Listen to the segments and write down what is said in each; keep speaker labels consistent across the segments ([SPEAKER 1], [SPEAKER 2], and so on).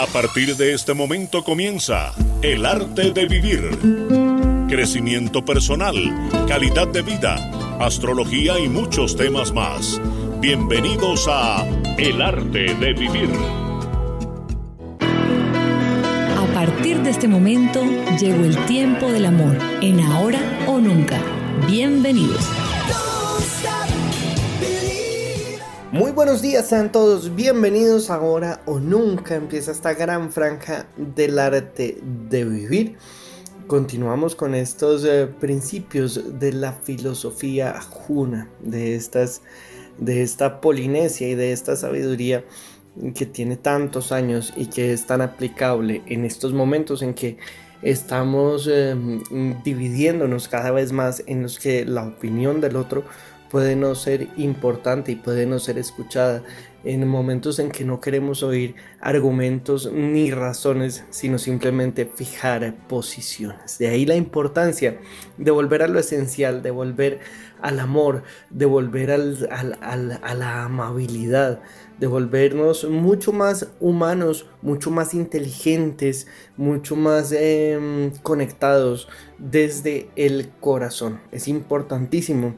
[SPEAKER 1] A partir de este momento comienza El arte de vivir. Crecimiento personal, calidad de vida, astrología y muchos temas más. Bienvenidos a El arte de vivir.
[SPEAKER 2] A partir de este momento llegó el tiempo del amor, en ahora o nunca. Bienvenidos.
[SPEAKER 3] Muy buenos días, sean todos bienvenidos ahora o nunca empieza esta gran franja del arte de vivir. Continuamos con estos eh, principios de la filosofía juna, de, estas, de esta Polinesia y de esta sabiduría que tiene tantos años y que es tan aplicable en estos momentos en que estamos eh, dividiéndonos cada vez más en los que la opinión del otro puede no ser importante y puede no ser escuchada en momentos en que no queremos oír argumentos ni razones, sino simplemente fijar posiciones. De ahí la importancia de volver a lo esencial, de volver al amor, de volver a la amabilidad, de volvernos mucho más humanos, mucho más inteligentes, mucho más em, conectados desde el corazón. Es importantísimo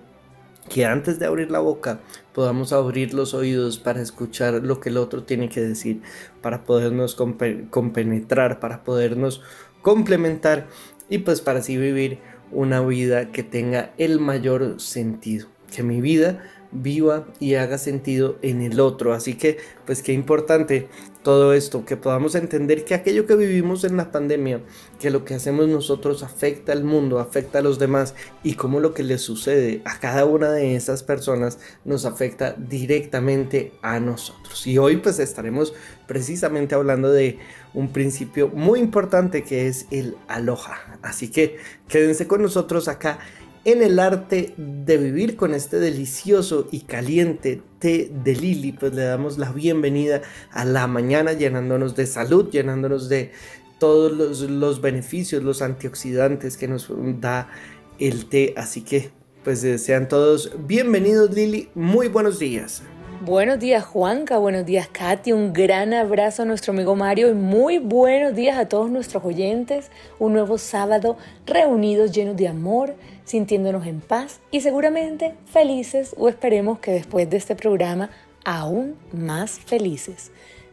[SPEAKER 3] que antes de abrir la boca podamos abrir los oídos para escuchar lo que el otro tiene que decir, para podernos compenetrar, para podernos complementar y pues para así vivir una vida que tenga el mayor sentido. Que mi vida viva y haga sentido en el otro. Así que, pues qué importante todo esto, que podamos entender que aquello que vivimos en la pandemia, que lo que hacemos nosotros afecta al mundo, afecta a los demás y cómo lo que les sucede a cada una de esas personas nos afecta directamente a nosotros. Y hoy pues estaremos precisamente hablando de un principio muy importante que es el aloha. Así que quédense con nosotros acá en el arte de vivir con este delicioso y caliente té de Lili, pues le damos la bienvenida a la mañana llenándonos de salud, llenándonos de todos los, beneficios, los antioxidantes que nos da el té. Así que pues sean todos bienvenidos Lili, muy buenos días.
[SPEAKER 4] Buenos días Juanca, buenos días Katy, un gran abrazo a nuestro amigo Mario y muy buenos días a todos nuestros oyentes. Un nuevo sábado reunidos llenos de amor, sintiéndonos en paz y seguramente felices o esperemos que después de este programa aún más felices.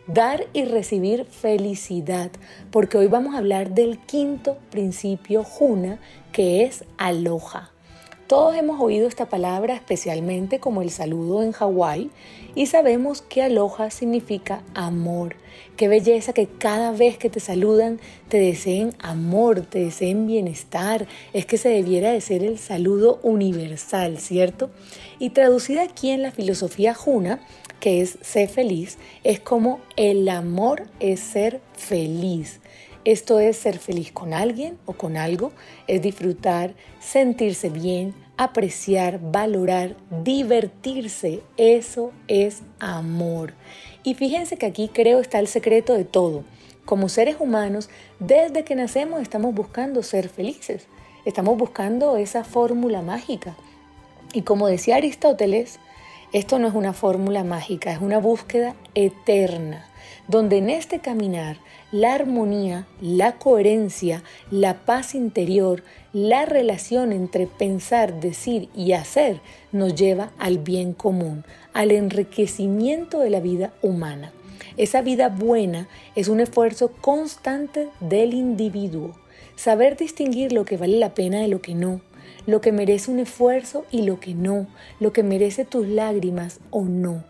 [SPEAKER 4] Dar y recibir felicidad, porque hoy vamos a hablar del quinto principio Juna, que es aloha. Todos hemos oído esta palabra especialmente como el saludo en Hawái y sabemos que aloha significa amor. Qué belleza que cada vez que te saludan te deseen amor, te deseen bienestar. Es que se debiera de ser el saludo universal, ¿cierto? Y traducida aquí en la filosofía juna, que es ser feliz, es como el amor es ser feliz. Esto es ser feliz con alguien o con algo, es disfrutar, sentirse bien, apreciar, valorar, divertirse. Eso es amor. Y fíjense que aquí creo está el secreto de todo. Como seres humanos, desde que nacemos estamos buscando ser felices. Estamos buscando esa fórmula mágica. Y como decía Aristóteles, esto no es una fórmula mágica, es una búsqueda eterna, donde en este caminar la armonía, la coherencia, la paz interior, la relación entre pensar, decir y hacer nos lleva al bien común, al enriquecimiento de la vida humana. Esa vida buena es un esfuerzo constante del individuo. Saber distinguir lo que vale la pena de lo que no, lo que merece un esfuerzo y lo que no, lo que merece tus lágrimas o no.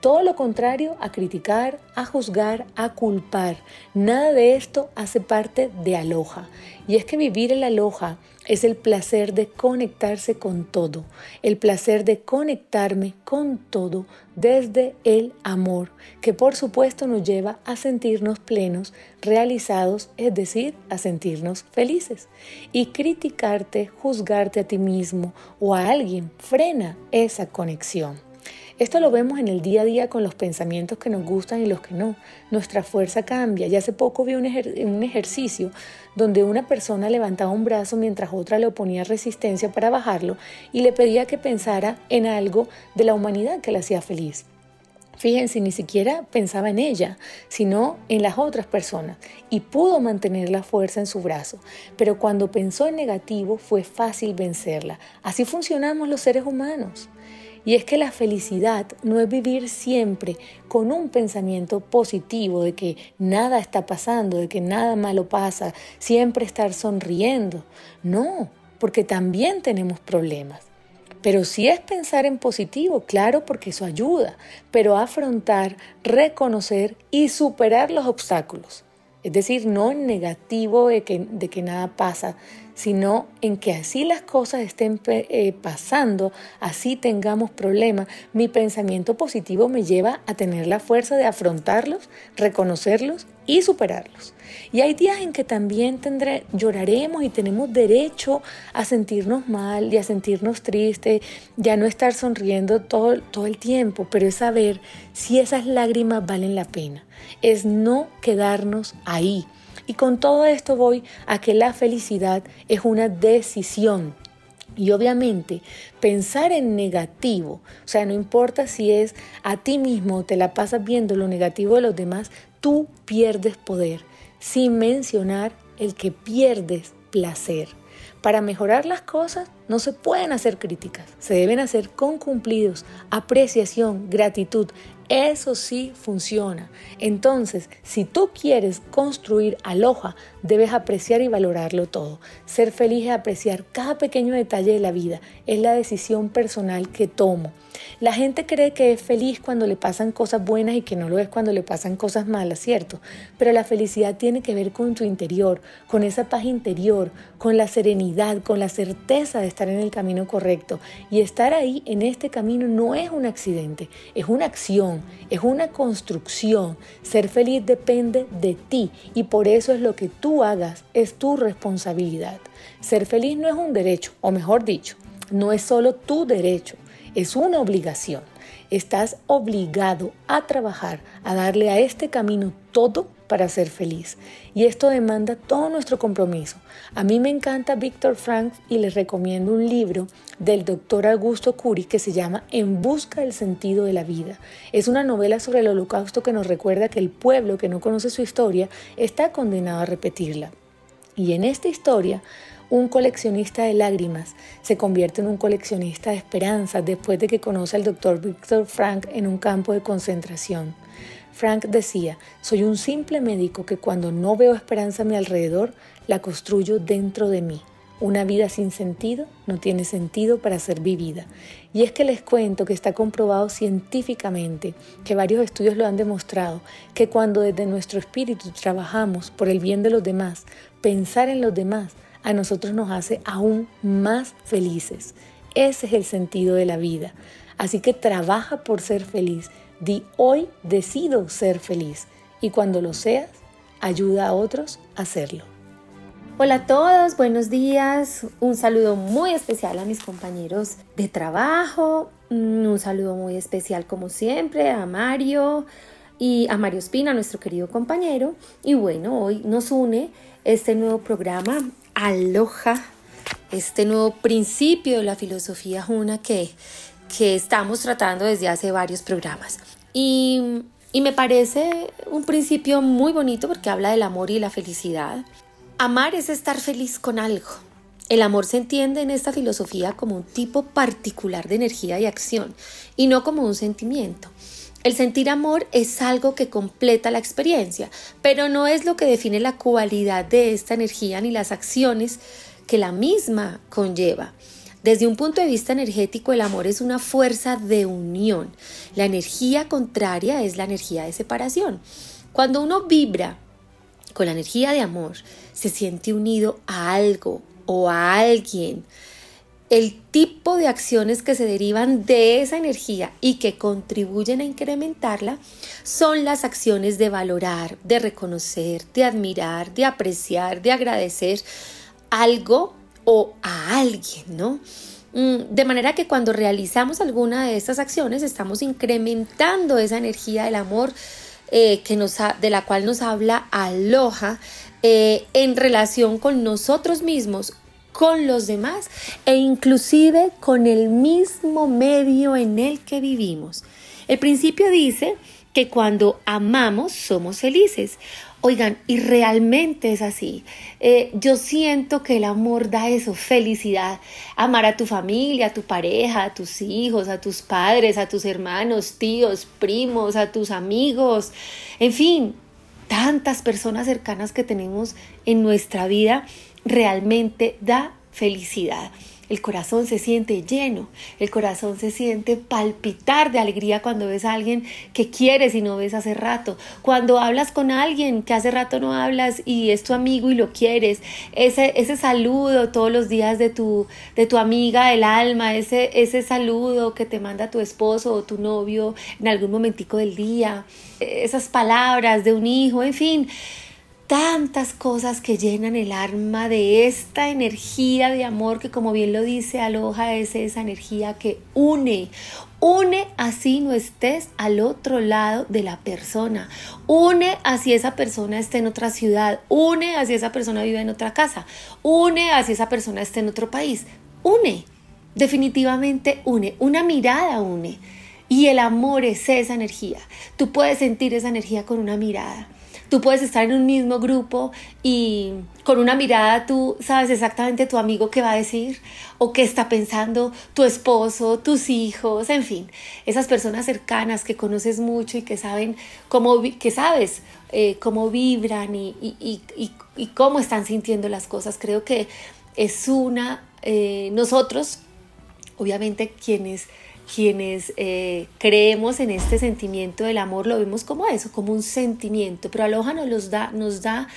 [SPEAKER 4] Todo lo contrario a criticar, a juzgar, a culpar. Nada de esto hace parte de aloja. Y es que vivir el aloja es el placer de conectarse con todo, el placer de conectarme con todo desde el amor, que por supuesto nos lleva a sentirnos plenos, realizados, es decir, a sentirnos felices. Y criticarte, juzgarte a ti mismo o a alguien frena esa conexión. Esto lo vemos en el día a día con los pensamientos que nos gustan y los que no. Nuestra fuerza cambia. Ya hace poco vi un, un ejercicio donde una persona levantaba un brazo mientras otra le oponía resistencia para bajarlo y le pedía que pensara en algo de la humanidad que le hacía feliz. Fíjense, ni siquiera pensaba en ella, sino en las otras personas y pudo mantener la fuerza en su brazo. Pero cuando pensó en negativo fue fácil vencerla. Así funcionamos los seres humanos. Y es que la felicidad no es vivir siempre con un pensamiento positivo de que nada está pasando, de que nada malo pasa, siempre estar sonriendo. No, porque también tenemos problemas. Pero sí es pensar en positivo, claro, porque eso ayuda, pero afrontar, reconocer y superar los obstáculos. Es decir, no en negativo de que, de que nada pasa, sino en que así las cosas estén eh, pasando, así tengamos problemas, mi pensamiento positivo me lleva a tener la fuerza de afrontarlos, reconocerlos y superarlos. Y hay días en que también tendré, lloraremos y tenemos derecho a sentirnos mal y a sentirnos tristes, ya no estar sonriendo todo, todo el tiempo, pero es saber si esas lágrimas valen la pena, es no quedarnos ahí y con todo esto voy a que la felicidad es una decisión. Y obviamente pensar en negativo, o sea, no importa si es a ti mismo te la pasas viendo lo negativo de los demás, tú pierdes poder, sin mencionar el que pierdes placer. Para mejorar las cosas no se pueden hacer críticas, se deben hacer con cumplidos, apreciación, gratitud, eso sí funciona. Entonces, si tú quieres construir aloja, debes apreciar y valorarlo todo. Ser feliz es apreciar cada pequeño detalle de la vida. Es la decisión personal que tomo. La gente cree que es feliz cuando le pasan cosas buenas y que no lo es cuando le pasan cosas malas, ¿cierto? Pero la felicidad tiene que ver con tu interior, con esa paz interior, con la serenidad, con la certeza de estar en el camino correcto. Y estar ahí en este camino no es un accidente, es una acción, es una construcción. Ser feliz depende de ti y por eso es lo que tú hagas, es tu responsabilidad. Ser feliz no es un derecho, o mejor dicho, no es solo tu derecho, es una obligación. Estás obligado a trabajar, a darle a este camino todo para ser feliz. Y esto demanda todo nuestro compromiso. A mí me encanta Víctor Frank y les recomiendo un libro del doctor Augusto Curi que se llama En busca del sentido de la vida. Es una novela sobre el holocausto que nos recuerda que el pueblo que no conoce su historia está condenado a repetirla. Y en esta historia un coleccionista de lágrimas se convierte en un coleccionista de esperanzas después de que conoce al doctor Victor Frank en un campo de concentración. Frank decía, soy un simple médico que cuando no veo esperanza a mi alrededor, la construyo dentro de mí. Una vida sin sentido no tiene sentido para ser vivida. Y es que les cuento que está comprobado científicamente, que varios estudios lo han demostrado, que cuando desde nuestro espíritu trabajamos por el bien de los demás, pensar en los demás, a nosotros nos hace aún más felices. Ese es el sentido de la vida. Así que trabaja por ser feliz. Di hoy decido ser feliz. Y cuando lo seas, ayuda a otros a hacerlo.
[SPEAKER 5] Hola a todos, buenos días. Un saludo muy especial a mis compañeros de trabajo. Mm, un saludo muy especial como siempre a Mario y a Mario Espina, nuestro querido compañero. Y bueno, hoy nos une este nuevo programa aloja este nuevo principio de la filosofía Juna que, que estamos tratando desde hace varios programas. Y, y me parece un principio muy bonito porque habla del amor y la felicidad. Amar es estar feliz con algo. El amor se entiende en esta filosofía como un tipo particular de energía y acción y no como un sentimiento. El sentir amor es algo que completa la experiencia, pero no es lo que define la cualidad de esta energía ni las acciones que la misma conlleva. Desde un punto de vista energético, el amor es una fuerza de unión. La energía contraria es la energía de separación. Cuando uno vibra con la energía de amor, se siente unido a algo o a alguien el tipo de acciones que se derivan de esa energía y que contribuyen a incrementarla son las acciones de valorar, de reconocer, de admirar, de apreciar, de agradecer algo o a alguien, ¿no? Mm, de manera que cuando realizamos alguna de estas acciones estamos incrementando esa energía del amor eh, que nos de la cual nos habla Aloha eh, en relación con nosotros mismos con los demás e inclusive con el mismo medio en el que vivimos. El principio dice que cuando amamos somos felices. Oigan, y realmente es así. Eh, yo siento que el amor da eso, felicidad. Amar a tu familia, a tu pareja, a tus hijos, a tus padres, a tus hermanos, tíos, primos, a tus amigos. En fin, tantas personas cercanas que tenemos en nuestra vida realmente da felicidad. El corazón se siente lleno, el corazón se siente palpitar de alegría cuando ves a alguien que quieres y no ves hace rato, cuando hablas con alguien que hace rato no hablas y es tu amigo y lo quieres, ese, ese saludo todos los días de tu, de tu amiga del alma, ese, ese saludo que te manda tu esposo o tu novio en algún momentico del día, esas palabras de un hijo, en fin tantas cosas que llenan el alma de esta energía de amor que como bien lo dice Aloha es esa energía que une, une así no estés al otro lado de la persona, une así esa persona esté en otra ciudad, une así esa persona vive en otra casa, une así esa persona esté en otro país, une, definitivamente une, una mirada une. Y el amor es esa energía. Tú puedes sentir esa energía con una mirada. Tú puedes estar en un mismo grupo y con una mirada tú sabes exactamente tu amigo qué va a decir o qué está pensando tu esposo, tus hijos, en fin, esas personas cercanas que conoces mucho y que saben cómo, que sabes eh, cómo vibran y, y, cómo están sintiendo las cosas. Creo que es una, eh, nosotros, obviamente quienes quienes eh, creemos en este sentimiento del amor lo vemos como eso, como un sentimiento, pero Aloha nos, da, nos da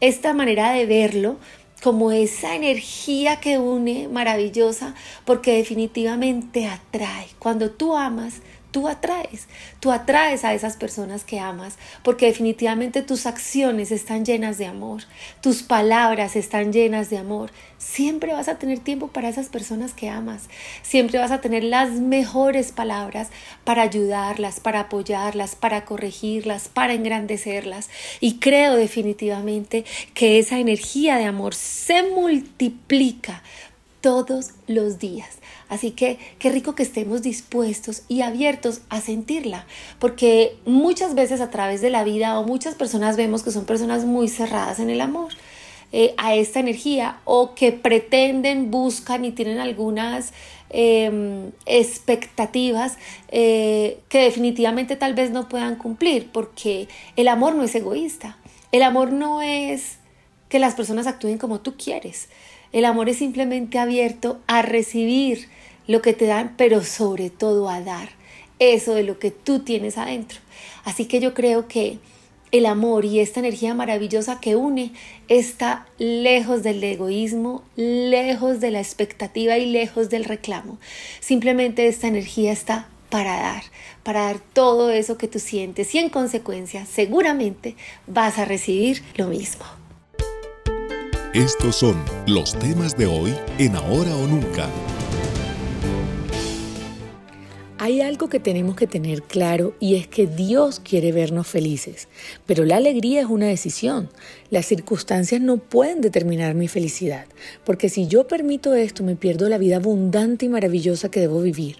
[SPEAKER 5] esta manera de verlo como esa energía que une maravillosa, porque definitivamente atrae. Cuando tú amas, tú atraes, tú atraes a esas personas que amas, porque definitivamente tus acciones están llenas de amor, tus palabras están llenas de amor. Siempre vas a tener tiempo para esas personas que amas, siempre vas a tener las mejores palabras para ayudarlas, para apoyarlas, para corregirlas, para engrandecerlas. Y creo definitivamente que esa energía de amor se multiplica todos los días. Así que qué rico que estemos dispuestos y abiertos a sentirla, porque muchas veces a través de la vida o muchas personas vemos que son personas muy cerradas en el amor. Eh, a esta energía o que pretenden, buscan y tienen algunas em, expectativas eh, que definitivamente tal vez no puedan cumplir, porque el amor no es egoísta, el amor no es que las personas actúen como tú quieres, el amor es simplemente abierto a recibir lo que te dan, pero sobre todo a dar eso de lo que tú tienes adentro. Así que yo creo que el amor y esta energía maravillosa que une está lejos del egoísmo, lejos de la expectativa y lejos del reclamo. Simplemente esta energía está para dar, para dar todo eso que tú sientes y en consecuencia seguramente vas a recibir lo mismo.
[SPEAKER 6] Estos son los temas de hoy en Ahora o Nunca.
[SPEAKER 4] Hay algo que tenemos que tener claro y es que Dios quiere vernos felices, pero la alegría es una decisión. Las circunstancias no pueden determinar mi felicidad, porque si yo permito esto me pierdo la vida abundante y maravillosa que debo vivir.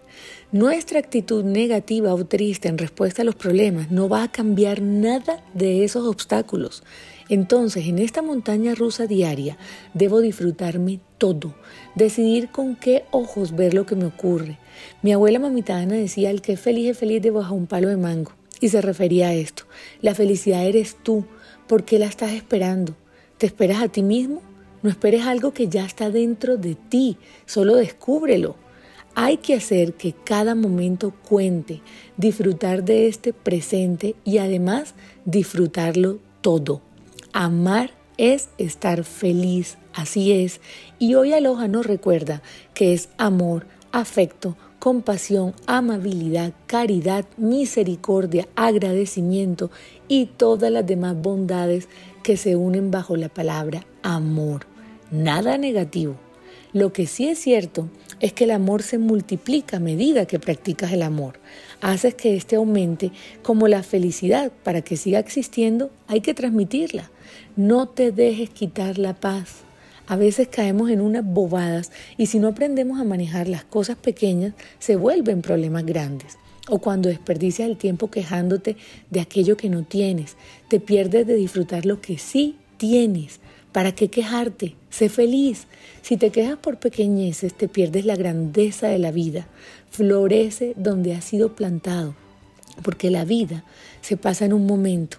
[SPEAKER 4] Nuestra actitud negativa o triste en respuesta a los problemas no va a cambiar nada de esos obstáculos. Entonces, en esta montaña rusa diaria, debo disfrutarme todo, decidir con qué ojos ver lo que me ocurre. Mi abuela mamita Ana decía, el que es feliz es feliz debajo de un palo de mango. Y se refería a esto. La felicidad eres tú. ¿Por qué la estás esperando? ¿Te esperas a ti mismo? No esperes algo que ya está dentro de ti, solo descúbrelo. Hay que hacer que cada momento cuente, disfrutar de este presente y además disfrutarlo todo. Amar es estar feliz, así es. Y hoy Aloha nos recuerda que es amor, afecto, compasión, amabilidad, caridad, misericordia, agradecimiento y todas las demás bondades que se unen bajo la palabra amor. Nada negativo. Lo que sí es cierto es que el amor se multiplica a medida que practicas el amor. Haces que éste aumente como la felicidad. Para que siga existiendo hay que transmitirla. No te dejes quitar la paz. A veces caemos en unas bobadas y si no aprendemos a manejar las cosas pequeñas se vuelven problemas grandes. o cuando desperdicias el tiempo quejándote de aquello que no tienes, te pierdes de disfrutar lo que sí tienes. ¿Para qué quejarte? Sé feliz. Si te quejas por pequeñeces, te pierdes la grandeza de la vida. Florece donde has sido plantado, porque la vida se pasa en un momento.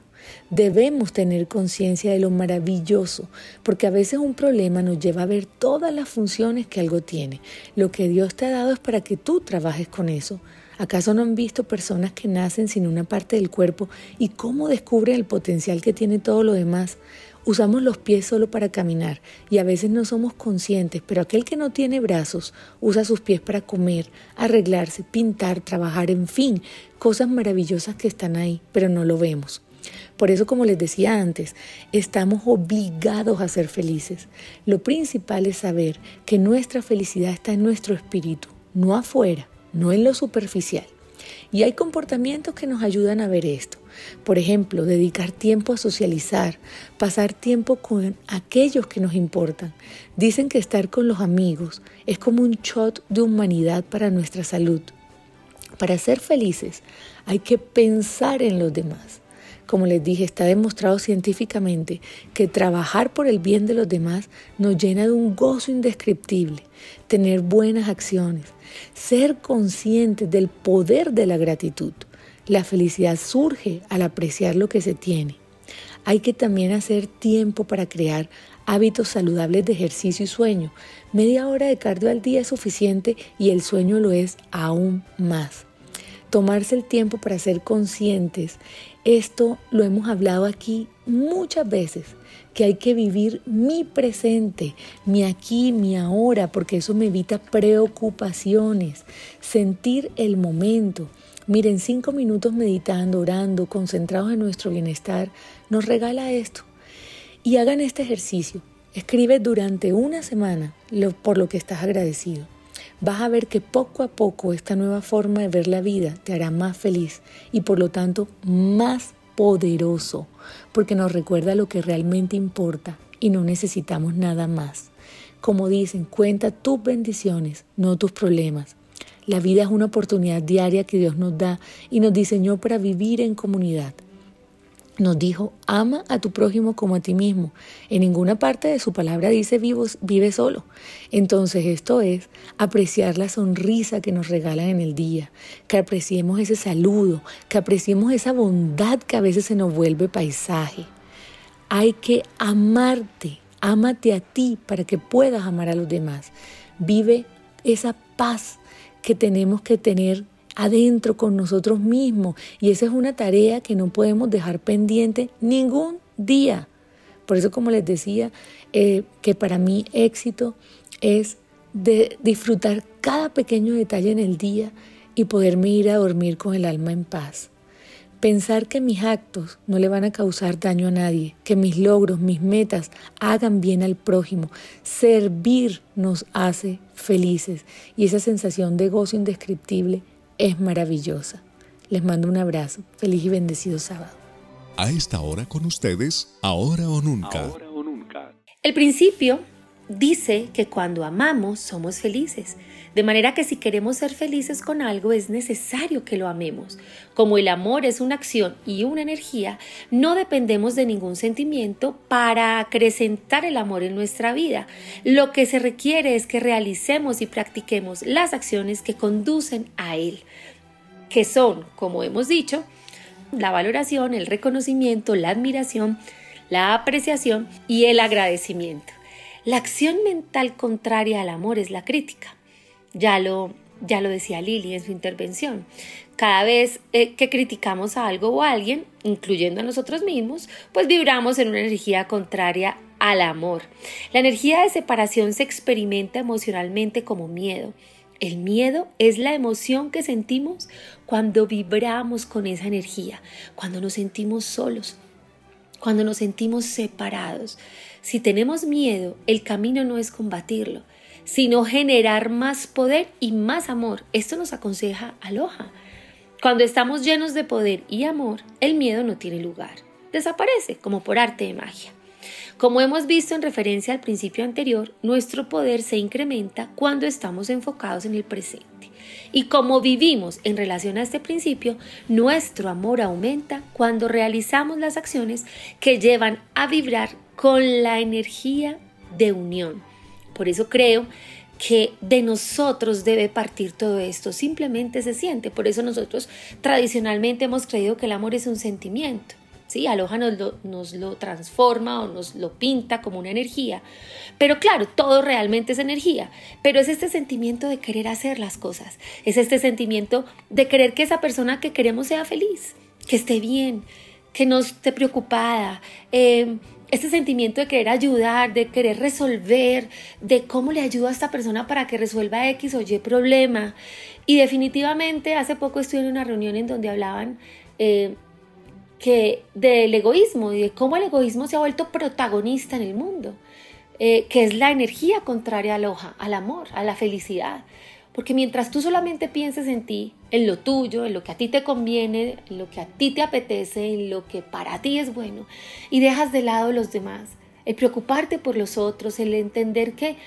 [SPEAKER 4] Debemos tener conciencia de lo maravilloso, porque a veces un problema nos lleva a ver todas las funciones que algo tiene. Lo que Dios te ha dado es para que tú trabajes con eso. ¿Acaso no han visto personas que nacen sin una parte del cuerpo y cómo descubren el potencial que tiene todo lo demás? Usamos los pies solo para caminar y a veces no somos conscientes, pero aquel que no tiene brazos usa sus pies para comer, arreglarse, pintar, trabajar, en fin, cosas maravillosas que están ahí, pero no lo vemos. Por eso, como les decía antes, estamos obligados a ser felices. Lo principal es saber que nuestra felicidad está en nuestro espíritu, no afuera, no en lo superficial. Y hay comportamientos que nos ayudan a ver esto. Por ejemplo, dedicar tiempo a socializar, pasar tiempo con aquellos que nos importan. Dicen que estar con los amigos es como un shot de humanidad para nuestra salud. Para ser felices hay que pensar en los demás. Como les dije, está demostrado científicamente que trabajar por el bien de los demás nos llena de un gozo indescriptible, tener buenas acciones, ser conscientes del poder de la gratitud. La felicidad surge al apreciar lo que se tiene. Hay que también hacer tiempo para crear hábitos saludables de ejercicio y sueño. Media hora de cardio al día es suficiente y el sueño lo es aún más. Tomarse el tiempo para ser conscientes, esto lo hemos hablado aquí muchas veces, que hay que vivir mi presente, mi aquí, mi ahora, porque eso me evita preocupaciones, sentir el momento. Miren, cinco minutos meditando, orando, concentrados en nuestro bienestar, nos regala esto. Y hagan este ejercicio. Escribe durante una semana por lo que estás agradecido. Vas a ver que poco a poco esta nueva forma de ver la vida te hará más feliz y por lo tanto más poderoso, porque nos recuerda lo que realmente importa y no necesitamos nada más. Como dicen, cuenta tus bendiciones, no tus problemas. La vida es una oportunidad diaria que Dios nos da y nos diseñó para vivir en comunidad. Nos dijo, ama a tu prójimo como a ti mismo. En ninguna parte de su palabra dice vive solo. Entonces esto es apreciar la sonrisa que nos regalan en el día, que apreciemos ese saludo, que apreciemos esa bondad que a veces se nos vuelve paisaje. Hay que amarte, ámate a ti para que puedas amar a los demás. Vive esa paz que tenemos que tener adentro con nosotros mismos. Y esa es una tarea que no podemos dejar pendiente ningún día. Por eso, como les decía, eh, que para mí éxito es de disfrutar cada pequeño detalle en el día y poderme ir a dormir con el alma en paz. Pensar que mis actos no le van a causar daño a nadie, que mis logros, mis metas hagan bien al prójimo. Servir nos hace felices y esa sensación de gozo indescriptible es maravillosa. Les mando un abrazo. Feliz y bendecido sábado.
[SPEAKER 6] A esta hora con ustedes, ahora o nunca. Ahora o
[SPEAKER 5] nunca. El principio dice que cuando amamos somos felices. De manera que si queremos ser felices con algo es necesario que lo amemos. Como el amor es una acción y una energía, no dependemos de ningún sentimiento para acrecentar el amor en nuestra vida. Lo que se requiere es que realicemos y practiquemos las acciones que conducen a él, que son, como hemos dicho, la valoración, el reconocimiento, la admiración, la apreciación y el agradecimiento. La acción mental contraria al amor es la crítica. Ya lo, ya lo decía Lili en su intervención. Cada vez eh, que criticamos a algo o a alguien, incluyendo a nosotros mismos, pues vibramos en una energía contraria al amor. La energía de separación se experimenta emocionalmente como miedo. El miedo es la emoción que sentimos cuando vibramos con esa energía, cuando nos sentimos solos, cuando nos sentimos separados. Si tenemos miedo, el camino no es combatirlo, sino generar más poder y más amor. Esto nos aconseja Aloha. Cuando estamos llenos de poder y amor, el miedo no tiene lugar. Desaparece como por arte de magia. Como hemos visto en referencia al principio anterior, nuestro poder se incrementa cuando estamos enfocados en el presente. Y como vivimos en relación a este principio, nuestro amor aumenta cuando realizamos las acciones que llevan a vibrar con la energía de unión. Por eso creo que de nosotros debe partir todo esto, simplemente se siente. Por eso nosotros tradicionalmente hemos creído que el amor es un sentimiento. ¿sí? Aloha nos lo, nos lo transforma o nos lo pinta como una energía. Pero claro, todo realmente es energía. Pero es este sentimiento de querer hacer las cosas. Es este sentimiento de querer que esa persona que queremos sea feliz, que esté bien, que no esté preocupada. Eh, este sentimiento de querer ayudar, de querer resolver, de cómo le ayudo a esta persona para que resuelva X o Y problema. Y definitivamente hace poco estuve en una reunión en donde hablaban eh, que del egoísmo y de cómo el egoísmo se ha vuelto protagonista en el mundo, eh, que es la energía contraria al, hoja, al amor, a la felicidad. Porque mientras tú solamente pienses en ti, en lo tuyo, en lo que a ti te conviene, en lo que a ti te apetece, en lo que para ti es bueno, y dejas de lado los demás, el preocuparte por los otros, el entender que,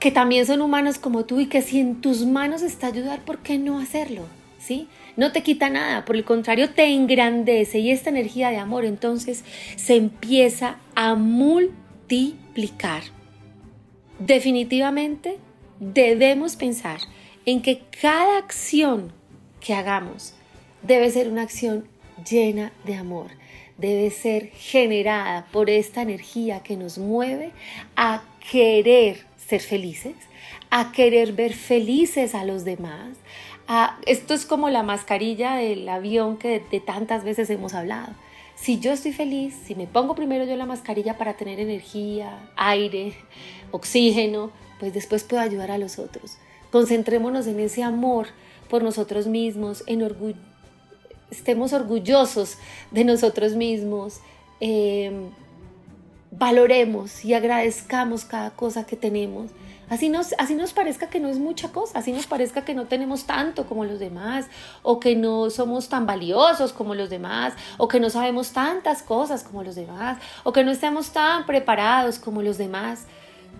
[SPEAKER 5] que también son humanos como tú y que si en tus manos está ayudar, ¿por qué no hacerlo? ¿Sí? no te quita nada, por el contrario te engrandece y esta energía de amor entonces se empieza a multiplicar. Definitivamente debemos pensar en que cada acción que hagamos debe ser una acción llena de amor, debe ser generada por esta energía que nos mueve a querer ser felices, a querer ver felices a los demás, esto es como la mascarilla del avión que de, tantas veces hemos hablado. Si yo estoy feliz, si me pongo primero yo la mascarilla para tener energía, aire, oxígeno, pues después puedo ayudar a los otros. Concentrémonos en ese amor por nosotros mismos, en estemos orgullosos de nosotros mismos, em, valoremos y agradezcamos cada cosa que tenemos Así nos, así nos parezca que no es mucha cosa, así nos parezca que no tenemos tanto como los demás, o que no somos tan valiosos como los demás, o que no sabemos tantas cosas como los demás, o que no estemos tan preparados como los demás.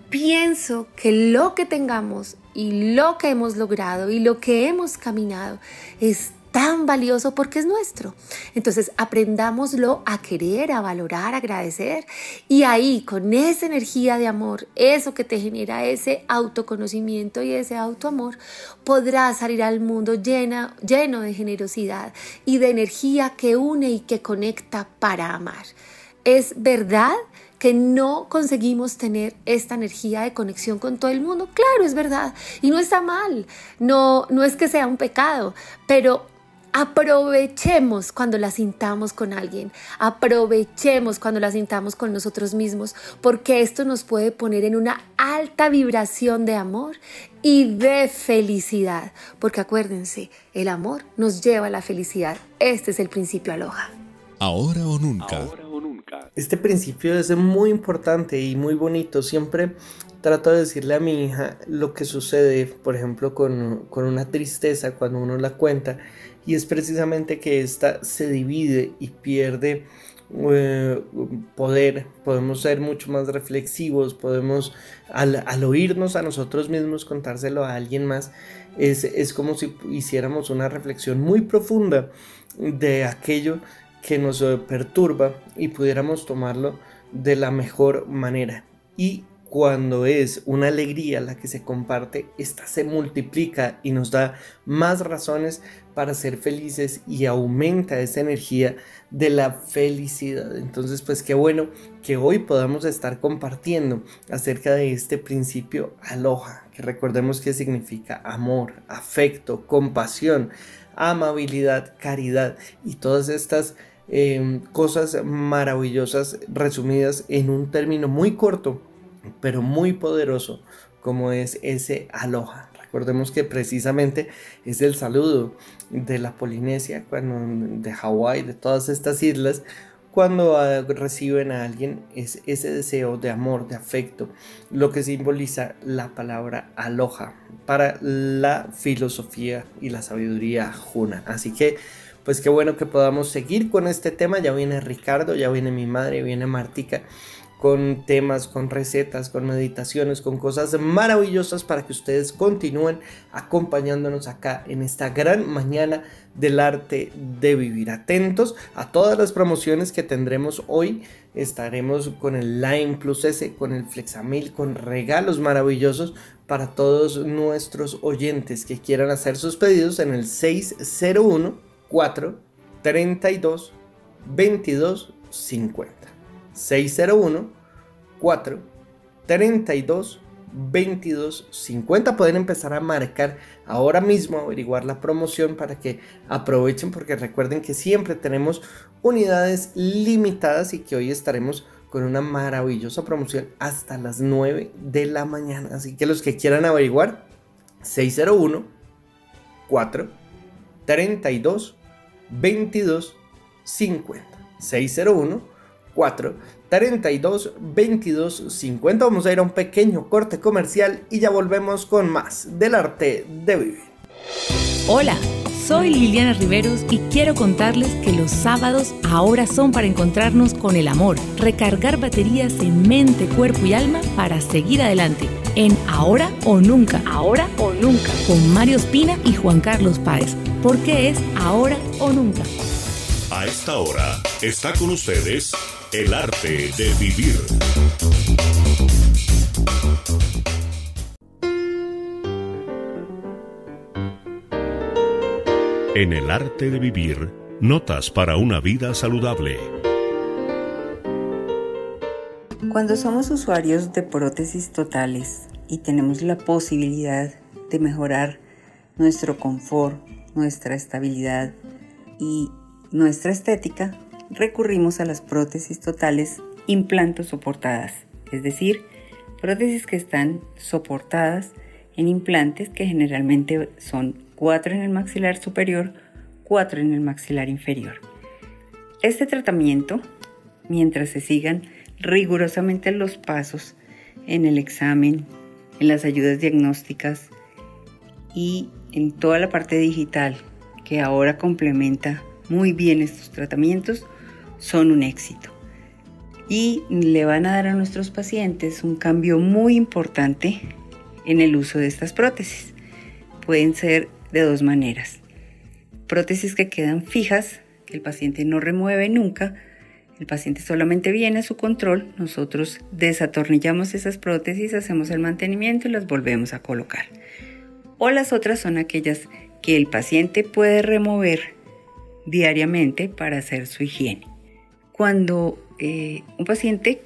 [SPEAKER 5] Pienso que lo que tengamos y lo que hemos logrado y lo que hemos caminado es tan valioso porque es nuestro. Entonces aprendámoslo a querer, a valorar, a agradecer y ahí con esa energía de amor, eso que te genera ese autoconocimiento y ese autoamor, podrás salir al mundo llena, lleno de generosidad y de energía que une y que conecta para amar. Es verdad que no conseguimos tener esta energía de conexión con todo el mundo. Claro, es verdad. Y no está mal. No, no es que sea un pecado, pero Aprovechemos cuando la sintamos con alguien, aprovechemos cuando la sintamos con nosotros mismos, porque esto nos puede poner en una alta vibración de amor y de felicidad, porque acuérdense, el amor nos lleva a la felicidad. Este es el principio aloja.
[SPEAKER 1] Ahora o nunca.
[SPEAKER 3] Este principio es muy importante y muy bonito. Siempre trato de decirle a mi hija lo que sucede, por ejemplo, con, con una tristeza cuando uno la cuenta y es precisamente que ésta se divide y pierde eh, poder, podemos ser mucho más reflexivos, podemos al, oírnos a nosotros mismos contárselo a alguien más, es, es como si hiciéramos una reflexión muy profunda de aquello que nos perturba y pudiéramos tomarlo de la mejor manera. Y cuando es una alegría la que se comparte, esta se multiplica y nos da más razones para ser felices y aumenta esa energía de la felicidad. Entonces, pues qué bueno que hoy podamos estar compartiendo acerca de este principio aloha, que recordemos que significa amor, afecto, compasión, amabilidad, caridad y todas estas em, cosas maravillosas resumidas en un término muy corto pero muy poderoso como es ese aloha. Recordemos que precisamente es el saludo de la Polinesia, cuando, de Hawái, de todas estas islas, cuando ah, reciben a alguien es ese deseo de amor, de afecto, lo que simboliza la palabra aloha para la filosofía y la sabiduría juna. Así que, pues qué bueno que podamos seguir con este tema. Ya viene Ricardo, ya viene mi madre, viene Martica con temas, con recetas, con meditaciones, con cosas maravillosas para que ustedes continúen acompañándonos acá en esta gran mañana del arte de vivir. Atentos a todas las promociones que tendremos hoy. Estaremos con el Line Plus S, con el Flexamil, con regalos maravillosos para todos nuestros oyentes que quieran hacer sus pedidos en el 601 432 22 50. 601 4 32 22 50 pueden empezar a marcar ahora mismo averiguar la promoción para que aprovechen porque recuerden que siempre tenemos unidades limitadas y que hoy estaremos con una maravillosa promoción hasta las 9 de la mañana así que los que quieran averiguar 601 4 32 22 50 601 4 32 22 50. Vamos a ir a un pequeño corte comercial y ya volvemos con más del arte de vivir.
[SPEAKER 2] Hola, soy Liliana Riveros y quiero contarles que los sábados ahora son para encontrarnos con el amor, recargar baterías en mente, cuerpo y alma para seguir adelante en Ahora o Nunca. Ahora o Nunca. Con Mario Espina y Juan Carlos Páez. Porque es Ahora o Nunca.
[SPEAKER 1] A esta hora está con ustedes el arte de vivir. En el arte de vivir, notas para una vida saludable.
[SPEAKER 7] Cuando somos usuarios de prótesis totales y tenemos la posibilidad de mejorar nuestro confort, nuestra estabilidad y nuestra estética, recurrimos a las prótesis totales implanto soportadas, es decir, prótesis que están soportadas en implantes que generalmente son 4 en el maxilar superior, 4 en el maxilar inferior. Este tratamiento, mientras se sigan rigurosamente los pasos en el examen, en las ayudas diagnósticas y en toda la parte digital que ahora complementa muy bien estos tratamientos son un éxito. Y le van a dar a nuestros pacientes un cambio muy importante en el uso de estas prótesis. Pueden ser de dos maneras. Prótesis que quedan fijas, que el paciente no remueve nunca, el paciente solamente viene a su control, nosotros desatornillamos esas prótesis, hacemos el mantenimiento y las volvemos a colocar. O las otras son aquellas que el paciente puede remover diariamente para hacer su higiene. Cuando eh, un paciente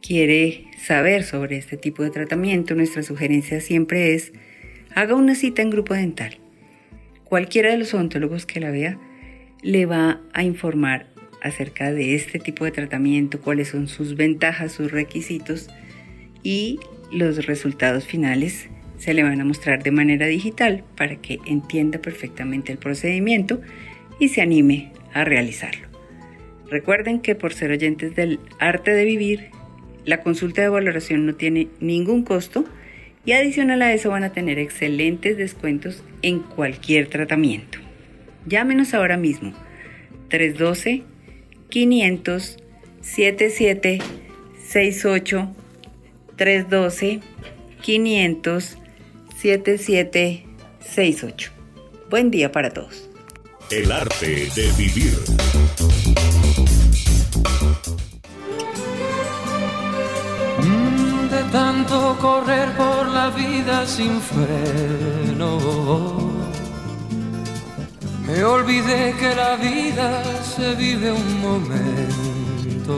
[SPEAKER 7] quiere saber sobre este tipo de tratamiento, nuestra sugerencia siempre es haga una cita en grupo dental. Cualquiera de los odontólogos que la vea le va a informar acerca de este tipo de tratamiento, cuáles son sus ventajas, sus requisitos y los resultados finales se le van a mostrar de manera digital para que entienda perfectamente el procedimiento y se anime a realizarlo. Recuerden que por ser oyentes del arte de vivir, la consulta de valoración no tiene ningún costo y adicional a eso van a tener excelentes descuentos en cualquier tratamiento. Llámenos ahora mismo 312 500 7768 312 500 7768. Buen día para todos.
[SPEAKER 1] El arte de vivir.
[SPEAKER 8] Mm, de tanto correr por la vida sin freno, me olvidé que la vida se vive un momento.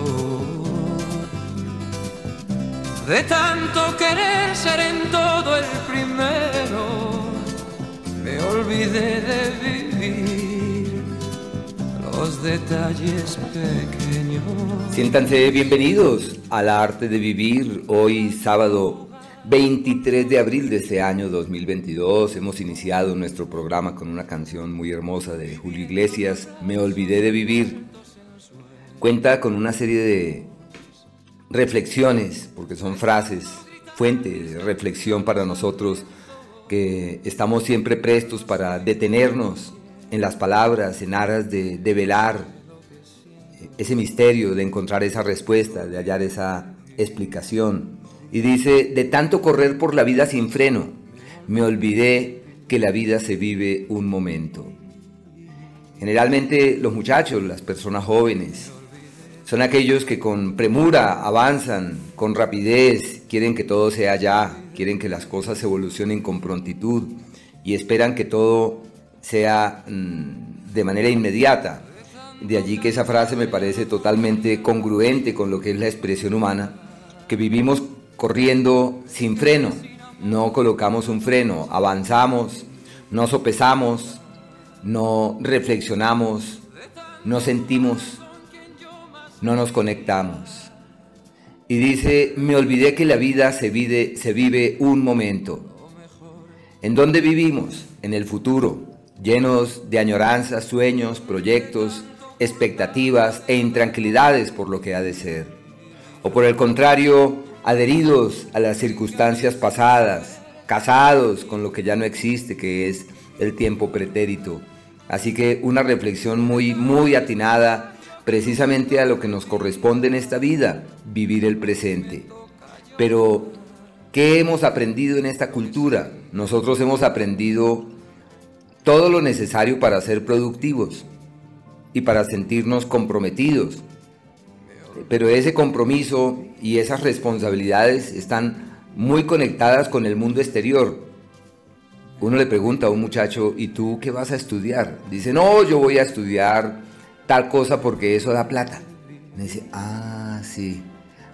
[SPEAKER 8] De tanto querer ser en todo el primero, me olvidé de vivir los detalles pequeños.
[SPEAKER 9] Siéntanse bienvenidos al arte de vivir hoy sábado 23 de abril de este año 2022. Hemos iniciado nuestro programa con una canción muy hermosa de Julio Iglesias, Me olvidé de vivir. Cuenta con una serie de reflexiones, porque son frases, fuente de reflexión para nosotros que estamos siempre prestos para detenernos en las palabras, en aras de, velar ese misterio, de encontrar esa respuesta, de hallar esa explicación. Y dice, de tanto correr por la vida sin freno, me olvidé que la vida se vive un momento. Generalmente los muchachos, las personas jóvenes, son aquellos que con premura avanzan, con rapidez, quieren que todo sea ya, quieren que las cosas evolucionen con prontitud y esperan que todo sea mm, de manera inmediata. De allí que esa frase me parece totalmente congruente con lo que es la expresión humana, que vivimos corriendo sin freno, no colocamos un freno, avanzamos, no sopesamos, no reflexionamos, no sentimos, no nos conectamos. Y dice, me olvidé que la vida se vive, se vive un momento. ¿En dónde vivimos? En el futuro, llenos de añoranzas, sueños, proyectos, expectativas e intranquilidades por lo que ha de ser. O por el contrario, adheridos a las circunstancias pasadas, casados con lo que ya no existe, que es el tiempo pretérito. Así que una reflexión muy, muy atinada precisamente a lo que nos corresponde en esta vida, vivir el presente. Pero, ¿qué hemos aprendido en esta cultura? Nosotros hemos aprendido todo lo necesario para ser productivos y para sentirnos comprometidos. Pero ese compromiso y esas responsabilidades están muy conectadas con el mundo exterior, uno le pregunta a un muchacho, ¿y tú qué vas a estudiar? Dice, no, yo voy a estudiar tal cosa porque eso da plata. Me dice, ah, sí.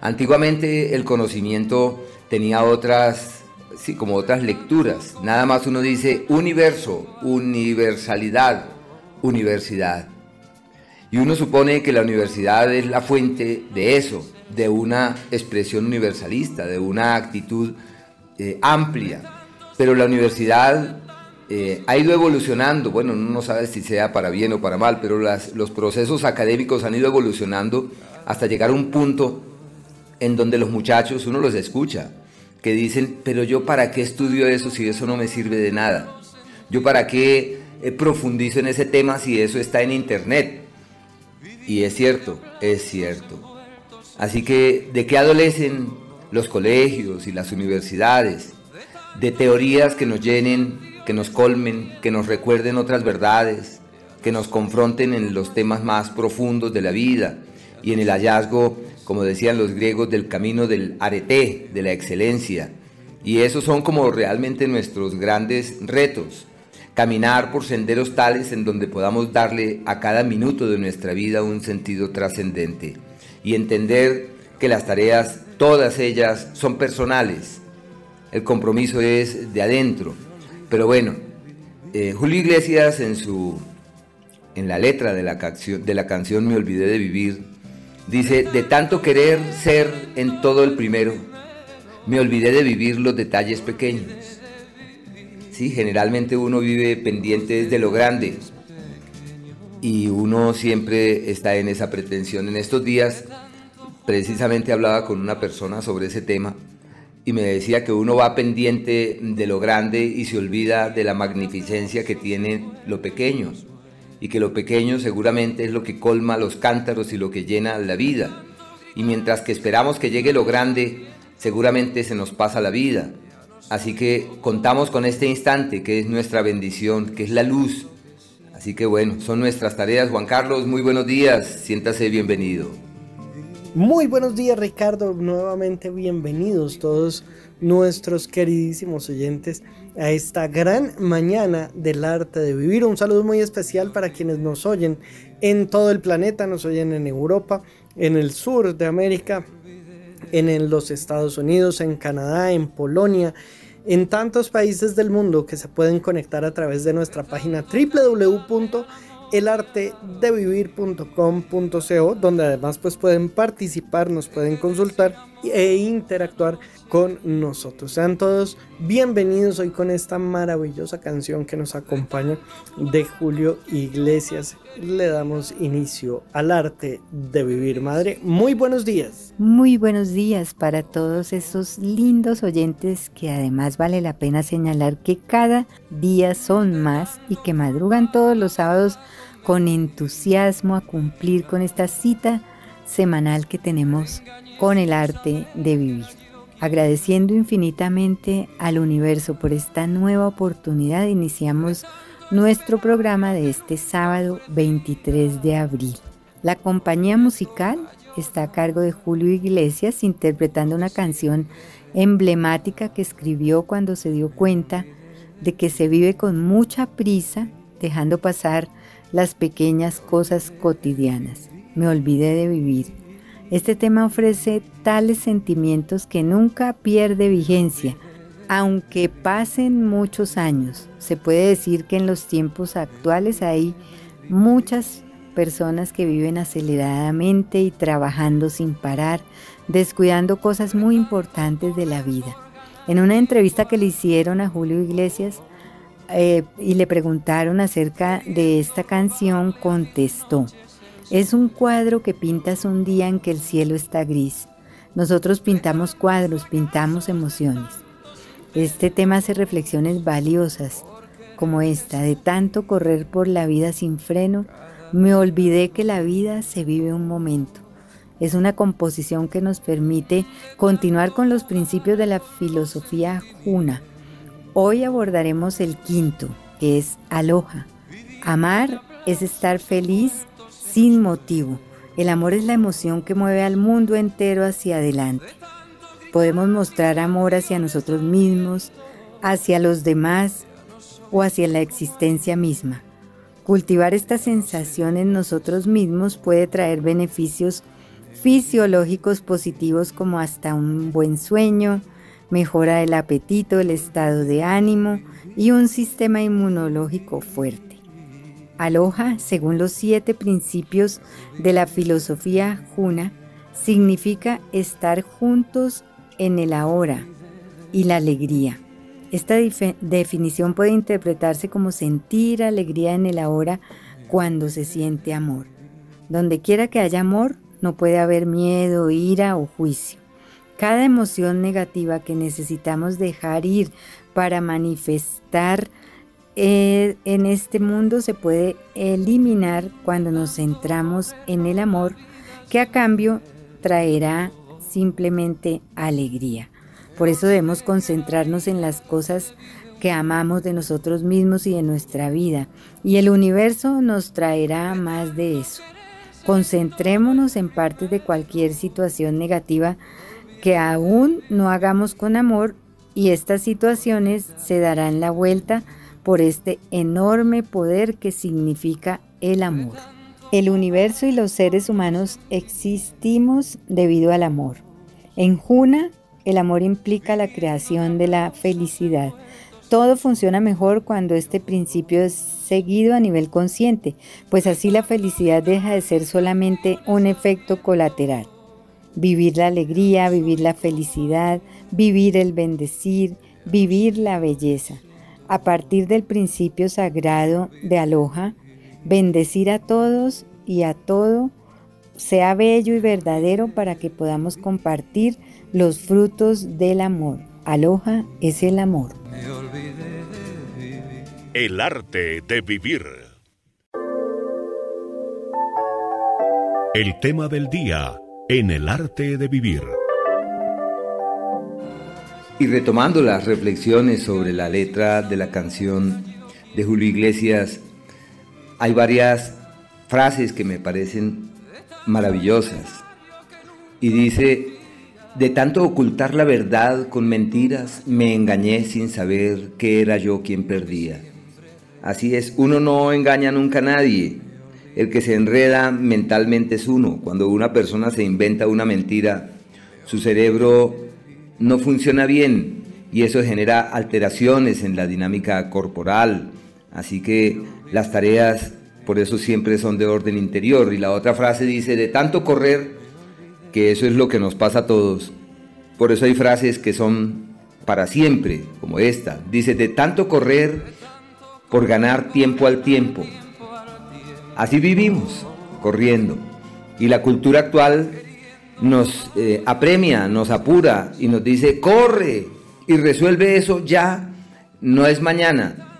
[SPEAKER 9] Antiguamente el conocimiento tenía otras, sí, como otras lecturas. Nada más uno dice universo, universalidad, universidad. Y uno supone que la universidad es la fuente de eso, de una expresión universalista, de una actitud eh, amplia. Pero la universidad eh, ha ido evolucionando, bueno, uno no sabe si sea para bien o para mal, pero los procesos académicos han ido evolucionando hasta llegar a un punto en donde los muchachos, uno los escucha, que dicen, pero yo para qué estudio eso si eso no me sirve de nada, yo para qué eh, profundizo en ese tema si eso está en internet. Y es cierto, es cierto. Así que, ¿de qué adolecen los colegios y las universidades? de teorías que nos llenen, que nos colmen, que nos recuerden otras verdades, que nos confronten en los temas más profundos de la vida y en el hallazgo, como decían los griegos, del camino del arete, de la excelencia. Y esos son como realmente nuestros grandes retos. Caminar por senderos tales en donde podamos darle a cada minuto de nuestra vida un sentido trascendente y entender que las tareas, todas ellas, son personales, el compromiso es de adentro. Pero bueno, eh, Julio Iglesias en su en la letra de la, de la canción Me olvidé de vivir, dice, de tanto querer ser en todo el primero, me olvidé de vivir los detalles pequeños. Sí, generalmente uno vive pendiente de lo grande y uno siempre está en esa pretensión. En estos días precisamente hablaba con una persona sobre ese tema y me decía que uno va pendiente de lo grande y se olvida de la magnificencia que tiene lo pequeño y que lo pequeño seguramente es lo que colma los cántaros y lo que llena la vida. Y mientras que esperamos que llegue lo grande, seguramente se nos pasa la vida. Así que contamos con este instante que es nuestra bendición, que es la luz. Así que bueno, son nuestras tareas. Juan Carlos, muy buenos días, siéntase bienvenido.
[SPEAKER 3] Muy buenos días Ricardo, nuevamente bienvenidos todos nuestros queridísimos oyentes a esta gran mañana del arte de vivir. Un saludo muy especial para quienes nos oyen en todo el planeta, nos oyen en Europa, en el sur de América, en los Estados Unidos, en Canadá, en Polonia, en tantos países del mundo que se pueden conectar a través de nuestra página www elartedevivir.com.co donde además pues pueden participar, nos pueden consultar e interactuar con nosotros. Sean todos bienvenidos hoy con esta maravillosa canción que nos acompaña de Julio Iglesias. Le damos inicio al arte de vivir, madre. Muy buenos días.
[SPEAKER 7] Muy buenos días para todos esos lindos oyentes que además vale la pena señalar que cada día son más y que madrugan todos los sábados con entusiasmo a cumplir con esta cita
[SPEAKER 10] semanal que tenemos con el arte de vivir. Agradeciendo infinitamente al universo por esta nueva oportunidad, iniciamos nuestro programa de este sábado 23 de abril. La compañía musical está a cargo de Julio Iglesias interpretando una canción emblemática que escribió cuando se dio cuenta de que se vive con mucha prisa, dejando pasar las pequeñas cosas cotidianas. Me olvidé de vivir. Este tema ofrece tales sentimientos que nunca pierde vigencia, aunque pasen muchos años. Se puede decir que en los tiempos actuales hay muchas personas que viven aceleradamente y trabajando sin parar, descuidando cosas muy importantes de la vida. En una entrevista que le hicieron a Julio Iglesias eh, y le preguntaron acerca de esta canción, contestó, es un cuadro que pintas un día en que el cielo está gris. Nosotros pintamos cuadros, pintamos emociones. Este tema hace reflexiones valiosas como esta, de tanto correr por la vida sin freno, me olvidé que la vida se vive un momento. Es una composición que nos permite continuar con los principios de la filosofía juna. Hoy abordaremos el quinto, que es aloja. Amar es estar feliz sin motivo. El amor es la emoción que mueve al mundo entero hacia adelante. Podemos mostrar amor hacia nosotros mismos, hacia los demás o hacia la existencia misma. Cultivar esta sensación en nosotros mismos puede traer beneficios fisiológicos positivos como hasta un buen sueño, mejora del apetito, el estado de ánimo y un sistema inmunológico fuerte. Aloha, según los siete principios de la filosofía juna, significa estar juntos en el ahora y la alegría. Esta definición puede interpretarse como sentir alegría en el ahora cuando se siente amor. Donde quiera que haya amor, no puede haber miedo, ira o juicio. Cada emoción negativa que necesitamos dejar ir para manifestar eh, en este mundo se puede eliminar cuando nos centramos en el amor que a cambio traerá simplemente alegría. Por eso debemos concentrarnos en las cosas que amamos de nosotros mismos y de nuestra vida, y el universo nos traerá más de eso. Concentrémonos en partes de cualquier situación negativa que aún no hagamos con amor y estas situaciones se darán la vuelta por este enorme poder que significa el amor. El universo y los seres humanos existimos debido al amor. En Juna el amor implica la creación de la felicidad. Todo funciona mejor cuando este principio es seguido a nivel consciente, pues así la felicidad deja de ser solamente un efecto colateral. Vivir la alegría, vivir la felicidad, vivir el bendecir, vivir la belleza. A partir del principio sagrado de Aloha, bendecir a todos y a todo sea bello y verdadero para que podamos compartir los frutos del amor. Aloha es el amor.
[SPEAKER 11] El arte de vivir. El tema del día en el arte de vivir.
[SPEAKER 9] Y retomando las reflexiones sobre la letra de la canción de Julio Iglesias, hay varias frases que me parecen maravillosas. Y dice, de tanto ocultar la verdad con mentiras, me engañé sin saber que era yo quien perdía. Así es, uno no engaña nunca a nadie. El que se enreda mentalmente es uno. Cuando una persona se inventa una mentira, su cerebro no funciona bien y eso genera alteraciones en la dinámica corporal. Así que las tareas por eso siempre son de orden interior. Y la otra frase dice, de tanto correr, que eso es lo que nos pasa a todos. Por eso hay frases que son para siempre, como esta. Dice, de tanto correr por ganar tiempo al tiempo. Así vivimos, corriendo. Y la cultura actual nos eh, apremia, nos apura y nos dice, corre y resuelve eso ya, no es mañana.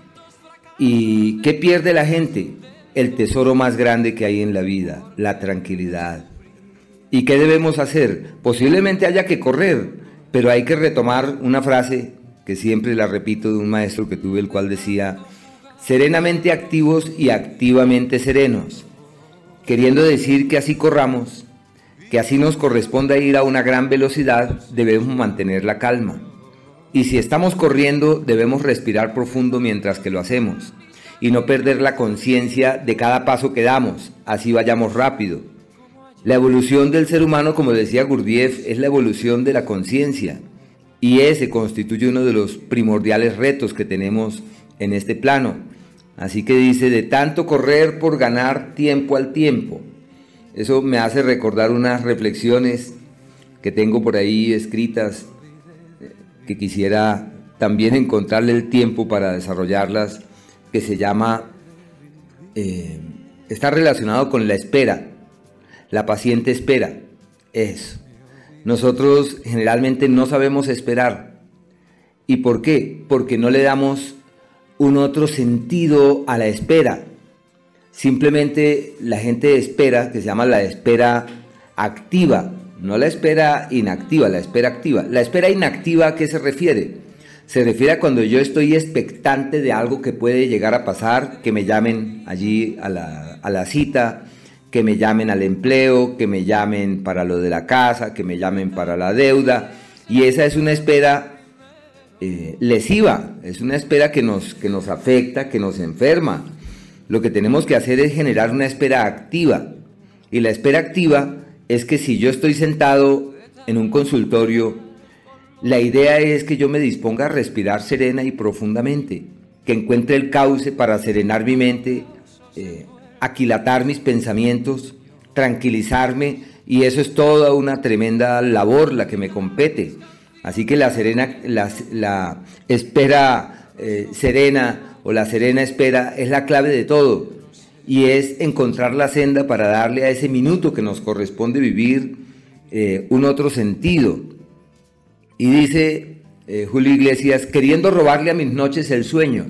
[SPEAKER 9] ¿Y qué pierde la gente? El tesoro más grande que hay en la vida, la tranquilidad ¿Y qué debemos hacer? Posiblemente haya que correr, pero hay que retomar una frase que siempre la repito de un maestro que tuve, el cual decía, serenamente activos y activamente serenos, queriendo decir que así corramos, que así nos corresponde ir a una gran velocidad, debemos mantener la calma. Y si estamos corriendo, debemos respirar profundo mientras que lo hacemos y no perder la conciencia de cada paso que damos, así vayamos rápido. La evolución del ser humano, como decía Gurdjieff, es la evolución de la conciencia y ese constituye uno de los primordiales retos que tenemos en este plano. Así que dice, de tanto correr por ganar tiempo al tiempo. Eso me hace recordar unas reflexiones que tengo por ahí escritas que quisiera también encontrarle el tiempo para desarrollarlas, que se llama, eh, está relacionado con la espera, la paciente espera, eso. Nosotros generalmente no sabemos esperar. ¿Y por qué? Porque no le damos un otro sentido a la espera. Simplemente la gente espera, que se llama la espera activa, no la espera inactiva, la espera activa. La espera inactiva, ¿a qué se refiere? Se refiere a cuando yo estoy expectante de algo que puede llegar a pasar, que me llamen allí a la, cita, que me llamen al empleo, que me llamen para lo de la casa, que me llamen para la deuda. Y esa es una espera eh, lesiva, es una espera que nos, que nos afecta, que nos enferma. Lo que tenemos que hacer es generar una espera activa. Y la espera activa es que si yo estoy sentado en un consultorio, la idea es que yo me disponga a respirar serena y profundamente, que encuentre el cauce para serenar mi mente, eh, aquilatar mis pensamientos, tranquilizarme, y eso es toda una tremenda labor la que me compete. Así que la, serena, la, espera eh, serena o la serena espera es la clave de todo y es encontrar la senda para darle a ese minuto que nos corresponde vivir eh, un otro sentido. Y dice eh, Julio Iglesias, queriendo robarle a mis noches el sueño.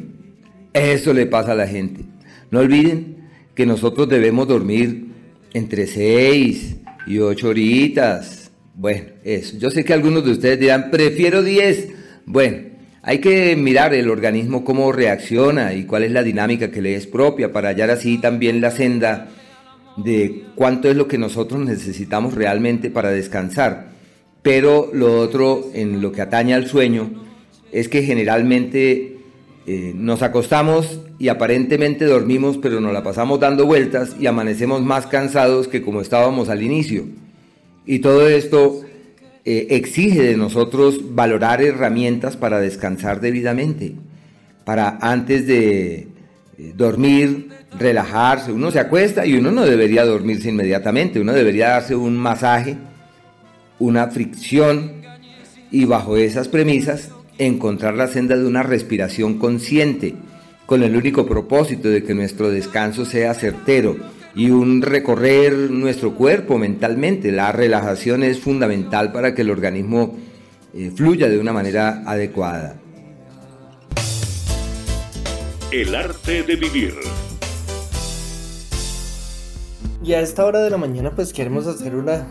[SPEAKER 9] Eso le pasa a la gente. No olviden que nosotros debemos dormir entre seis y ocho horitas. Bueno, eso. Yo sé que algunos de ustedes dirán, prefiero 10. Bueno, hay que mirar el organismo cómo reacciona y cuál es la dinámica que le es propia para hallar así también la senda de cuánto es lo que nosotros necesitamos realmente para descansar. Pero lo otro en lo que atañe al sueño es que generalmente eh, nos acostamos y aparentemente dormimos, pero nos la pasamos dando vueltas y amanecemos más cansados que como estábamos al inicio. Y todo esto eh, exige de nosotros valorar herramientas para descansar debidamente, para antes de eh, dormir, relajarse. Uno se acuesta y uno no debería dormirse inmediatamente, uno debería darse un masaje, una fricción y bajo esas premisas encontrar la senda de una respiración consciente, con el único propósito de que nuestro descanso sea certero y un recorrer nuestro cuerpo mentalmente. La relajación es fundamental para que el organismo eh, fluya de una manera adecuada.
[SPEAKER 1] El arte de vivir.
[SPEAKER 3] Y a esta hora de la mañana pues queremos hacer una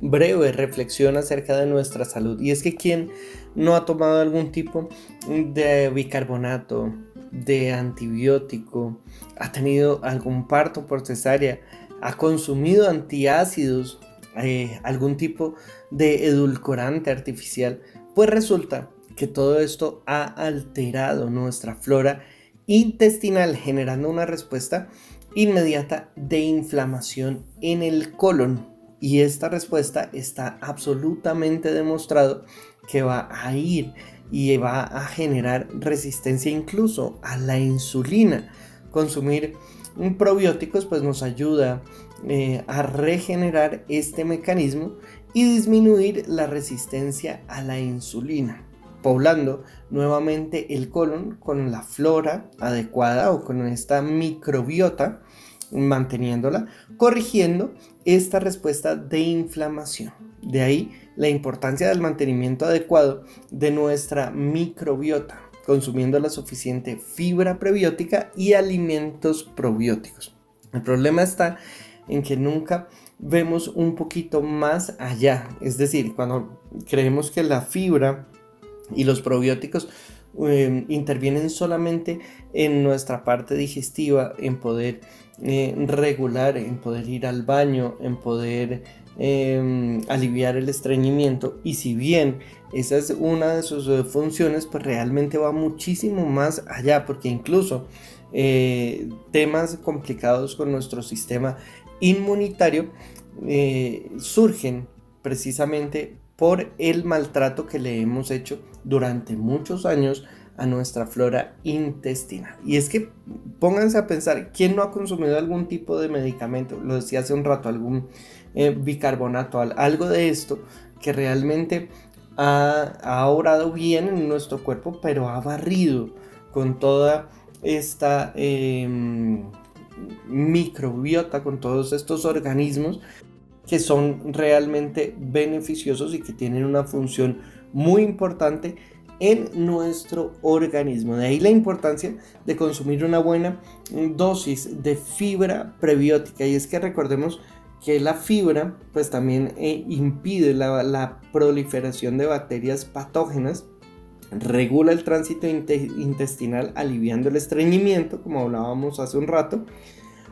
[SPEAKER 3] breve reflexión acerca de nuestra salud. Y es que quien no ha tomado algún tipo de bicarbonato, de antibiótico, ha tenido algún parto por cesárea, ha consumido antiácidos, eh, algún tipo de edulcorante artificial, pues resulta que todo esto ha alterado nuestra flora intestinal, generando una respuesta inmediata de inflamación en el colon. Y esta respuesta está absolutamente demostrado que va a ir y va a generar resistencia incluso a la insulina. Consumir probióticos pues nos ayuda eh, a regenerar este mecanismo y disminuir la resistencia a la insulina, poblando nuevamente el colon con la flora adecuada o con esta microbiota, manteniéndola, corrigiendo esta respuesta de inflamación. De ahí la importancia del mantenimiento adecuado de nuestra microbiota, consumiendo la suficiente fibra prebiótica y alimentos probióticos. El problema está en que nunca vemos un poquito más allá. Es decir, cuando creemos que la fibra y los probióticos em, intervienen solamente en nuestra parte digestiva, en poder eh, regular, en poder ir al baño, en poder em, aliviar el estreñimiento. Y si bien esa es una de sus eh, funciones, pues realmente va muchísimo más allá, porque incluso eh, temas complicados con nuestro sistema inmunitario eh, surgen precisamente por el maltrato que le hemos hecho durante muchos años a nuestra flora intestinal. Y es que pónganse a pensar, ¿quién no ha consumido algún tipo de medicamento? Lo decía hace un rato, algún eh, bicarbonato, algo de esto que realmente ha, ha obrado bien en nuestro cuerpo, pero ha barrido con toda esta em, microbiota, con todos estos organismos que son realmente beneficiosos y que tienen una función muy importante en nuestro organismo. De ahí la importancia de consumir una buena dosis de fibra prebiótica. Y es que recordemos que la fibra pues también eh, impide la, la proliferación de bacterias patógenas regula el tránsito intestinal aliviando el estreñimiento, como hablábamos hace un rato,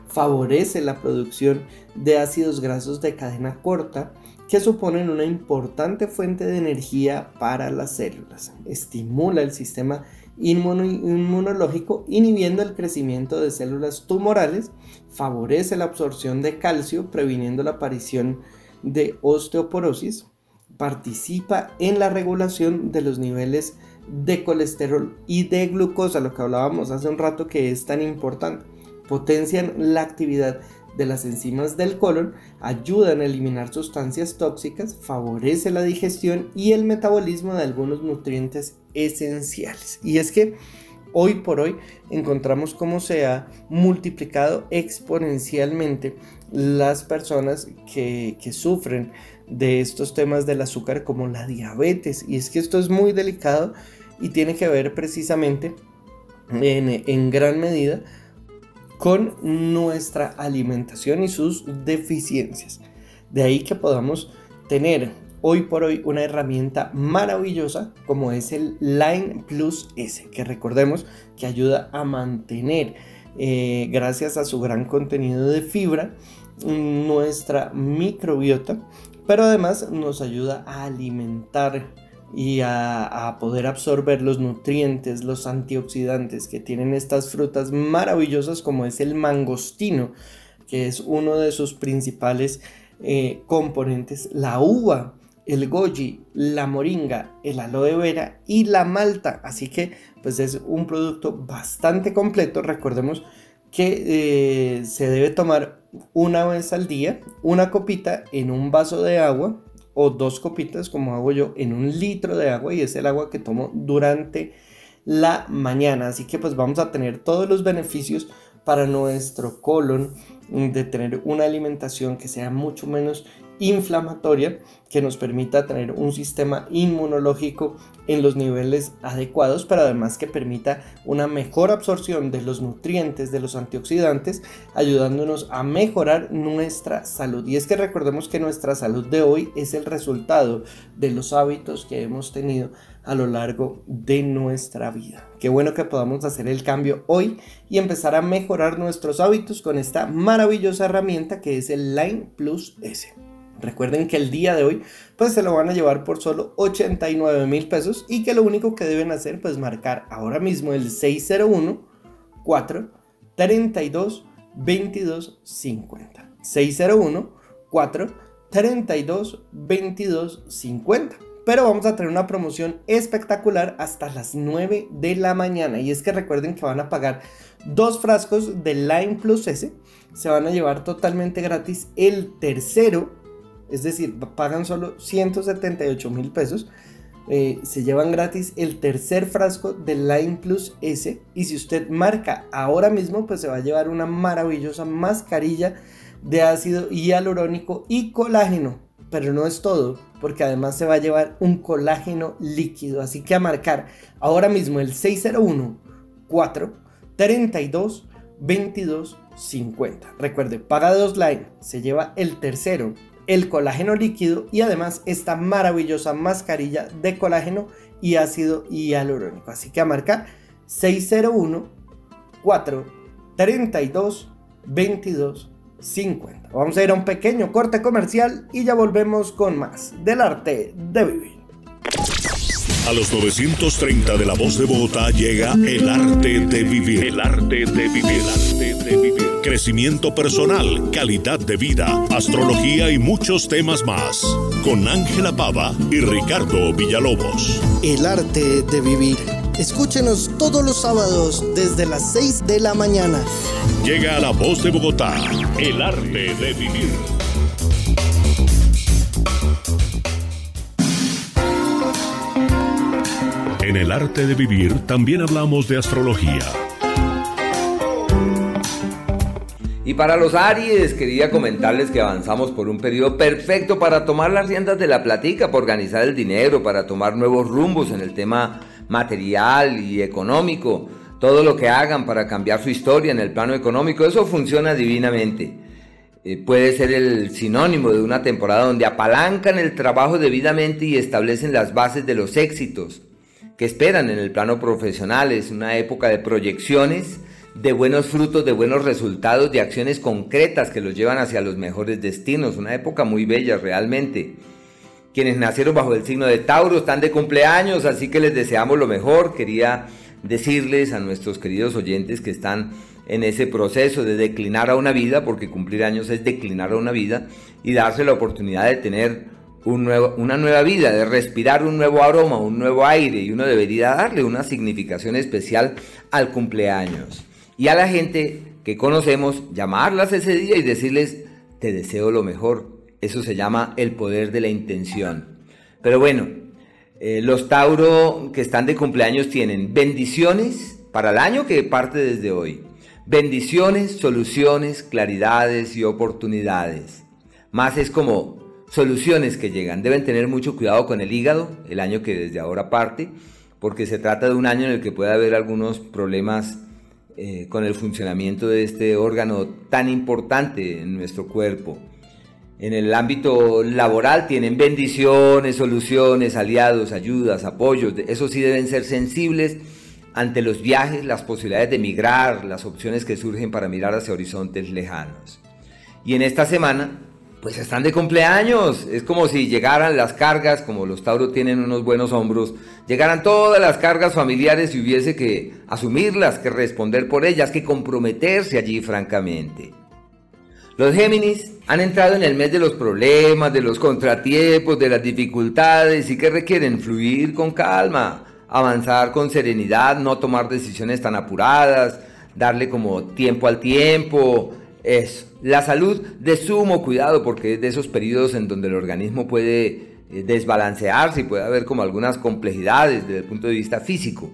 [SPEAKER 3] favorece la producción de ácidos grasos de cadena corta, que suponen una importante fuente de energía para las células, estimula el sistema inmunológico inhibiendo el crecimiento de células tumorales, favorece la absorción de calcio previniendo la aparición de osteoporosis, participa en la regulación de los niveles de colesterol y de glucosa, lo que hablábamos hace un rato que es tan importante. Potencian la actividad de las enzimas del colon, ayudan a eliminar sustancias tóxicas, favorece la digestión y el metabolismo de algunos nutrientes esenciales. Y es que hoy por hoy encontramos cómo se ha multiplicado exponencialmente las personas que, sufren de estos temas del azúcar como la diabetes. Y es que esto es muy delicado y tiene que ver precisamente en, en gran medida con nuestra alimentación y sus deficiencias. De ahí que podamos tener hoy por hoy una herramienta maravillosa como es el Line Plus S, que recordemos que ayuda a mantener, eh, gracias a su gran contenido de fibra, nuestra microbiota pero además nos ayuda a alimentar y a, poder absorber los nutrientes, los antioxidantes que tienen estas frutas maravillosas como es el mangostino, que es uno de sus principales eh, componentes, la uva, el goji, la moringa, el aloe vera y la malta. Así que pues es un producto bastante completo. Recordemos que eh, se debe tomar una vez al día una copita en un vaso de agua o dos copitas como hago yo en un litro de agua y es el agua que tomo durante la mañana así que pues vamos a tener todos los beneficios para nuestro colon de tener una alimentación que sea mucho menos inflamatoria que nos permita tener un sistema inmunológico en los niveles adecuados, pero además que permita una mejor absorción de los nutrientes, de los antioxidantes, ayudándonos a mejorar nuestra salud. Y es que recordemos que nuestra salud de hoy es el resultado de los hábitos que hemos tenido a lo largo de nuestra vida. Qué bueno que podamos hacer el cambio hoy y empezar a mejorar nuestros hábitos con esta maravillosa herramienta que es el Line Plus S. Recuerden que el día de hoy pues se lo van a llevar por solo 89 mil pesos y que lo único que deben hacer pues marcar ahora mismo el 601 4 32 22 50 601 4 32 22 50 pero vamos a tener una promoción espectacular hasta las 9 de la mañana. Y es que recuerden que van a pagar dos frascos de Line Plus S. Se van a llevar totalmente gratis el tercero es decir, pagan solo 178 mil pesos. Eh, se llevan gratis el tercer frasco de Line Plus S y si usted marca ahora mismo pues se va a llevar una maravillosa mascarilla de ácido hialurónico y colágeno pero no es todo porque además se va a llevar un colágeno líquido así que a marcar ahora mismo el 601 4 32 22 50. Recuerde, paga dos line, se lleva el tercero, el colágeno líquido y además esta maravillosa mascarilla de colágeno y ácido hialurónico. Así que a marcar 601 4 32 22 50. Vamos a ir a un pequeño corte comercial y ya volvemos con más del arte de vivir.
[SPEAKER 1] A los 930 de la voz de Bogotá llega el arte de vivir. El arte de vivir. El arte de vivir. Crecimiento personal, calidad de vida, astrología y muchos temas más. Con Ángela Pava y Ricardo Villalobos.
[SPEAKER 3] El arte de vivir. Escúchenos todos los sábados desde las 6 de la mañana.
[SPEAKER 1] Llega a la voz de Bogotá. El arte de vivir. En el arte de vivir también hablamos de astrología.
[SPEAKER 9] Y para los Aries, quería comentarles que avanzamos por un periodo perfecto para tomar las riendas de la platica, para organizar el dinero, para tomar nuevos rumbos en el tema material y económico. Todo lo que hagan para cambiar su historia en el plano económico, eso funciona divinamente. Eh, puede ser el sinónimo de una temporada donde apalancan el trabajo debidamente y establecen las bases de los éxitos que esperan en el plano profesional. Es una época de proyecciones, de buenos frutos, de buenos resultados, de acciones concretas que los llevan hacia los mejores destinos. Una época muy bella realmente. Quienes nacieron bajo el signo de Tauro están de cumpleaños, así que les deseamos lo mejor. Quería decirles a nuestros queridos oyentes que están en ese proceso de declinar a una vida, porque cumplir años es declinar a una vida, y darse la oportunidad de tener una nueva vida, de respirar un nuevo aroma, un nuevo aire, y uno debería darle una significación especial al cumpleaños. Y a la gente que conocemos, llamarlas ese día y decirles, te deseo lo mejor. Eso se llama el poder de la intención. Pero bueno, eh, los Tauro que están de cumpleaños tienen bendiciones para el año que parte desde hoy. Bendiciones, soluciones, claridades y oportunidades. Más es como soluciones que llegan. Deben tener mucho cuidado con el hígado, el año que desde ahora parte, porque se trata de un año en el que puede haber algunos problemas eh, con el funcionamiento de este órgano tan importante en nuestro cuerpo. En el ámbito laboral tienen bendiciones, soluciones, aliados, ayudas, apoyos. Eso sí deben ser sensibles ante los viajes, las posibilidades de migrar, las opciones que surgen para mirar hacia horizontes lejanos. Y en esta semana pues están de cumpleaños. Es como si llegaran las cargas, como los Tauros tienen unos buenos hombros, llegaran todas las cargas familiares y hubiese que asumirlas, que responder por ellas, que comprometerse allí francamente. Los Géminis han entrado en el mes de los problemas, de los contratiempos, de las dificultades y que requieren fluir con calma, avanzar con serenidad, no tomar decisiones tan apuradas, darle como tiempo al tiempo, es La salud de sumo cuidado porque es de esos periodos en donde el organismo puede eh, desbalancearse y puede haber como algunas complejidades desde el punto de vista físico.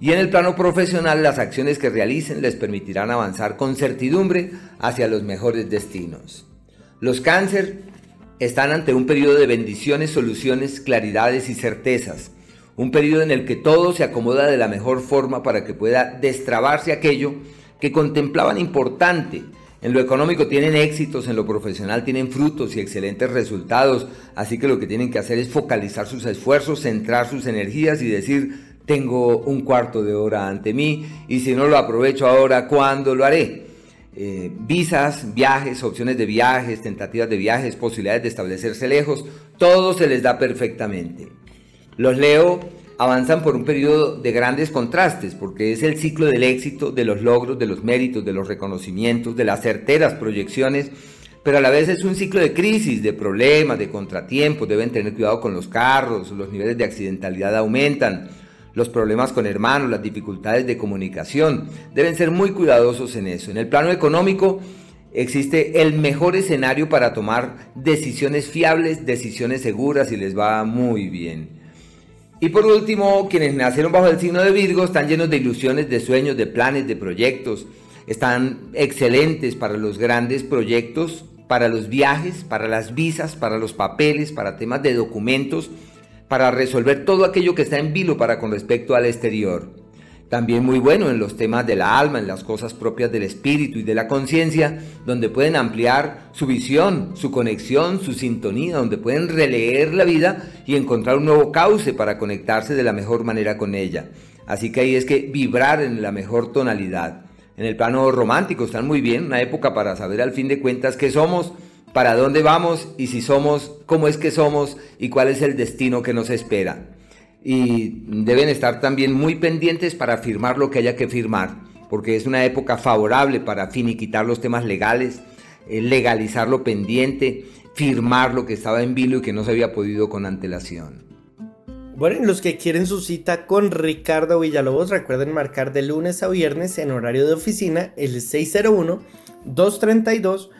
[SPEAKER 9] Y en el plano profesional las acciones que realicen les permitirán avanzar con certidumbre hacia los mejores destinos. Los cáncer están ante un periodo de bendiciones, soluciones, claridades y certezas. Un periodo en el que todo se acomoda de la mejor forma para que pueda destrabarse aquello que contemplaban importante en lo económico tienen éxitos, en lo profesional tienen frutos y excelentes resultados, así que lo que tienen que hacer es focalizar sus esfuerzos, centrar sus energías y decir, tengo un cuarto de hora ante mí y si no lo aprovecho ahora, ¿cuándo lo haré? Eh, visas, viajes, opciones de viajes, tentativas de viajes, posibilidades de establecerse lejos, todo se les da perfectamente. Los leo avanzan por un periodo de grandes contrastes, porque es el ciclo del éxito, de los logros, de los méritos, de los reconocimientos, de las certeras proyecciones, pero a la vez es un ciclo de crisis, de problemas, de contratiempos, deben tener cuidado con los carros, los niveles de accidentalidad aumentan, los problemas con hermanos, las dificultades de comunicación, deben ser muy cuidadosos en eso. En el plano económico, existe el mejor escenario para tomar decisiones fiables, decisiones seguras y les va muy bien. Y por último, quienes nacieron bajo el signo de Virgo están llenos de ilusiones, de sueños, de planes, de proyectos. Están excelentes para los grandes proyectos, para los viajes, para las visas, para los papeles, para temas de documentos, para resolver todo aquello que está en vilo para con respecto al exterior. También muy bueno en los temas de la alma, en las cosas propias del espíritu y de la conciencia, donde pueden ampliar su visión, su conexión, su sintonía, donde pueden releer la vida y encontrar un nuevo cauce para conectarse de la mejor manera con ella. Así que ahí es que vibrar en la mejor tonalidad. En el plano romántico están muy bien, una época para saber al fin de cuentas qué somos, para dónde vamos y si somos, cómo es que somos y cuál es el destino que nos espera y deben estar también muy pendientes para firmar lo que haya que firmar, porque es una época favorable para finiquitar los temas legales, eh, legalizar lo pendiente, firmar lo que estaba en vilo y que no se había podido con antelación.
[SPEAKER 3] Bueno, los que quieren su cita con Ricardo Villalobos, recuerden marcar de lunes a viernes en horario de oficina el 601 232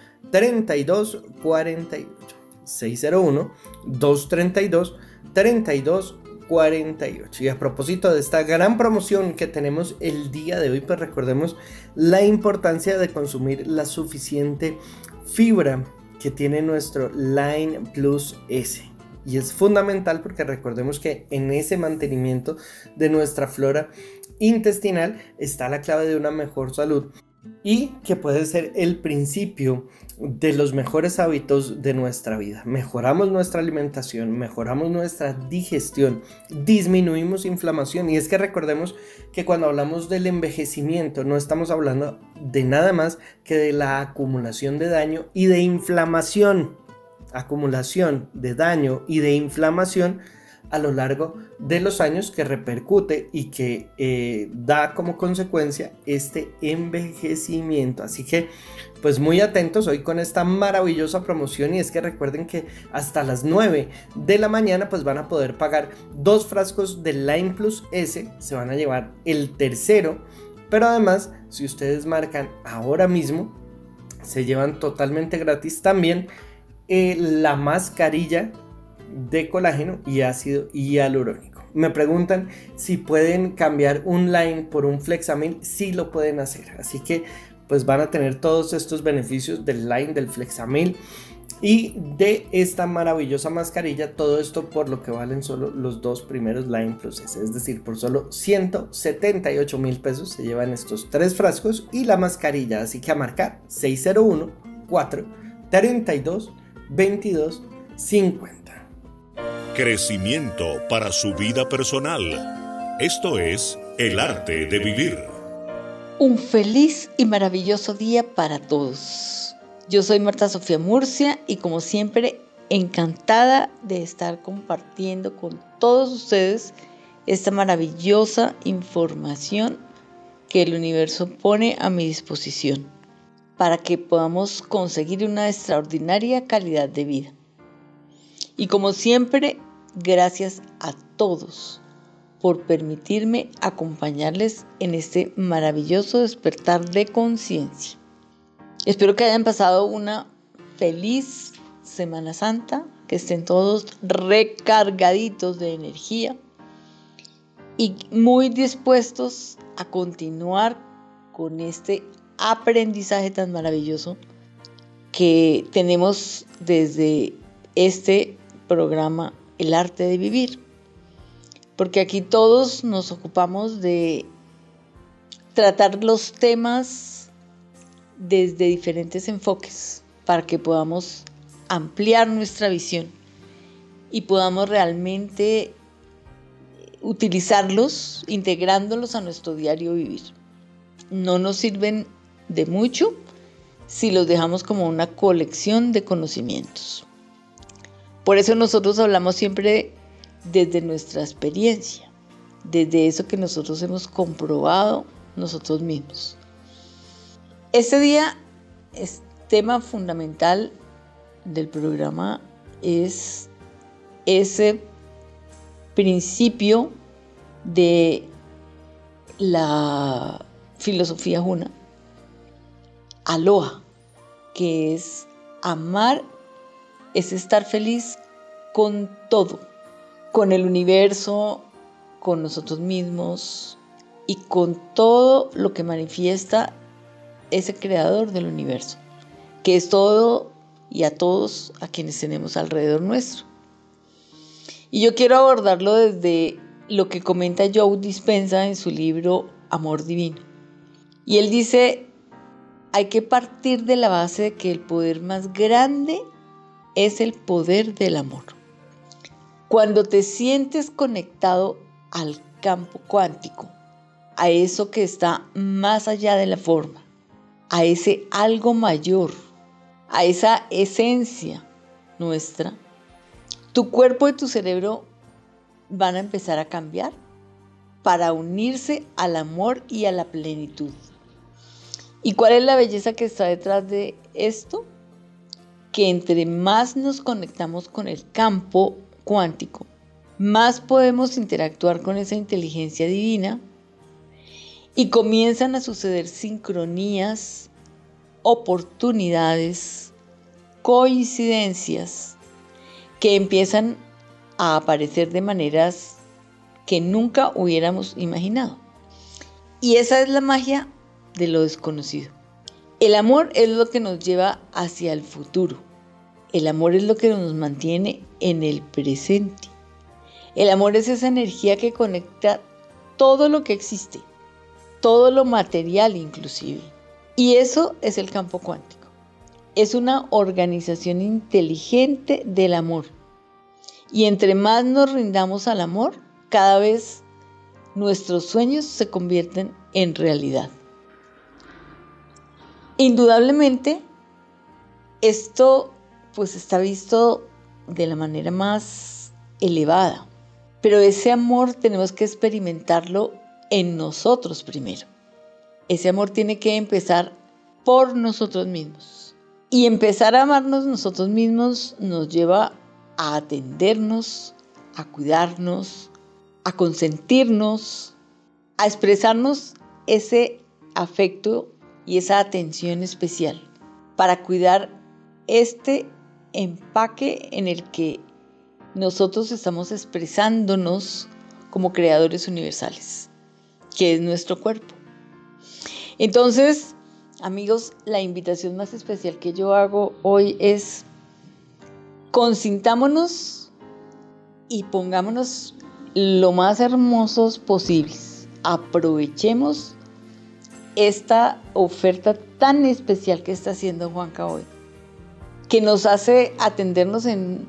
[SPEAKER 3] 3248. 601 232 32 48. Y a propósito de esta gran promoción que tenemos el día de hoy, pues recordemos la importancia de consumir la suficiente fibra que tiene nuestro Line Plus S. Y es fundamental porque recordemos que en ese mantenimiento de nuestra flora intestinal está la clave de una mejor salud y que puede ser el principio de los mejores hábitos de nuestra vida. Mejoramos nuestra alimentación, mejoramos nuestra digestión, disminuimos inflamación y es que recordemos que cuando hablamos del envejecimiento no estamos hablando de nada más que de la acumulación de daño y de inflamación. Acumulación de daño y de inflamación a lo largo de los años que repercute y que eh, da como consecuencia este envejecimiento. Así que pues muy atentos hoy con esta maravillosa promoción. Y es que recuerden que hasta las 9 de la mañana pues van a poder pagar dos frascos de Line Plus S, se van a llevar el tercero, pero además si ustedes marcan ahora mismo se llevan totalmente gratis también eh, la mascarilla de colágeno y ácido hialurónico. Me preguntan si pueden cambiar un line por un Flexamil, sí lo pueden hacer. Así que pues van a tener todos estos beneficios del line del Flexamil y de esta maravillosa mascarilla, todo esto por lo que valen solo los dos primeros Line Plus S, es decir, por solo 178 mil pesos se llevan estos tres frascos y la mascarilla, así que a marcar 601 4 32 22 50
[SPEAKER 1] crecimiento para su vida personal. Esto es el arte de vivir.
[SPEAKER 12] Un feliz y maravilloso día para todos. Yo soy Marta Sofía Murcia y como siempre encantada de estar compartiendo con todos ustedes esta maravillosa información que el universo pone a mi disposición para que podamos conseguir una extraordinaria calidad de vida. Y como siempre, gracias a todos por permitirme acompañarles en este maravilloso despertar de conciencia. Espero que hayan pasado una feliz Semana Santa, que estén todos recargaditos de energía y muy dispuestos a continuar con este aprendizaje tan maravilloso que tenemos desde este programa El arte de vivir. Porque aquí todos nos ocupamos de tratar los temas desde diferentes enfoques para que podamos ampliar nuestra visión y podamos realmente utilizarlos, integrándolos a nuestro diario vivir. No nos sirven de mucho si los dejamos como una colección de conocimientos. Por eso nosotros hablamos siempre desde nuestra experiencia, desde eso que nosotros hemos comprobado nosotros mismos. Este día, es tema fundamental del programa es ese principio de la filosofía juna, aloha, que es amar es estar feliz con todo, con el universo, con nosotros mismos y con todo lo que manifiesta ese creador del universo, que es todo y a todos a quienes tenemos alrededor nuestro. Y yo quiero abordarlo desde lo que comenta Joe Dispensa en su libro amor divino. Y él dice, hay que partir de la base de que el poder más grande es el poder del amor. Cuando te sientes conectado al campo cuántico, a eso que está más allá de la forma, a ese algo mayor, a esa esencia nuestra, tu cuerpo y tu cerebro van a empezar a cambiar para unirse al amor y a la plenitud. ¿Y cuál es la belleza que está detrás de esto? Que entre más nos conectamos con el campo cuántico, más podemos interactuar con esa inteligencia divina y comienzan a suceder sincronías, oportunidades, coincidencias que empiezan a aparecer de maneras que nunca hubiéramos imaginado. Y esa es la magia de lo desconocido. El amor es lo que nos lleva hacia el futuro. El amor es lo que nos mantiene en el presente. El amor es esa energía que conecta todo lo que existe, todo lo material inclusive. Y eso es el campo cuántico. Es una organización inteligente del amor. Y entre más nos rindamos al amor, cada vez nuestros sueños se convierten en realidad. Indudablemente, esto pues está visto de la manera más elevada, pero ese amor tenemos que experimentarlo en nosotros primero. Ese amor tiene que empezar por nosotros mismos. Y empezar a amarnos nosotros mismos nos lleva a atendernos, a cuidarnos, a consentirnos, a expresarnos ese afecto y esa atención especial para cuidar este empaque en el que nosotros estamos expresándonos como creadores universales, que es nuestro cuerpo. Entonces, amigos, la invitación más especial que yo hago hoy es consintámonos y pongámonos lo más hermosos posibles. Aprovechemos esta oferta tan especial que está haciendo Juanca hoy, que nos hace atendernos en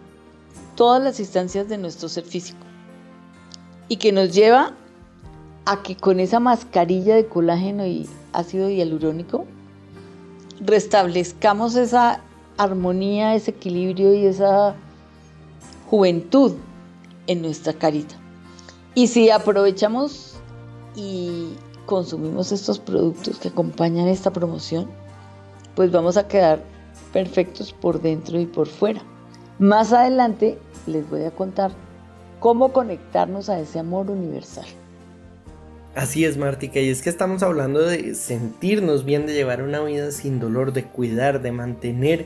[SPEAKER 12] todas las instancias de nuestro ser físico y que nos lleva a que con esa mascarilla de colágeno y ácido hialurónico restablezcamos esa armonía, ese equilibrio y esa juventud en nuestra carita. Y si aprovechamos y consumimos estos productos que acompañan esta promoción, pues vamos a quedar perfectos por dentro y por fuera. Más adelante les voy a contar cómo conectarnos a ese amor universal.
[SPEAKER 3] Así es, Martica, y es que estamos hablando de sentirnos bien, de llevar una vida sin dolor, de cuidar, de mantener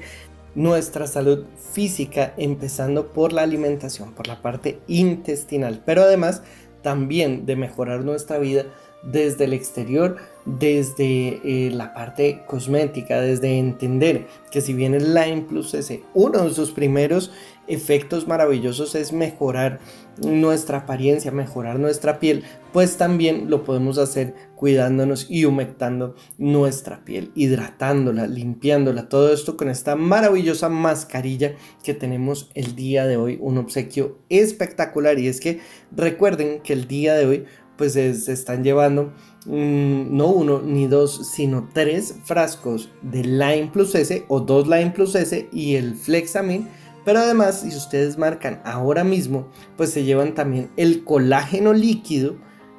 [SPEAKER 3] nuestra salud física, empezando por la alimentación, por la parte intestinal, pero además también de mejorar nuestra vida desde el exterior, desde eh, la parte cosmética, desde entender que si bien el Line Plus S, uno de sus primeros efectos maravillosos es mejorar nuestra apariencia, mejorar nuestra piel, pues también lo podemos hacer cuidándonos y humectando nuestra piel, hidratándola, limpiándola, todo esto con esta maravillosa mascarilla que tenemos el día de hoy, un obsequio espectacular. Y es que recuerden que el día de hoy pues se, están llevando mm, no uno ni dos, sino tres frascos de Line Plus S o dos Line Plus S y el Flexamin. Pero además, si ustedes marcan ahora mismo, pues se llevan también el colágeno líquido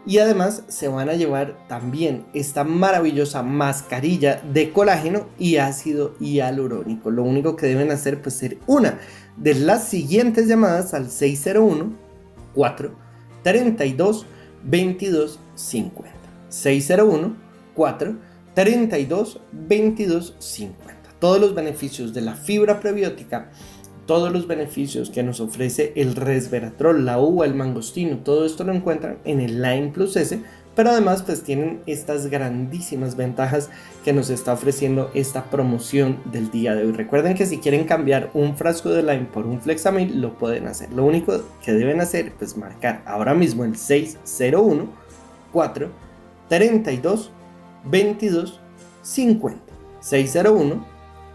[SPEAKER 3] y además se van a llevar también esta maravillosa mascarilla de colágeno y ácido hialurónico. Lo único que deben hacer pues ser una de las siguientes llamadas al 601 4 32 2250. 601 4 32 22 50. Todos los beneficios de la fibra prebiótica, todos los beneficios que nos ofrece el resveratrol, la uva, el mangostino, todo esto lo encuentran en el Line Plus S, pero además pues tienen estas grandísimas ventajas que nos está ofreciendo esta promoción del día de hoy. Recuerden que si quieren cambiar un frasco de Line por un Flexamil lo pueden hacer. Lo único que deben hacer es marcar ahora mismo el 601 4 32 22 50 601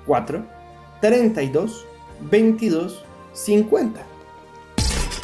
[SPEAKER 3] 4 32 22 50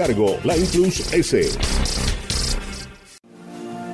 [SPEAKER 1] cargo, Line Plus S.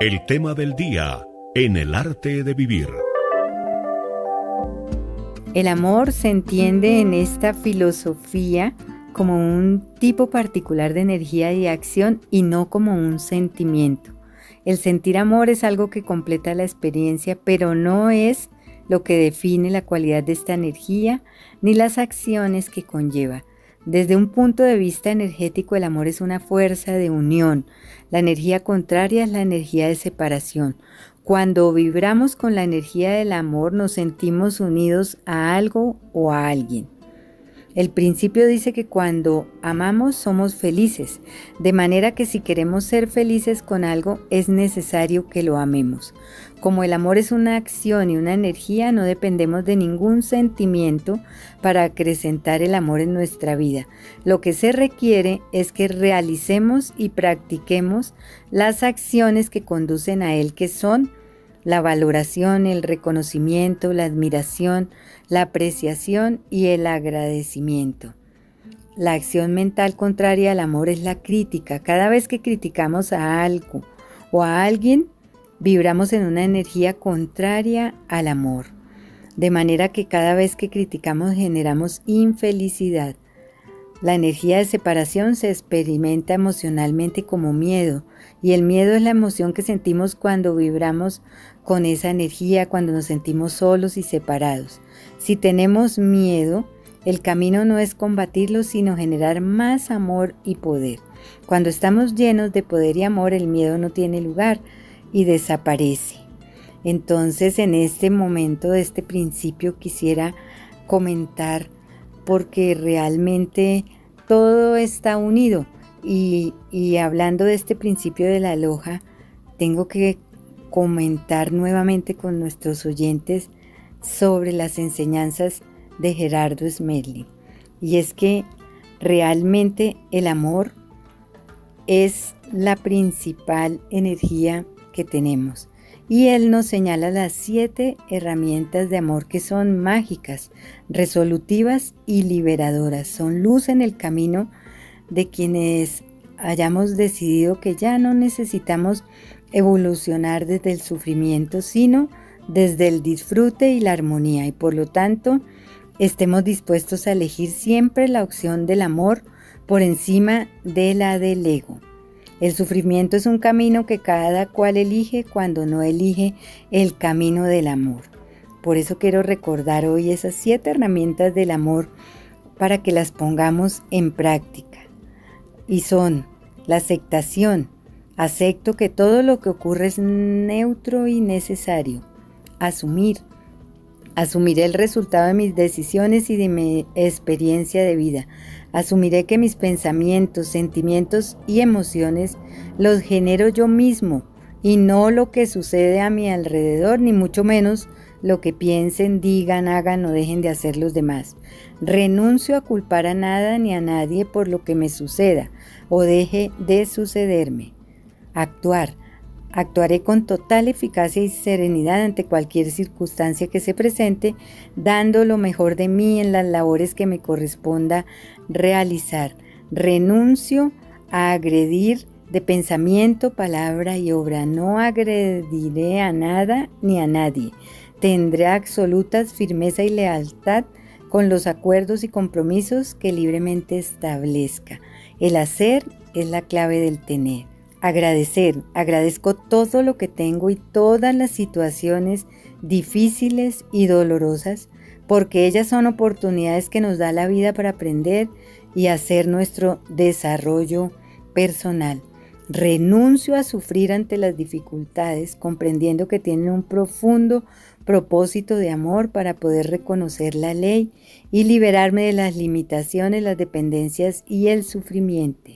[SPEAKER 1] El tema del día en el arte de vivir.
[SPEAKER 10] El amor se entiende en esta filosofía como un tipo particular de energía y acción y no como un sentimiento. El sentir amor es algo que completa la experiencia, pero no es lo que define la cualidad de esta energía ni las acciones que conlleva. Desde un punto de vista energético, el amor es una fuerza de unión. La energía contraria es la energía de separación. Cuando vibramos con la energía del amor, nos sentimos unidos a algo o a alguien. El principio dice que cuando amamos somos felices, de manera que si queremos ser felices con algo es necesario que lo amemos. Como el amor es una acción y una energía, no dependemos de ningún sentimiento para acrecentar el amor en nuestra vida. Lo que se requiere es que realicemos y practiquemos las acciones que conducen a él, que son la valoración, el reconocimiento, la admiración, la apreciación y el agradecimiento. La acción mental contraria al amor es la crítica. Cada vez que criticamos a algo o a alguien, vibramos en una energía contraria al amor. De manera que cada vez que criticamos generamos infelicidad. La energía de separación se experimenta emocionalmente como miedo y el miedo es la emoción que sentimos cuando vibramos con esa energía, cuando nos sentimos solos y separados. Si tenemos miedo, el camino no es combatirlo, sino generar más amor y poder. Cuando estamos llenos de poder y amor, el miedo no tiene lugar y desaparece. Entonces, en este momento de este principio quisiera comentar porque realmente todo está unido. Y, hablando de este principio de la loja, tengo que comentar nuevamente con nuestros oyentes sobre las enseñanzas de Gerardo Smedley. Y es que realmente el amor es la principal energía que tenemos. Y él nos señala las siete herramientas de amor que son mágicas, resolutivas y liberadoras. Son luz en el camino de quienes hayamos decidido que ya no necesitamos evolucionar desde el sufrimiento, sino desde el disfrute y la armonía. Y por lo tanto, estemos dispuestos a elegir siempre la opción del amor por encima de la del ego. El sufrimiento es un camino que cada cual elige cuando no elige el camino del amor. Por eso quiero recordar hoy esas siete herramientas del amor para que las pongamos en práctica. Y son la aceptación. Acepto que todo lo que ocurre es neutro y necesario. Asumir. Asumiré el resultado de mis decisiones y de mi experiencia de vida. Asumiré que mis pensamientos, sentimientos y emociones los genero yo mismo y no lo que sucede a mi alrededor, ni mucho menos lo que piensen, digan, hagan o dejen de hacer los demás. Renuncio a culpar a nada ni a nadie por lo que me suceda o deje de sucederme. Actuar. Actuaré con total eficacia y serenidad ante cualquier circunstancia que se presente, dando lo mejor de mí en las labores que me corresponda realizar. Renuncio a agredir de pensamiento, palabra y obra. No agrediré a nada ni a nadie. Tendré absolutas firmeza y lealtad con los acuerdos y compromisos que libremente establezca. El hacer es la clave del tener. Agradecer. Agradezco todo lo que tengo y todas las situaciones difíciles y dolorosas porque ellas son oportunidades que nos da la vida para aprender y hacer nuestro desarrollo personal. Renuncio a sufrir ante las dificultades, comprendiendo que tienen un profundo propósito de amor para poder reconocer la ley y liberarme de las limitaciones, las dependencias y el sufrimiento.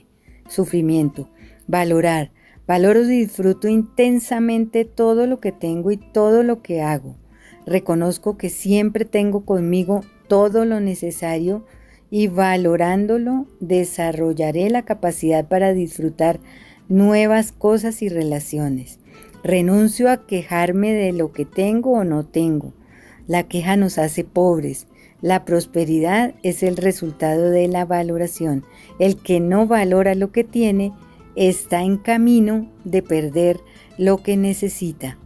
[SPEAKER 10] Sufrimiento. Valorar. Valoro y disfruto intensamente todo lo que tengo y todo lo que hago. Reconozco que siempre tengo conmigo todo lo necesario y valorándolo desarrollaré la capacidad para disfrutar nuevas cosas y relaciones. Renuncio a quejarme de lo que tengo o no tengo. La queja nos hace pobres. La prosperidad es el resultado de la valoración. El que no valora lo que tiene está en camino de perder lo que necesita.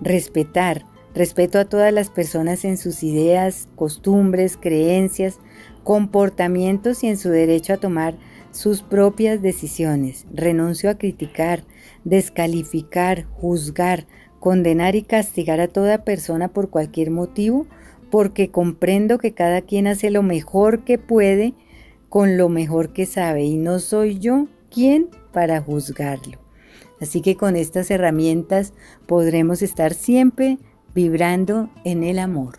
[SPEAKER 10] Respetar. Respeto a todas las personas en sus ideas, costumbres, creencias, comportamientos y en su derecho a tomar sus propias decisiones. Renuncio a criticar, descalificar, juzgar, condenar y castigar a toda persona por cualquier motivo, porque comprendo que cada quien hace lo mejor que puede con lo mejor que sabe y no soy yo quien para juzgarlo. Así que con estas herramientas podremos estar siempre vibrando en el amor.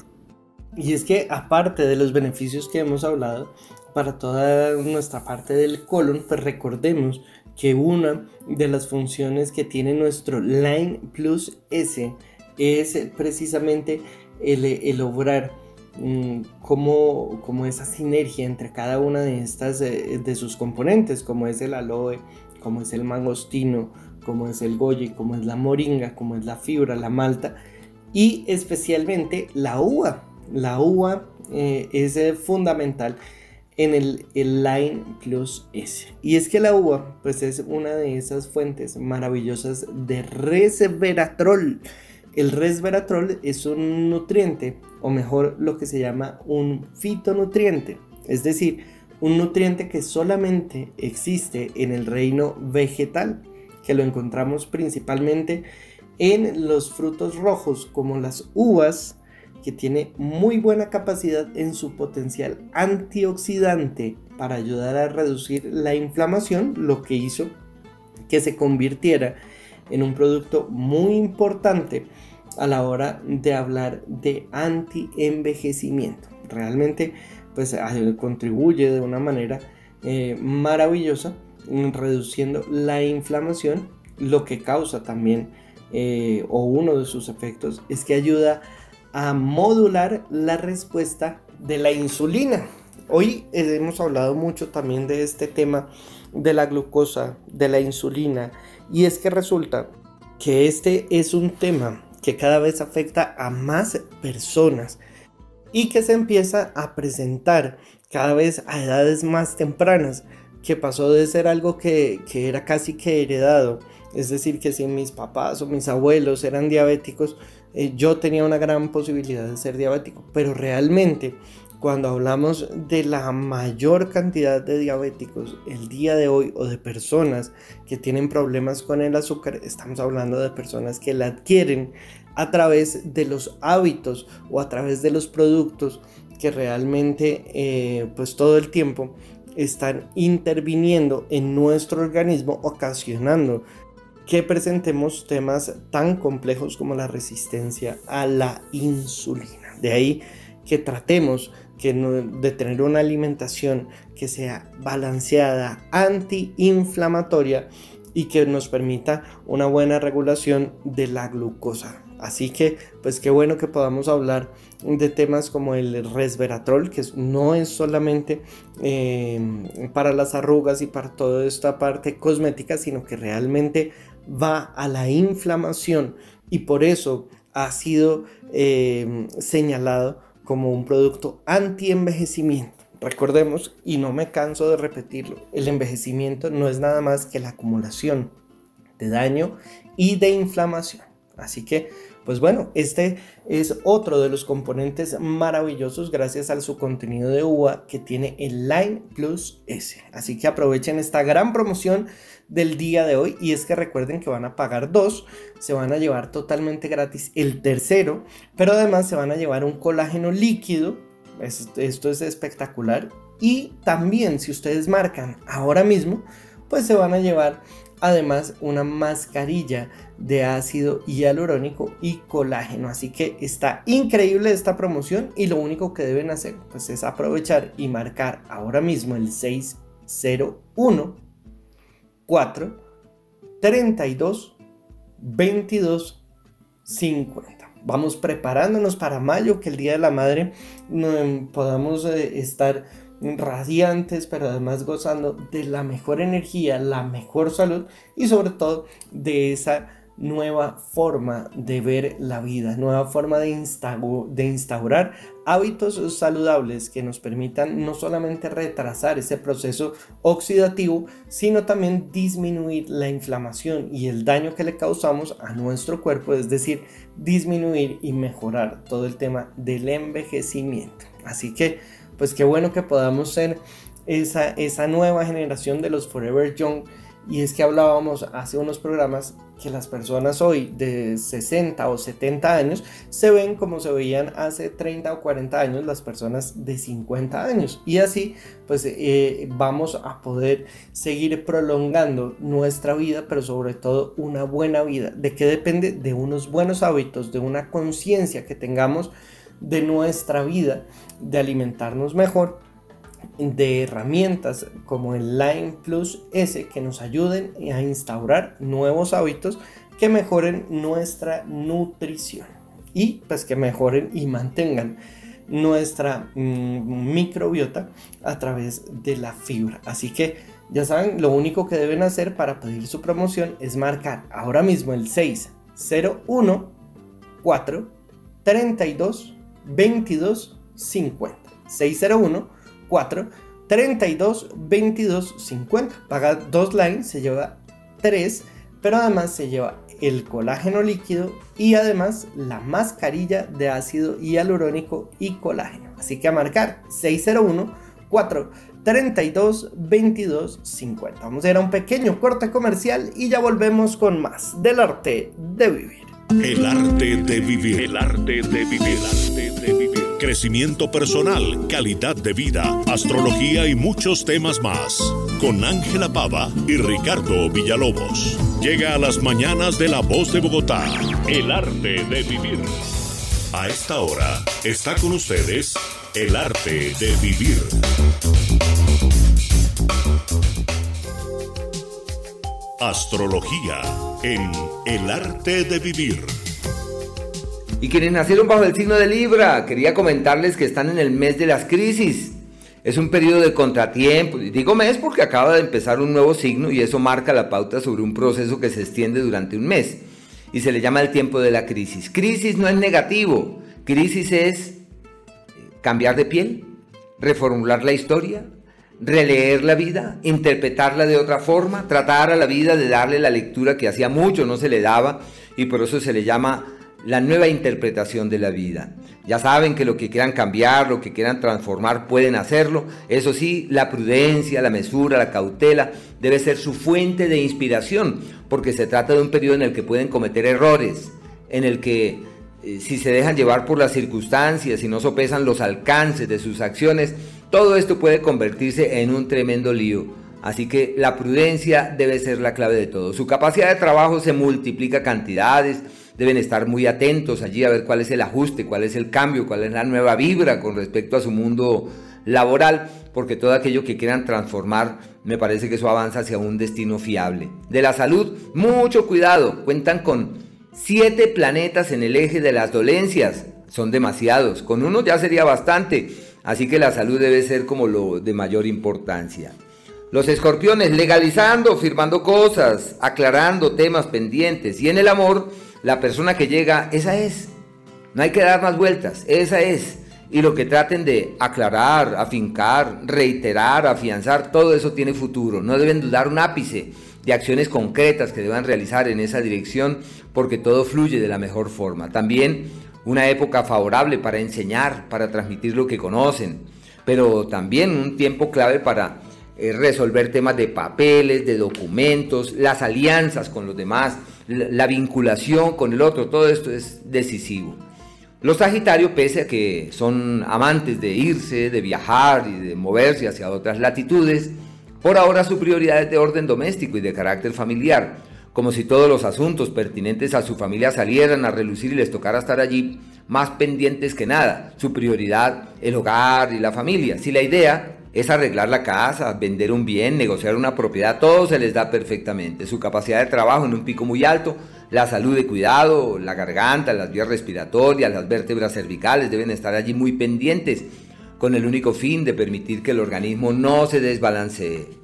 [SPEAKER 3] Y es que aparte de los beneficios que hemos hablado, para toda nuestra parte del colon, pues recordemos que una de las funciones que tiene nuestro Line Plus S es precisamente el, el lograr mm, como, como, esa sinergia entre cada una de estas de sus componentes, como es el aloe, como es el mangostino, como es el goji, como es la moringa, como es la fibra, la malta y especialmente la uva. La uva eh, es fundamental en el, Line Plus S. Y es que la uva, pues es una de esas fuentes maravillosas de resveratrol. El resveratrol es un nutriente, o mejor lo que se llama un fitonutriente, es decir, un nutriente que solamente existe en el reino vegetal, que lo encontramos principalmente en los frutos rojos como las uvas, que tiene muy buena capacidad en su potencial antioxidante para ayudar a reducir la inflamación, lo que hizo que se convirtiera en un producto muy importante a la hora de hablar de anti-envejecimiento. Realmente pues contribuye de una manera eh, maravillosa reduciendo la inflamación, lo que causa también eh, o uno de sus efectos es que ayuda a modular la respuesta de la insulina. Hoy hemos hablado mucho también de este tema de la glucosa, de la insulina, y es que resulta que este es un tema que cada vez afecta a más personas y que se empieza a presentar cada vez a edades más tempranas, que pasó de ser algo que, que era casi que heredado, es decir, que si mis papás o mis abuelos eran diabéticos, eh, yo tenía una gran posibilidad de ser diabético, pero realmente cuando hablamos de la mayor cantidad de diabéticos el día de hoy o de personas que tienen problemas con el azúcar, estamos hablando de personas que la adquieren a través de los hábitos o a través de los productos que realmente eh, pues todo el tiempo están interviniendo en nuestro organismo ocasionando que presentemos temas tan complejos como la resistencia a la insulina. De ahí que tratemos de tener una alimentación que sea balanceada, antiinflamatoria y que nos permita una buena regulación de la glucosa. Así que, pues qué bueno que podamos hablar de temas como el resveratrol, que no es solamente eh, para las arrugas y para toda esta parte cosmética, sino que realmente va a la inflamación y por eso ha sido eh, señalado como un producto anti-envejecimiento. Recordemos, y no me canso de repetirlo, el envejecimiento no es nada más que la acumulación de daño y de inflamación. Así que pues bueno, este es otro de los componentes maravillosos gracias a su contenido de uva que tiene el Line Plus S. Así que aprovechen esta gran promoción del día de hoy y es que recuerden que van a pagar dos, se van a llevar totalmente gratis el tercero, pero además se van a llevar un colágeno líquido, esto es espectacular y también si ustedes marcan ahora mismo, pues se van a llevar además una mascarilla de ácido hialurónico y colágeno. Así que está increíble esta promoción y lo único que deben hacer pues es aprovechar y marcar ahora mismo el 601 4 32 22 50. Vamos preparándonos para mayo, que el Día de la Madre podamos eh, estar radiantes, pero además gozando de la mejor energía, la mejor salud y sobre todo de esa nueva forma de ver la vida, nueva forma de, de instaurar hábitos saludables que nos permitan no solamente retrasar ese proceso oxidativo, sino también disminuir la inflamación y el daño que le causamos a nuestro cuerpo, es decir, disminuir y mejorar todo el tema del envejecimiento. Así que pues qué bueno que podamos ser esa, esa nueva generación de los Forever Young. Y es que hablábamos hace unos programas que las personas hoy de 60 o 70 años se ven como se veían hace 30 o 40 años las personas de 50 años. Y así pues eh, vamos a poder seguir prolongando nuestra vida, pero sobre todo una buena vida. ¿De qué depende? De unos buenos hábitos, de una conciencia que tengamos de nuestra vida, de alimentarnos mejor, de herramientas como el Line Plus S que nos ayuden a instaurar nuevos hábitos que mejoren nuestra nutrición y pues que mejoren y mantengan nuestra mm, microbiota a través de la fibra. Así que ya saben, lo único que deben hacer para pedir su promoción es marcar ahora mismo el 601 4 32 22 50. 601 4 32 22 50. Paga dos lines, se lleva 3, pero además se lleva el colágeno líquido y además la mascarilla de ácido hialurónico y colágeno. Así que a marcar 601 4 32 22 50. Vamos a ir a un pequeño corte comercial y ya volvemos con más del arte de vivir.
[SPEAKER 1] El arte de vivir. El arte de vivir. El arte de vivir. Crecimiento personal, calidad de vida, astrología y muchos temas más. Con Ángela Pava y Ricardo Villalobos. Llega a las mañanas de La Voz de Bogotá. El arte de vivir. A esta hora está con ustedes El arte de vivir. Astrología en El arte de vivir.
[SPEAKER 9] Y quienes nacieron bajo el signo de Libra, quería comentarles que están en el mes de las crisis. Es un periodo de contratiempo. Digo mes porque acaba de empezar un nuevo signo y eso marca la pauta sobre un proceso que se extiende durante un mes. Y se le llama el tiempo de la crisis. Crisis no es negativo. Crisis es eh, cambiar de piel, reformular la historia, releer la vida, interpretarla de otra forma, tratar a la vida de darle la lectura que hacía mucho no se le daba y por eso se le llama la nueva interpretación de la vida. Ya saben que lo que quieran cambiar, lo que quieran transformar, pueden hacerlo. Eso sí, la prudencia, la mesura, la cautela debe ser su fuente de inspiración, porque se trata de un periodo en el que pueden cometer errores, en el que eh, si se dejan llevar por las circunstancias y no sopesan los alcances de sus acciones, todo esto puede convertirse en un tremendo lío. Así que la prudencia debe ser la clave de todo. Su capacidad de trabajo se multiplica cantidades, deben estar muy atentos allí a ver cuál es el ajuste, cuál es el cambio, cuál es la nueva vibra con respecto a su mundo laboral, porque todo aquello que quieran transformar, me parece que eso avanza hacia un destino fiable. De la salud, mucho cuidado, cuentan con siete planetas en el eje de las dolencias, son demasiados, con uno ya sería bastante Así que la salud debe ser como lo de mayor importancia. Los escorpiones legalizando, firmando cosas, aclarando temas pendientes. Y en el amor, la persona que llega, esa es. No hay que dar más vueltas, esa es. y lo que traten de aclarar, afincar, reiterar, afianzar, todo eso tiene futuro. No deben dudar un ápice de acciones concretas que deban realizar en esa dirección porque todo fluye de la mejor forma. También una época favorable para enseñar, para transmitir lo que conocen, pero también un tiempo clave para eh, resolver temas de papeles, de documentos, las alianzas con los demás, la vinculación con el otro, todo esto es decisivo. Los Sagitarios, pese a que son amantes de irse, de viajar y de moverse hacia otras latitudes, por ahora su prioridad es de orden doméstico y de carácter familiar, como si todos los asuntos pertinentes a su familia salieran a relucir y les tocara estar allí más pendientes que nada. Su prioridad, el hogar y la familia. Si la idea es arreglar la casa, vender un bien, negociar una propiedad, todo se les da perfectamente. Su capacidad de trabajo en un pico muy alto la salud de cuidado, la garganta, las vías respiratorias, las vértebras cervicales deben estar allí muy pendientes, con el único fin de permitir que el organismo no se desbalancee.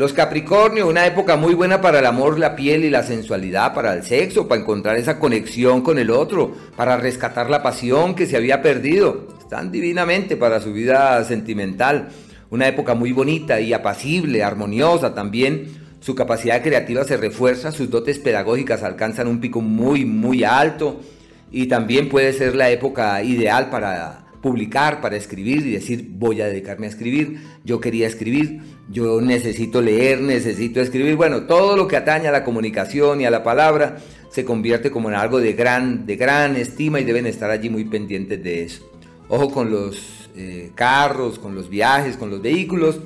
[SPEAKER 9] Los Capricornio, una época muy buena para el amor, la piel y la sensualidad, para el sexo, para encontrar esa conexión con el otro, para rescatar la pasión que se había perdido. Están divinamente para su vida sentimental. Una época muy bonita y apacible, armoniosa también su capacidad creativa se refuerza, sus dotes pedagógicas alcanzan un pico muy, muy alto y también puede ser la época ideal para publicar, para escribir y decir voy a dedicarme a escribir, yo quería escribir, yo necesito leer, necesito escribir. Bueno, todo lo que atañe a la comunicación y a la palabra se convierte como en algo de gran, de gran estima y deben estar allí muy pendientes de eso. Ojo con los eh, carros, con los viajes, con los vehículos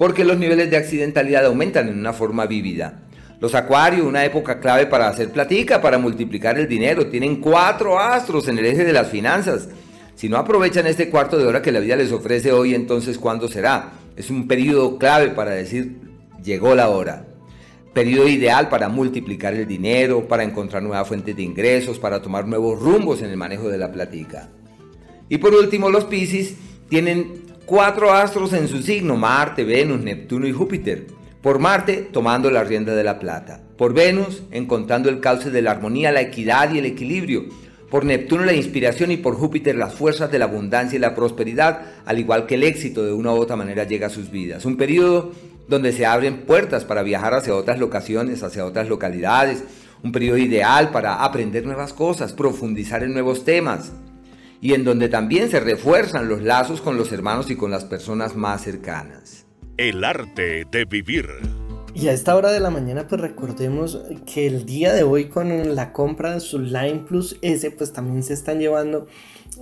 [SPEAKER 9] porque los niveles de accidentalidad aumentan en una forma vívida. Los acuarios, una época clave para hacer platica, para multiplicar el dinero, tienen cuatro astros en el eje de las finanzas. Si no aprovechan este cuarto de hora que la vida les ofrece hoy, entonces ¿cuándo será? Es un periodo clave para decir, llegó la hora. Periodo ideal para multiplicar el dinero, para encontrar nuevas fuentes de ingresos, para tomar nuevos rumbos en el manejo de la platica. Y por último, los Piscis tienen cuatro astros en su signo, Marte, Venus, Neptuno y Júpiter. Por Marte, tomando la rienda de la plata. Por Venus, encontrando el cauce de la armonía, la equidad y el equilibrio. Por Neptuno, la inspiración y por Júpiter, las fuerzas de la abundancia y la prosperidad, al igual que el éxito de una u otra manera llega a sus vidas. Un periodo donde se abren puertas para viajar hacia otras locaciones, hacia otras localidades. Un periodo ideal para aprender nuevas cosas, profundizar en nuevos temas y en donde también se refuerzan los lazos con los hermanos y con las personas más cercanas.
[SPEAKER 1] El arte de vivir.
[SPEAKER 3] Y a esta hora de la mañana pues recordemos que el día de hoy con la compra de su Line Plus S pues también se están llevando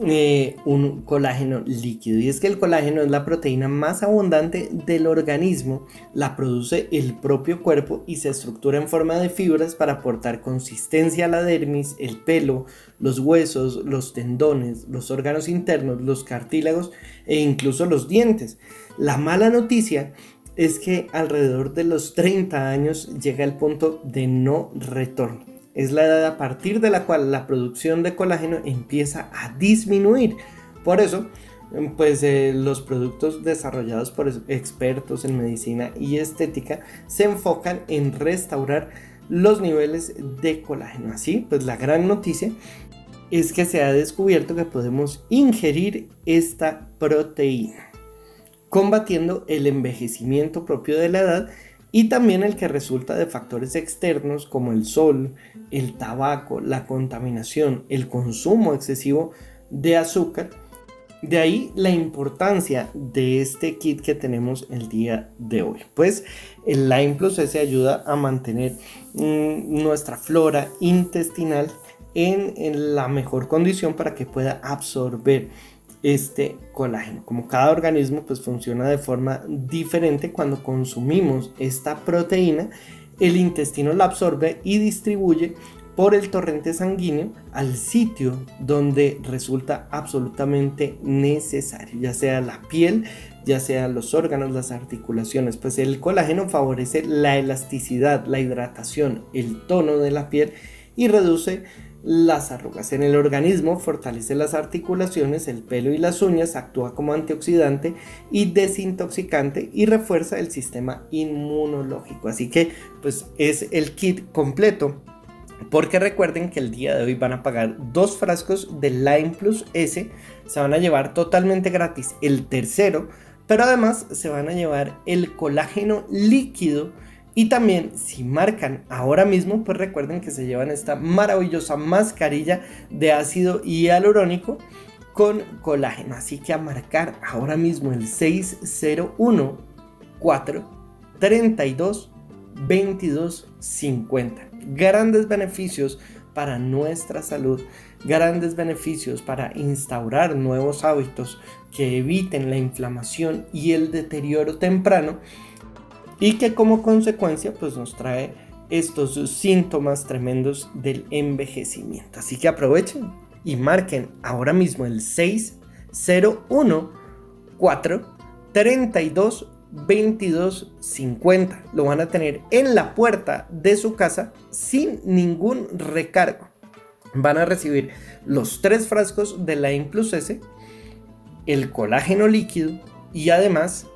[SPEAKER 3] eh, un colágeno líquido. Y es que el colágeno es la proteína más abundante del organismo, la produce el propio cuerpo y se estructura en forma de fibras para aportar consistencia a la dermis, el pelo, los huesos, los tendones, los órganos internos, los cartílagos e incluso los dientes. La mala noticia es que alrededor de los 30 años llega el punto de no retorno es la edad a partir de la cual la producción de colágeno empieza a disminuir. Por eso, pues eh, los productos desarrollados por expertos en medicina y estética se enfocan en restaurar los niveles de colágeno. Así, pues la gran noticia es que se ha descubierto que podemos ingerir esta proteína, combatiendo el envejecimiento propio de la edad y también el que resulta de factores externos como el sol, el tabaco, la contaminación, el consumo excesivo de azúcar. De ahí la importancia de este kit que tenemos el día de hoy. Pues el Lime Plus ayuda a mantener mm, nuestra flora intestinal en la mejor condición para que pueda absorber este colágeno. Como cada organismo pues funciona de forma diferente cuando consumimos esta proteína, el intestino la absorbe y distribuye por el torrente sanguíneo al sitio donde resulta absolutamente necesario, ya sea la piel, ya sea los órganos, las articulaciones, pues el colágeno favorece la elasticidad, la hidratación, el tono de la piel y reduce las arrugas. En el organismo fortalece las articulaciones, el pelo y las uñas, actúa como antioxidante y desintoxicante y refuerza el sistema inmunológico. Así que pues es el kit completo Porque recuerden que el día de hoy van a pagar dos frascos de Lime Plus S. Se van a llevar totalmente gratis el tercero. Pero además se van a llevar el colágeno líquido. Y también si marcan ahora mismo, pues recuerden que se llevan esta maravillosa mascarilla de ácido hialurónico con colágeno. Así que a marcar ahora mismo el 601 4 32 22 50. Grandes beneficios para nuestra salud, grandes beneficios para instaurar nuevos hábitos que eviten la inflamación y el deterioro temprano y que como consecuencia pues nos trae estos síntomas tremendos del envejecimiento. Así que aprovechen y marquen ahora mismo el 601 4 32 2250. Lo van a tener en la puerta de su casa sin ningún recargo. Van a recibir los tres frascos de la Plus S, el colágeno líquido y además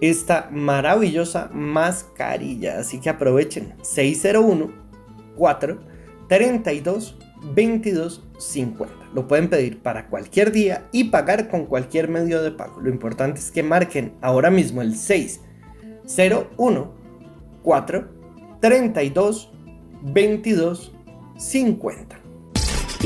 [SPEAKER 3] esta maravillosa mascarilla. Así que aprovechen 601 4 32 22.50. Lo pueden pedir para cualquier día y pagar con cualquier medio de pago. Lo importante es que marquen ahora mismo el 601 4 32 22 50.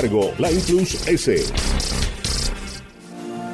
[SPEAKER 1] cargo, Plus S.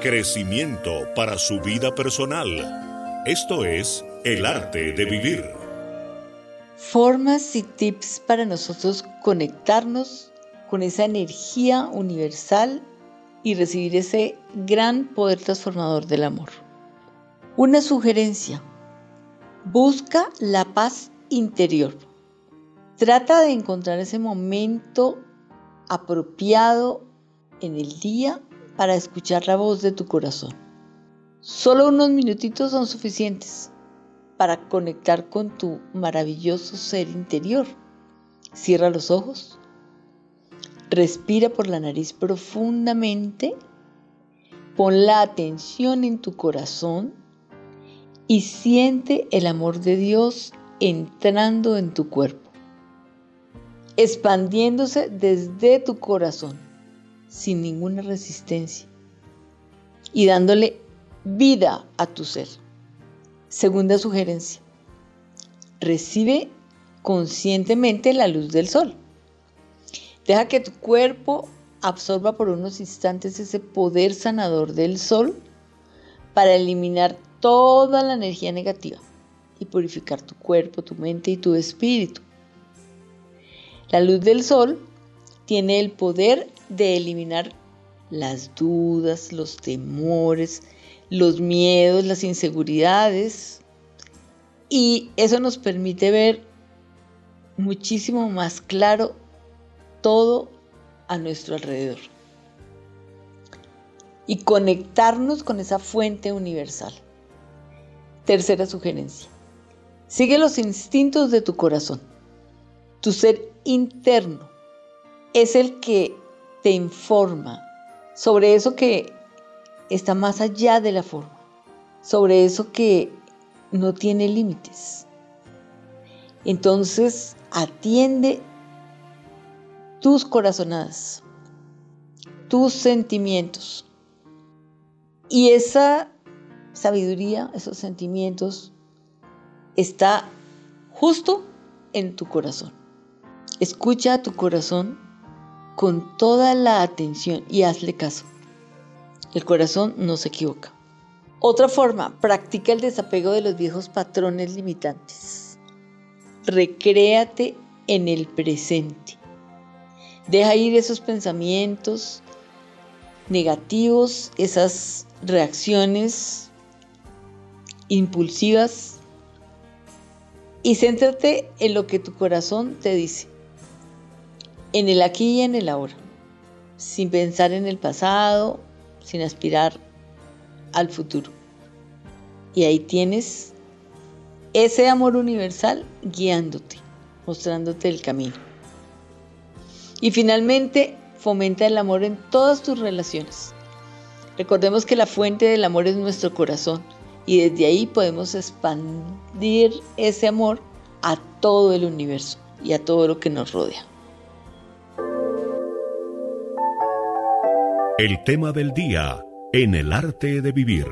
[SPEAKER 1] Crecimiento para su vida personal. Esto es el arte de vivir.
[SPEAKER 12] Formas y tips para nosotros conectarnos con esa energía universal y recibir ese gran poder transformador del amor. Una sugerencia. Busca la paz interior. Trata de encontrar ese momento apropiado en el día para escuchar la voz de tu corazón. Solo unos minutitos son suficientes para conectar con tu maravilloso ser interior. Cierra los ojos, respira por la nariz profundamente, pon la atención en tu corazón y siente el amor de Dios entrando en tu cuerpo, expandiéndose desde tu corazón sin ninguna resistencia y dándole vida a tu ser. Segunda sugerencia, recibe conscientemente la luz del sol. Deja que tu cuerpo absorba por unos instantes ese poder sanador del sol para eliminar toda la energía negativa y purificar tu cuerpo, tu mente y tu espíritu. La luz del sol tiene el poder de eliminar las dudas, los temores, los miedos, las inseguridades. Y eso nos permite ver muchísimo más claro todo a nuestro alrededor. Y conectarnos con esa fuente universal. Tercera sugerencia. Sigue los instintos de tu corazón. Tu ser interno es el que te informa sobre eso que está más allá de la forma, sobre eso que no tiene límites. Entonces, atiende tus corazonadas, tus sentimientos. Y esa sabiduría, esos sentimientos, está justo en tu corazón. Escucha a tu corazón con toda la atención y hazle caso. El corazón no se equivoca. Otra forma, practica el desapego de los viejos patrones limitantes. Recréate en el presente. Deja ir esos pensamientos negativos, esas reacciones impulsivas y céntrate en lo que tu corazón te dice, en el aquí y en el ahora, sin pensar en el pasado, sin aspirar al futuro. Y ahí tienes ese amor universal guiándote, mostrándote el camino. Y finalmente, fomenta el amor en todas tus relaciones. Recordemos que la fuente del amor es nuestro corazón y desde ahí podemos expandir ese amor a todo el universo y a todo lo que nos rodea.
[SPEAKER 1] El tema del día en el arte de vivir.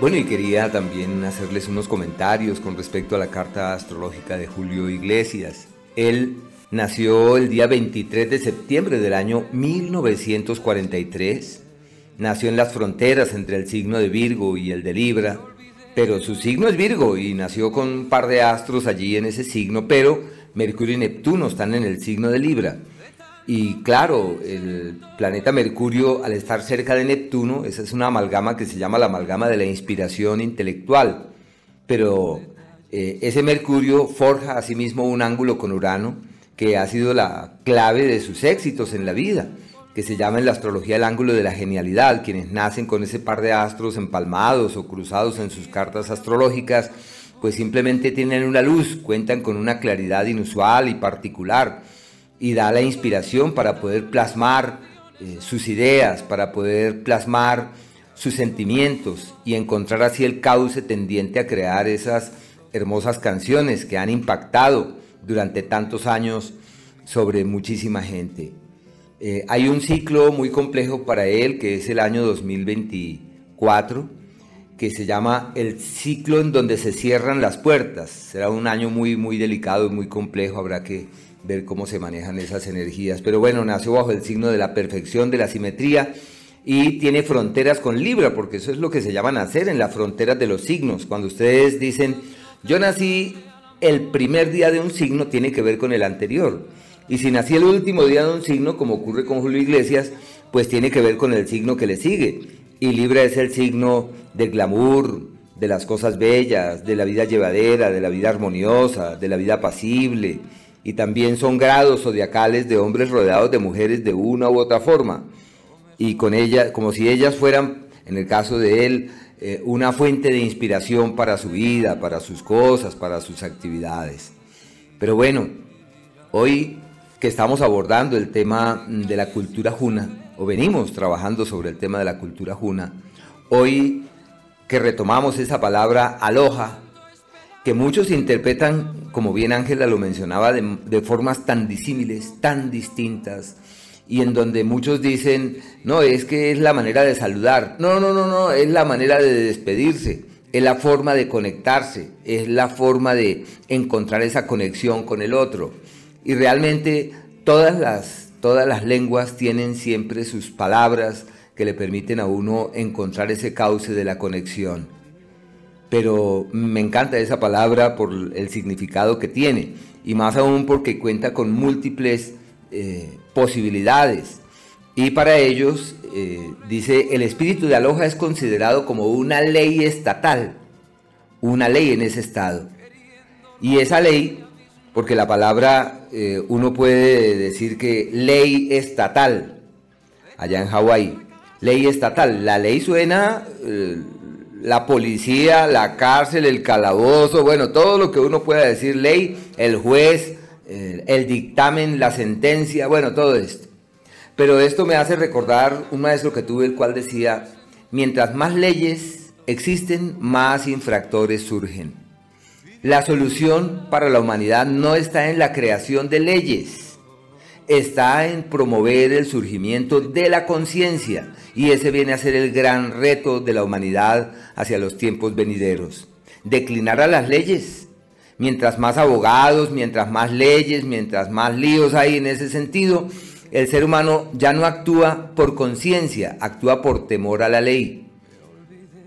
[SPEAKER 9] Bueno, y quería también hacerles unos comentarios con respecto a la carta astrológica de Julio Iglesias. Él nació el día 23 de septiembre del año 1943. Nació en las fronteras entre el signo de Virgo y el de Libra, pero su signo es Virgo y nació con un par de astros allí en ese signo, pero Mercurio y Neptuno están en el signo de Libra. Y claro, el planeta Mercurio, al estar cerca de Neptuno, esa es una amalgama que se llama la amalgama de la inspiración intelectual. Pero eh, ese Mercurio forja asimismo un ángulo con Urano, que ha sido la clave de sus éxitos en la vida, que se llama en la astrología el ángulo de la genialidad. Quienes nacen con ese par de astros empalmados o cruzados en sus cartas astrológicas, pues simplemente tienen una luz, cuentan con una claridad inusual y particular y da la inspiración para poder plasmar eh, sus ideas, para poder plasmar sus sentimientos y encontrar así el cauce tendiente a crear esas hermosas canciones que han impactado durante tantos años sobre muchísima gente. Eh, hay un ciclo muy complejo para él que es el año 2024 que se llama el ciclo en donde se cierran las puertas. Será un año muy muy delicado y muy complejo, habrá que ver cómo se manejan esas energías. Pero bueno, nació bajo el signo de la perfección, de la simetría y tiene fronteras con Libra, porque eso es lo que se llama nacer en las fronteras de los signos. Cuando ustedes dicen, yo nací el primer día de un signo, tiene que ver con el anterior. Y si nací el último día de un signo, como ocurre con Julio Iglesias, pues tiene que ver con el signo que le sigue. Y Libra es el signo del glamour, de las cosas bellas, de la vida llevadera, de la vida armoniosa, de la vida pasible, y también son grados zodiacales de hombres rodeados de mujeres de una u otra forma, y con ellas, como si ellas fueran, en el caso de él, eh, una fuente de inspiración para su vida, para sus cosas, para sus actividades. Pero bueno, hoy que estamos abordando el tema de la cultura juna, o venimos trabajando sobre el tema de la cultura juna, hoy que retomamos esa palabra aloja, que muchos interpretan, como bien Ángela lo mencionaba, de, formas tan disímiles, tan distintas, y en donde muchos dicen, no, es que es la manera de saludar. No, no, no, no, es la manera de despedirse, es la forma de conectarse, es la forma de encontrar esa conexión con el otro. Y realmente todas las, todas las lenguas tienen siempre sus palabras que le permiten a uno encontrar ese cauce de la conexión pero me encanta esa palabra por el significado que tiene y más aún porque cuenta con múltiples eh, posibilidades. Y para ellos, eh, dice, el espíritu de Aloha es considerado como una ley estatal, una ley en ese estado. Y esa ley, porque la palabra eh, uno puede decir que ley estatal, allá en Hawái, ley estatal, la ley suena la policía, la cárcel, el calabozo, bueno, todo lo que uno pueda decir, ley, el juez, el, dictamen, la sentencia, bueno, todo esto. Pero esto me hace recordar un maestro que tuve, el cual decía, mientras más leyes existen, más infractores surgen. La solución para la humanidad no está en la creación de leyes, está en promover el surgimiento de la conciencia y ese viene a ser el gran reto de la humanidad hacia los tiempos venideros. Declinar a las leyes, Mientras más abogados, mientras más leyes, mientras más líos hay en ese sentido, el ser humano ya no actúa por conciencia, actúa por temor a la ley.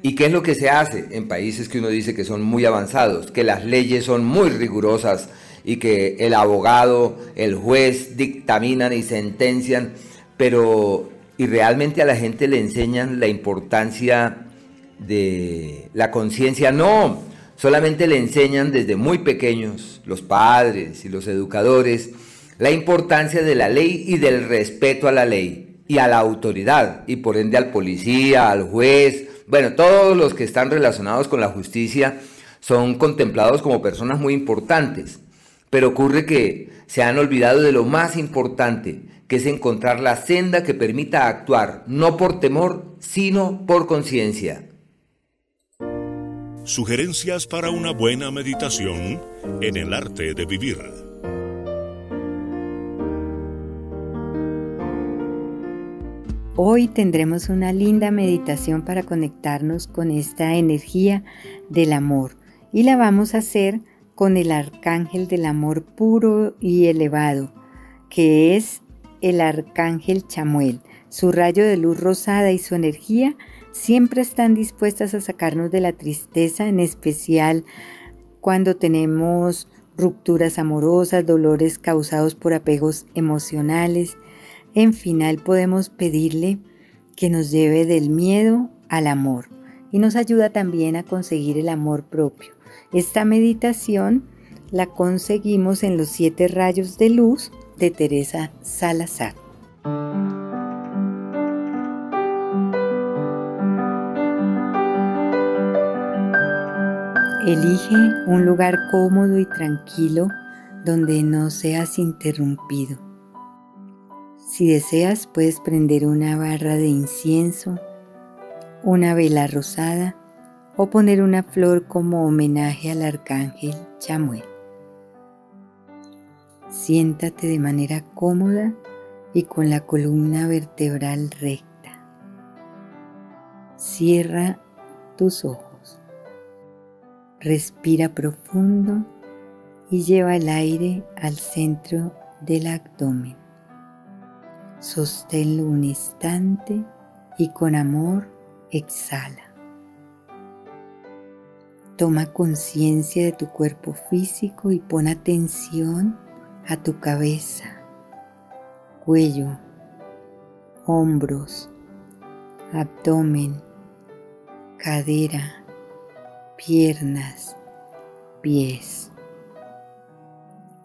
[SPEAKER 9] ¿Y qué es lo que se hace en países que uno dice que son muy avanzados? Que las leyes son muy rigurosas y que el abogado, el juez dictaminan y sentencian, pero y realmente a la gente le enseñan la importancia de la conciencia. No, solamente le enseñan desde muy pequeños los padres y los educadores la importancia de la ley y del respeto a la ley y a la autoridad y por ende al policía, al juez, bueno, todos los que están relacionados con la justicia son contemplados como personas muy importantes. Pero ocurre que se han olvidado de lo más importante, que es encontrar la senda que permita actuar no por temor, sino por conciencia.
[SPEAKER 1] Sugerencias para una buena meditación en el arte de vivir.
[SPEAKER 10] Hoy tendremos una linda meditación para conectarnos con esta energía del amor y la vamos a hacer con el arcángel del amor puro y elevado, que es el arcángel Chamuel. Su rayo de luz rosada y su energía siempre están dispuestas a sacarnos de la tristeza, en especial cuando tenemos rupturas amorosas, dolores causados por apegos emocionales. En final podemos pedirle que nos lleve del miedo al amor y nos ayuda también a conseguir el amor propio. Esta meditación la conseguimos en los siete rayos de luz de Teresa Salazar. Elige un lugar cómodo y tranquilo donde no seas interrumpido. Si deseas puedes prender una barra de incienso, una vela rosada o poner una flor como homenaje al arcángel Chamuel. Siéntate de manera cómoda y con la columna vertebral recta. Cierra tus ojos. Respira profundo y lleva el aire al centro del abdomen. Sosténlo un instante y con amor exhala. Toma conciencia de tu cuerpo físico y pon atención a tu cabeza, cuello, hombros, abdomen, cadera, piernas, pies.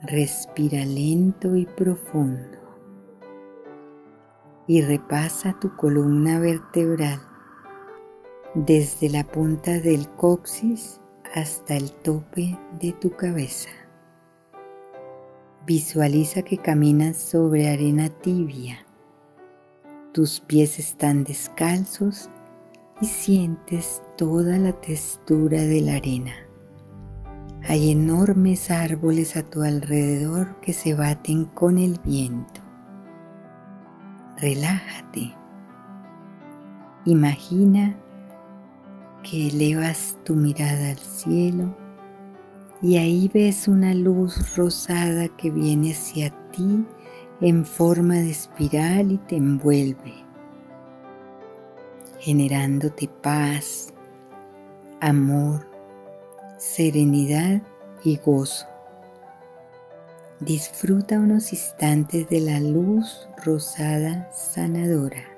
[SPEAKER 10] Respira lento y profundo y repasa tu columna vertebral desde la punta del coxis hasta el tope de tu cabeza. Visualiza que caminas sobre arena tibia. Tus pies están descalzos y sientes toda la textura de la arena. Hay enormes árboles a tu alrededor que se baten con el viento. Relájate. Imagina que elevas tu mirada al cielo y ahí ves una luz rosada que viene hacia ti en forma de espiral y te envuelve generándote paz, amor, serenidad y gozo. Disfruta unos instantes de la luz rosada sanadora.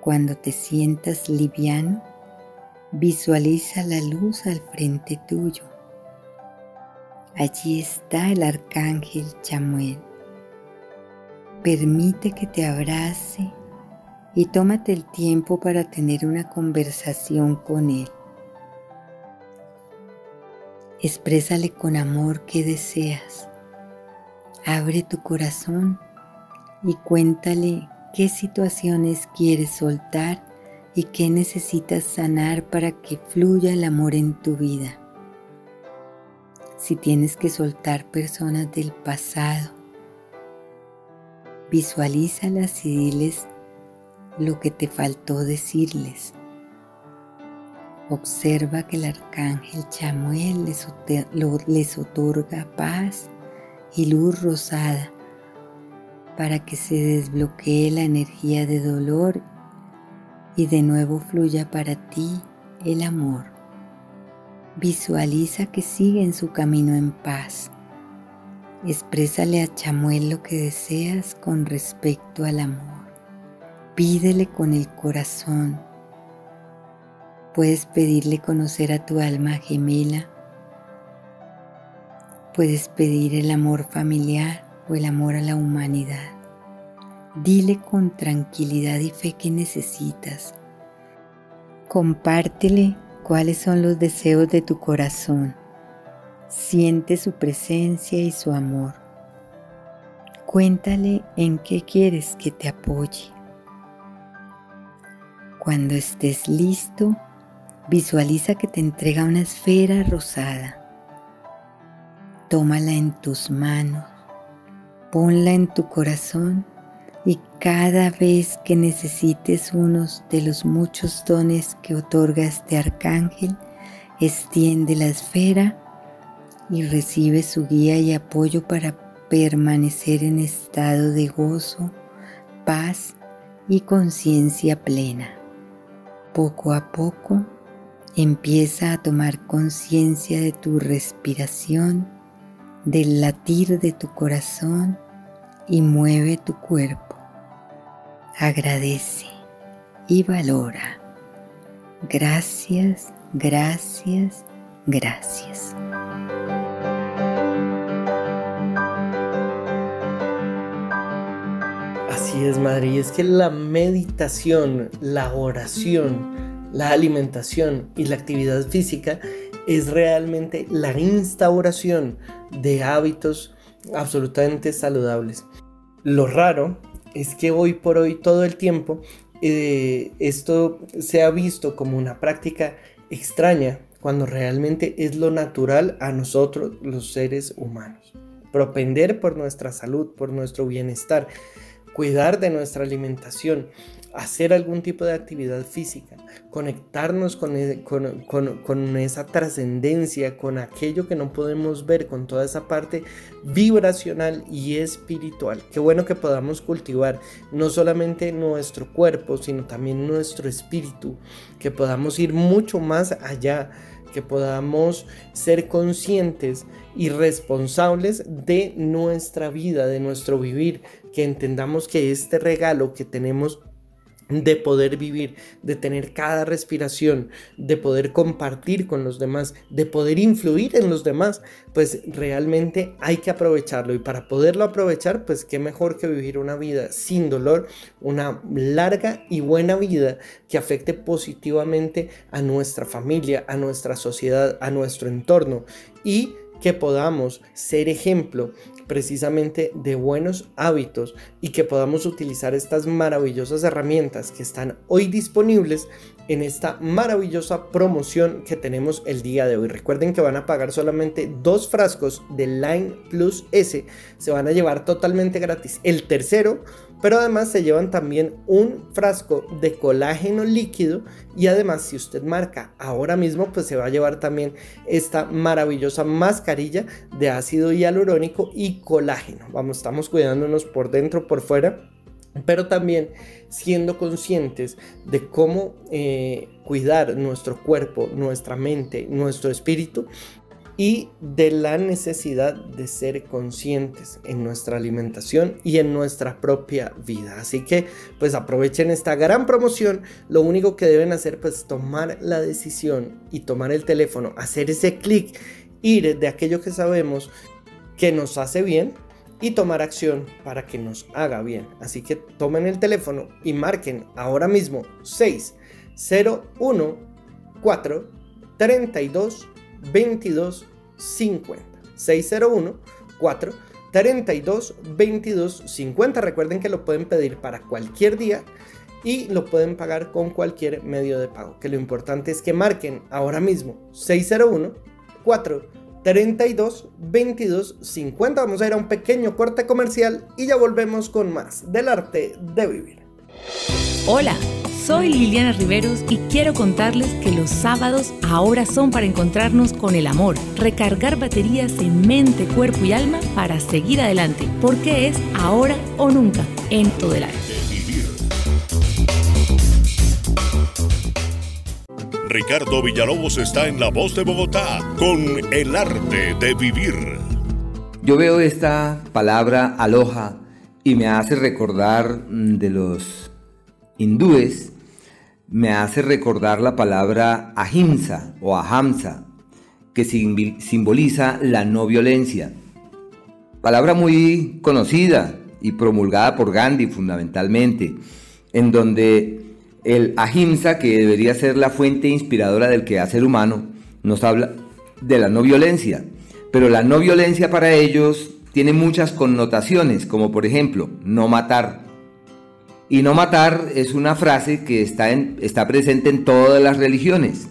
[SPEAKER 10] Cuando te sientas liviano, visualiza la luz al frente tuyo. Allí está el arcángel Chamuel. Permite que te abrace y tómate el tiempo para tener una conversación con Él. Exprésale con amor qué deseas. Abre tu corazón y cuéntale qué situaciones quieres soltar y qué necesitas sanar para que fluya el amor en tu vida. Si tienes que soltar personas del pasado, visualízalas y diles lo que te faltó decirles. Observa que el arcángel Chamuel les, les otorga paz y luz rosada para que se desbloquee la energía de dolor y de nuevo fluya para ti el amor. Visualiza que sigue en su camino en paz. Exprésale a Chamuel lo que deseas con respecto al amor. Pídele con el corazón. Puedes pedirle conocer a tu alma gemela. Puedes pedir el amor familiar el amor a la humanidad. Dile con tranquilidad y fe que necesitas. Compártele cuáles son los deseos de tu corazón. Siente su presencia y su amor. Cuéntale en qué quieres que te apoye. Cuando estés listo, visualiza que te entrega una esfera rosada. Tómala en tus manos, ponla en tu corazón y cada vez que necesites unos de los muchos dones que otorga este arcángel, extiende la esfera y recibe su guía y apoyo para permanecer en estado de gozo, paz y conciencia plena. Poco a poco empieza a tomar conciencia de tu respiración, del latir de tu corazón y mueve tu cuerpo agradece y valora. Gracias, gracias, gracias.
[SPEAKER 3] Así es, madre, y es que la meditación, la oración, la alimentación y la actividad física es realmente la instauración de hábitos absolutamente saludables. Lo raro es que hoy por hoy todo el tiempo eh, esto se ha visto como una práctica extraña cuando realmente es lo natural a nosotros los seres humanos. Propender por nuestra salud, por nuestro bienestar, cuidar de nuestra alimentación, hacer algún tipo de actividad física, conectarnos e, con, esa trascendencia, con aquello que no podemos ver, con toda esa parte vibracional y espiritual. Qué bueno que podamos cultivar no solamente nuestro cuerpo, sino también nuestro espíritu, que podamos ir mucho más allá que podamos ser conscientes y responsables de nuestra vida, de nuestro vivir, que entendamos que este regalo que tenemos de poder vivir, de tener cada respiración, de poder compartir con los demás, de poder influir en los demás, pues realmente hay que aprovecharlo. Y para poderlo aprovechar, pues qué mejor que vivir una vida sin dolor, una larga y buena vida que afecte positivamente a nuestra familia, a nuestra sociedad, a nuestro entorno. Y que podamos ser ejemplo precisamente de buenos hábitos y que podamos utilizar estas maravillosas herramientas que están hoy disponibles en esta maravillosa promoción que tenemos el día de hoy. Recuerden que van a pagar solamente dos frascos de Line Plus S, se van a llevar totalmente gratis. El tercero pero además se llevan también un frasco de colágeno líquido y además si usted marca ahora mismo pues se va a llevar también esta maravillosa mascarilla de ácido hialurónico y colágeno. Vamos, estamos cuidándonos por dentro, por fuera pero también siendo conscientes de cómo eh, cuidar nuestro cuerpo, nuestra mente, nuestro espíritu y de la necesidad de ser conscientes en nuestra alimentación y en nuestra propia vida. Así que pues aprovechen esta gran promoción. Lo único que deben hacer pues tomar la decisión y tomar el teléfono, hacer ese clic, ir de aquello que sabemos que nos hace bien y tomar acción para que nos haga bien. Así que tomen el teléfono y marquen ahora mismo 601 4 32 22 50. 601 4 32 22 50. Recuerden que lo pueden pedir para cualquier día y lo pueden pagar con cualquier medio de pago. Que lo importante es que marquen ahora mismo 601 4 32 22 50. Vamos a ir a un pequeño corte comercial y ya volvemos con más del arte de vivir.
[SPEAKER 13] Hola.
[SPEAKER 2] Soy Liliana Riveros y quiero contarles que los sábados ahora son para encontrarnos con el amor, recargar baterías en mente, cuerpo y alma para seguir adelante, porque es ahora o nunca en todo el arte.
[SPEAKER 1] Ricardo Villalobos está en La Voz de Bogotá con El Arte de Vivir.
[SPEAKER 9] Yo veo esta palabra aloha y me hace recordar mm, de los hindúes, me hace recordar la palabra ahimsa o ahamsa, que simboliza la no violencia. Palabra muy conocida y promulgada por Gandhi fundamentalmente, en donde el ahimsa, que debería ser la fuente inspiradora del quehacer humano, nos habla de la no violencia. Pero la no violencia para ellos tiene muchas connotaciones, como por ejemplo, no matar. Y no matar es una frase que está, en, está presente en todas las religiones.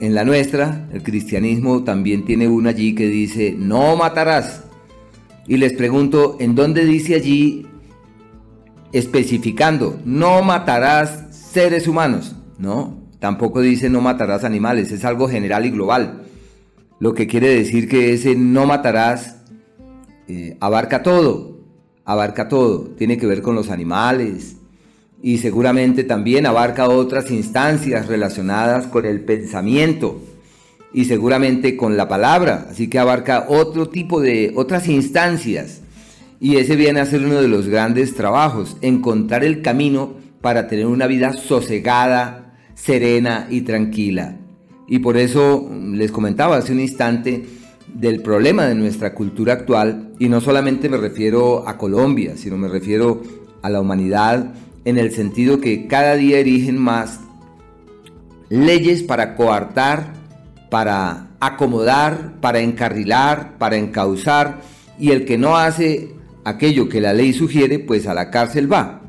[SPEAKER 9] En la nuestra, el cristianismo también tiene una allí que dice, no matarás. Y les pregunto, ¿en dónde dice allí especificando, no matarás seres humanos. No, tampoco dice no matarás animales, es algo general y global. Lo que quiere decir que ese no matarás eh, abarca todo, abarca todo. Tiene que ver con los animales y seguramente también abarca otras instancias relacionadas con el pensamiento y seguramente con la palabra. Así que abarca otro tipo de otras instancias. Y ese viene a ser uno de los grandes trabajos, encontrar el camino para tener una vida sosegada, serena y tranquila. Y por eso les comentaba hace un instante del problema de nuestra cultura actual, y no solamente me refiero a Colombia, sino me refiero a la humanidad en el sentido que cada día erigen más leyes para coartar, para acomodar, para encarrilar, para encauzar, y el que no hace aquello que la ley sugiere, pues a la cárcel va.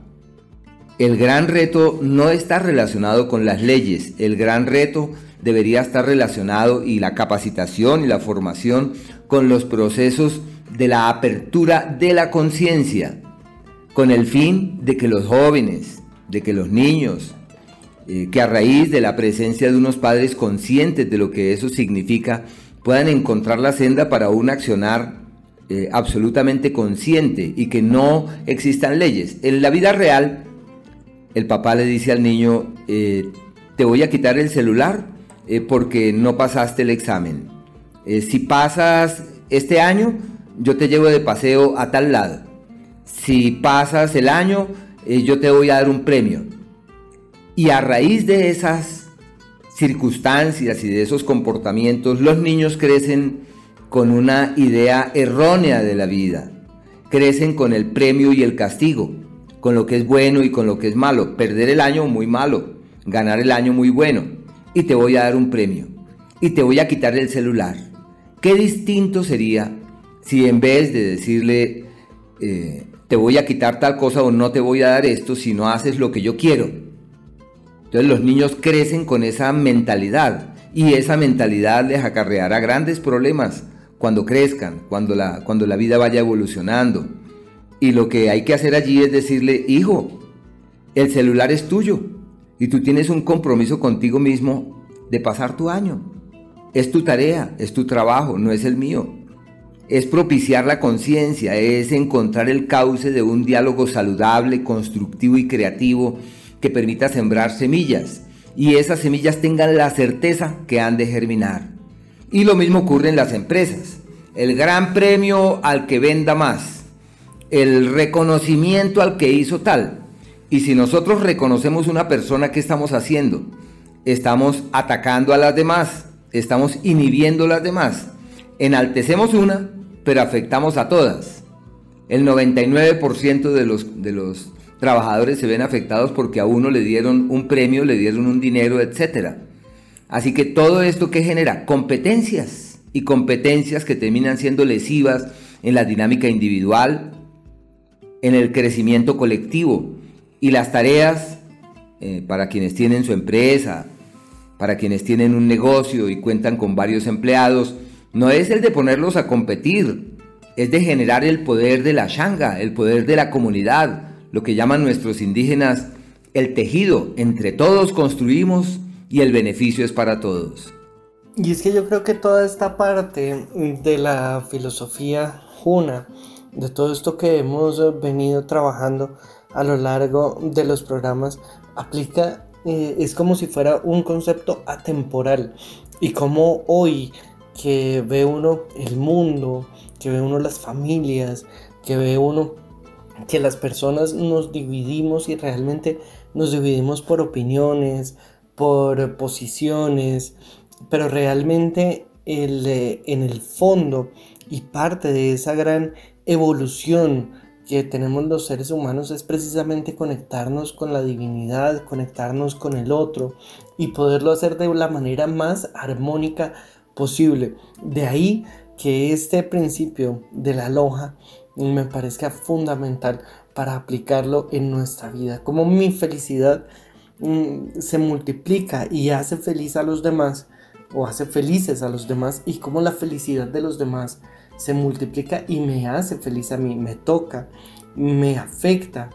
[SPEAKER 9] El gran reto no está relacionado con las leyes, el gran reto debería estar relacionado y la capacitación y la formación con los procesos de la apertura de la conciencia, con el fin de que los jóvenes, de que los niños, eh, que a raíz de la presencia de unos padres conscientes de lo que eso significa, puedan encontrar la senda para un accionar eh, absolutamente consciente y que no existan leyes. En la vida real, el papá le dice al niño, eh, te voy a quitar el celular eh, porque no pasaste el examen. Eh, si pasas este año, yo te llevo de paseo a tal lado. Si pasas el año, yo te voy a dar un premio. Y a raíz de esas circunstancias y de esos comportamientos, los niños crecen con una idea errónea de la vida. Crecen con el premio y el castigo con lo que es bueno y con lo que es malo. Perder el año muy malo, ganar el año muy bueno. Y te voy a dar un premio. Y te voy a quitar el celular. Qué distinto sería si en vez de decirle eh, te voy a quitar tal cosa o no te voy a dar esto, si no haces lo que yo quiero. Entonces los niños crecen con esa mentalidad y esa mentalidad les acarreará grandes problemas cuando crezcan, cuando la, cuando la vida vaya evolucionando. Y lo que hay que hacer allí es decirle, hijo, el celular es tuyo y tú tienes un compromiso contigo mismo de pasar tu año. Es tu tarea, es tu trabajo, no es el mío. Es propiciar la conciencia, es encontrar el cauce de un diálogo saludable, constructivo y creativo que permita sembrar semillas y esas semillas tengan la certeza que han de germinar. Y lo mismo ocurre en las empresas. El gran premio al que venda más el reconocimiento al que hizo tal. Y si nosotros reconocemos una persona, ¿qué estamos haciendo? Estamos atacando a las demás, estamos inhibiendo a las demás. Enaltecemos una, pero afectamos a todas. El 99% de los, de los trabajadores se ven afectados porque a uno le dieron un premio, le dieron un dinero, etc. Así que todo esto que genera competencias y competencias que terminan siendo lesivas en la dinámica individual, en el crecimiento colectivo y las tareas eh, para quienes tienen su empresa, para quienes tienen un negocio y cuentan con varios empleados, no es el de ponerlos a competir, es de generar el poder de la shanga, el poder de la comunidad, lo que llaman nuestros indígenas el tejido entre todos construimos y el beneficio es para todos.
[SPEAKER 3] Y es que yo creo que toda esta parte de la filosofía juna, de todo esto que hemos venido trabajando a lo largo de los programas, aplica, eh, es como si fuera un concepto atemporal. Y como hoy que ve uno el mundo, que ve uno las familias, que ve uno que las personas nos dividimos y realmente nos dividimos por opiniones, por posiciones, pero realmente el, en el fondo y parte de esa gran evolución que tenemos los seres humanos es precisamente conectarnos con la divinidad, conectarnos con el otro y poderlo hacer de la manera más armónica posible. De ahí que este principio de la loja me parezca fundamental para aplicarlo en nuestra vida. Como mi felicidad mm, se multiplica y hace feliz a los demás o hace felices a los demás y como la felicidad de los demás se multiplica y me hace feliz a mí, me toca, me afecta,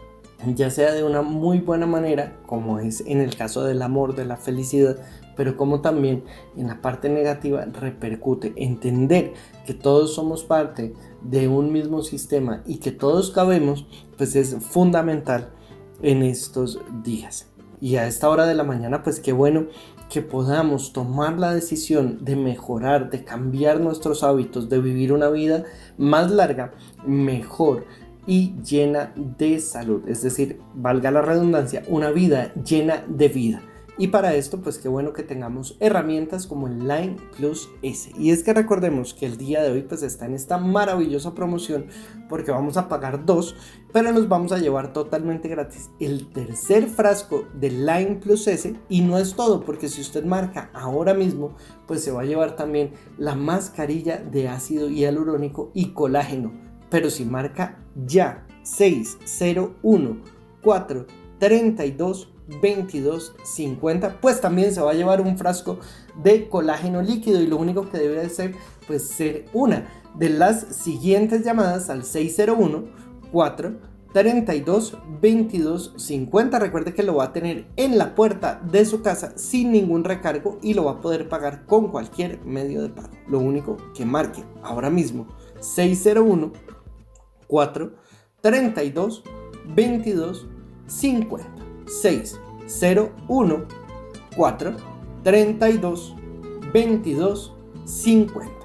[SPEAKER 3] ya sea de una muy buena manera, como es en el caso del amor, de la felicidad, pero como también en la parte negativa repercute. Entender que todos somos parte de un mismo sistema y que todos cabemos, pues es fundamental en estos días. Y a esta hora de la mañana, pues qué bueno que podamos tomar la decisión de mejorar, de cambiar nuestros hábitos, de vivir una vida más larga, mejor y llena de salud. Es decir, valga la redundancia, una vida llena de vida. Y para esto, pues qué bueno que tengamos herramientas como el Line Plus S. Y es que recordemos que el día de hoy pues está en esta maravillosa promoción porque vamos a pagar dos, pero nos vamos a llevar totalmente gratis el tercer frasco del Line Plus S. Y no es todo, porque si usted marca ahora mismo, pues se va a llevar también la mascarilla de ácido hialurónico y colágeno. Pero si marca ya 601 4 32 22.50 pues también se va a llevar un frasco de colágeno líquido y lo único que debe hacer pues ser una de las siguientes llamadas al 601 4 32 22 50 recuerde que lo va a tener en la puerta de su casa sin ningún recargo y lo va a poder pagar con cualquier medio de pago. Lo único que marque ahora mismo 601 4 32 22 50 6 0 1 4 32 22 50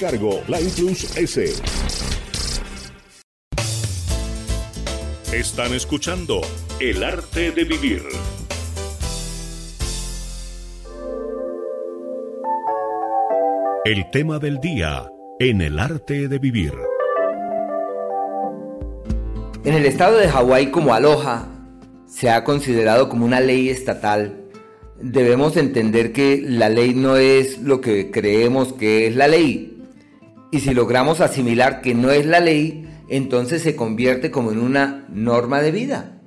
[SPEAKER 1] cargo, la Plus S. Están escuchando El arte de vivir. El tema del día en El arte de vivir.
[SPEAKER 9] En el estado de Hawái como Aloha se ha considerado como una ley estatal. Debemos entender que la ley no es lo que creemos que es la ley, y si logramos asimilar que no es la ley, entonces se convierte como en una norma de vida.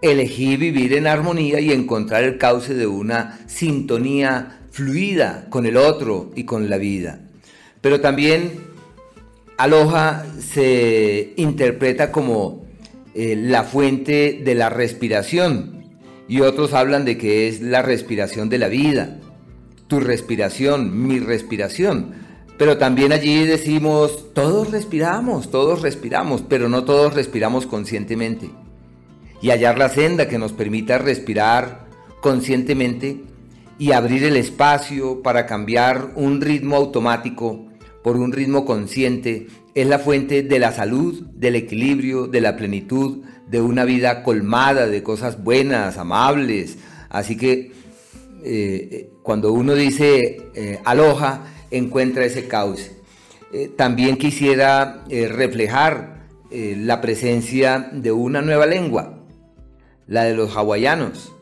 [SPEAKER 9] Elegí vivir en armonía y encontrar el cauce de una sintonía fluida con el otro y con la vida. Pero también aloha se interpreta como eh, la fuente de la respiración y otros hablan de que es la respiración de la vida, tu respiración, mi respiración. Pero también allí decimos, todos respiramos, todos respiramos, pero no todos respiramos conscientemente. Y hallar la senda que nos permita respirar conscientemente y abrir el espacio para cambiar un ritmo automático por un ritmo consciente es la fuente de la salud, del equilibrio, de la plenitud, de una vida colmada de cosas buenas, amables. Así que eh, eh, cuando uno dice eh, aloja, encuentra ese cauce. Eh, también quisiera eh, reflejar eh, la presencia de una nueva lengua, la de los hawaianos.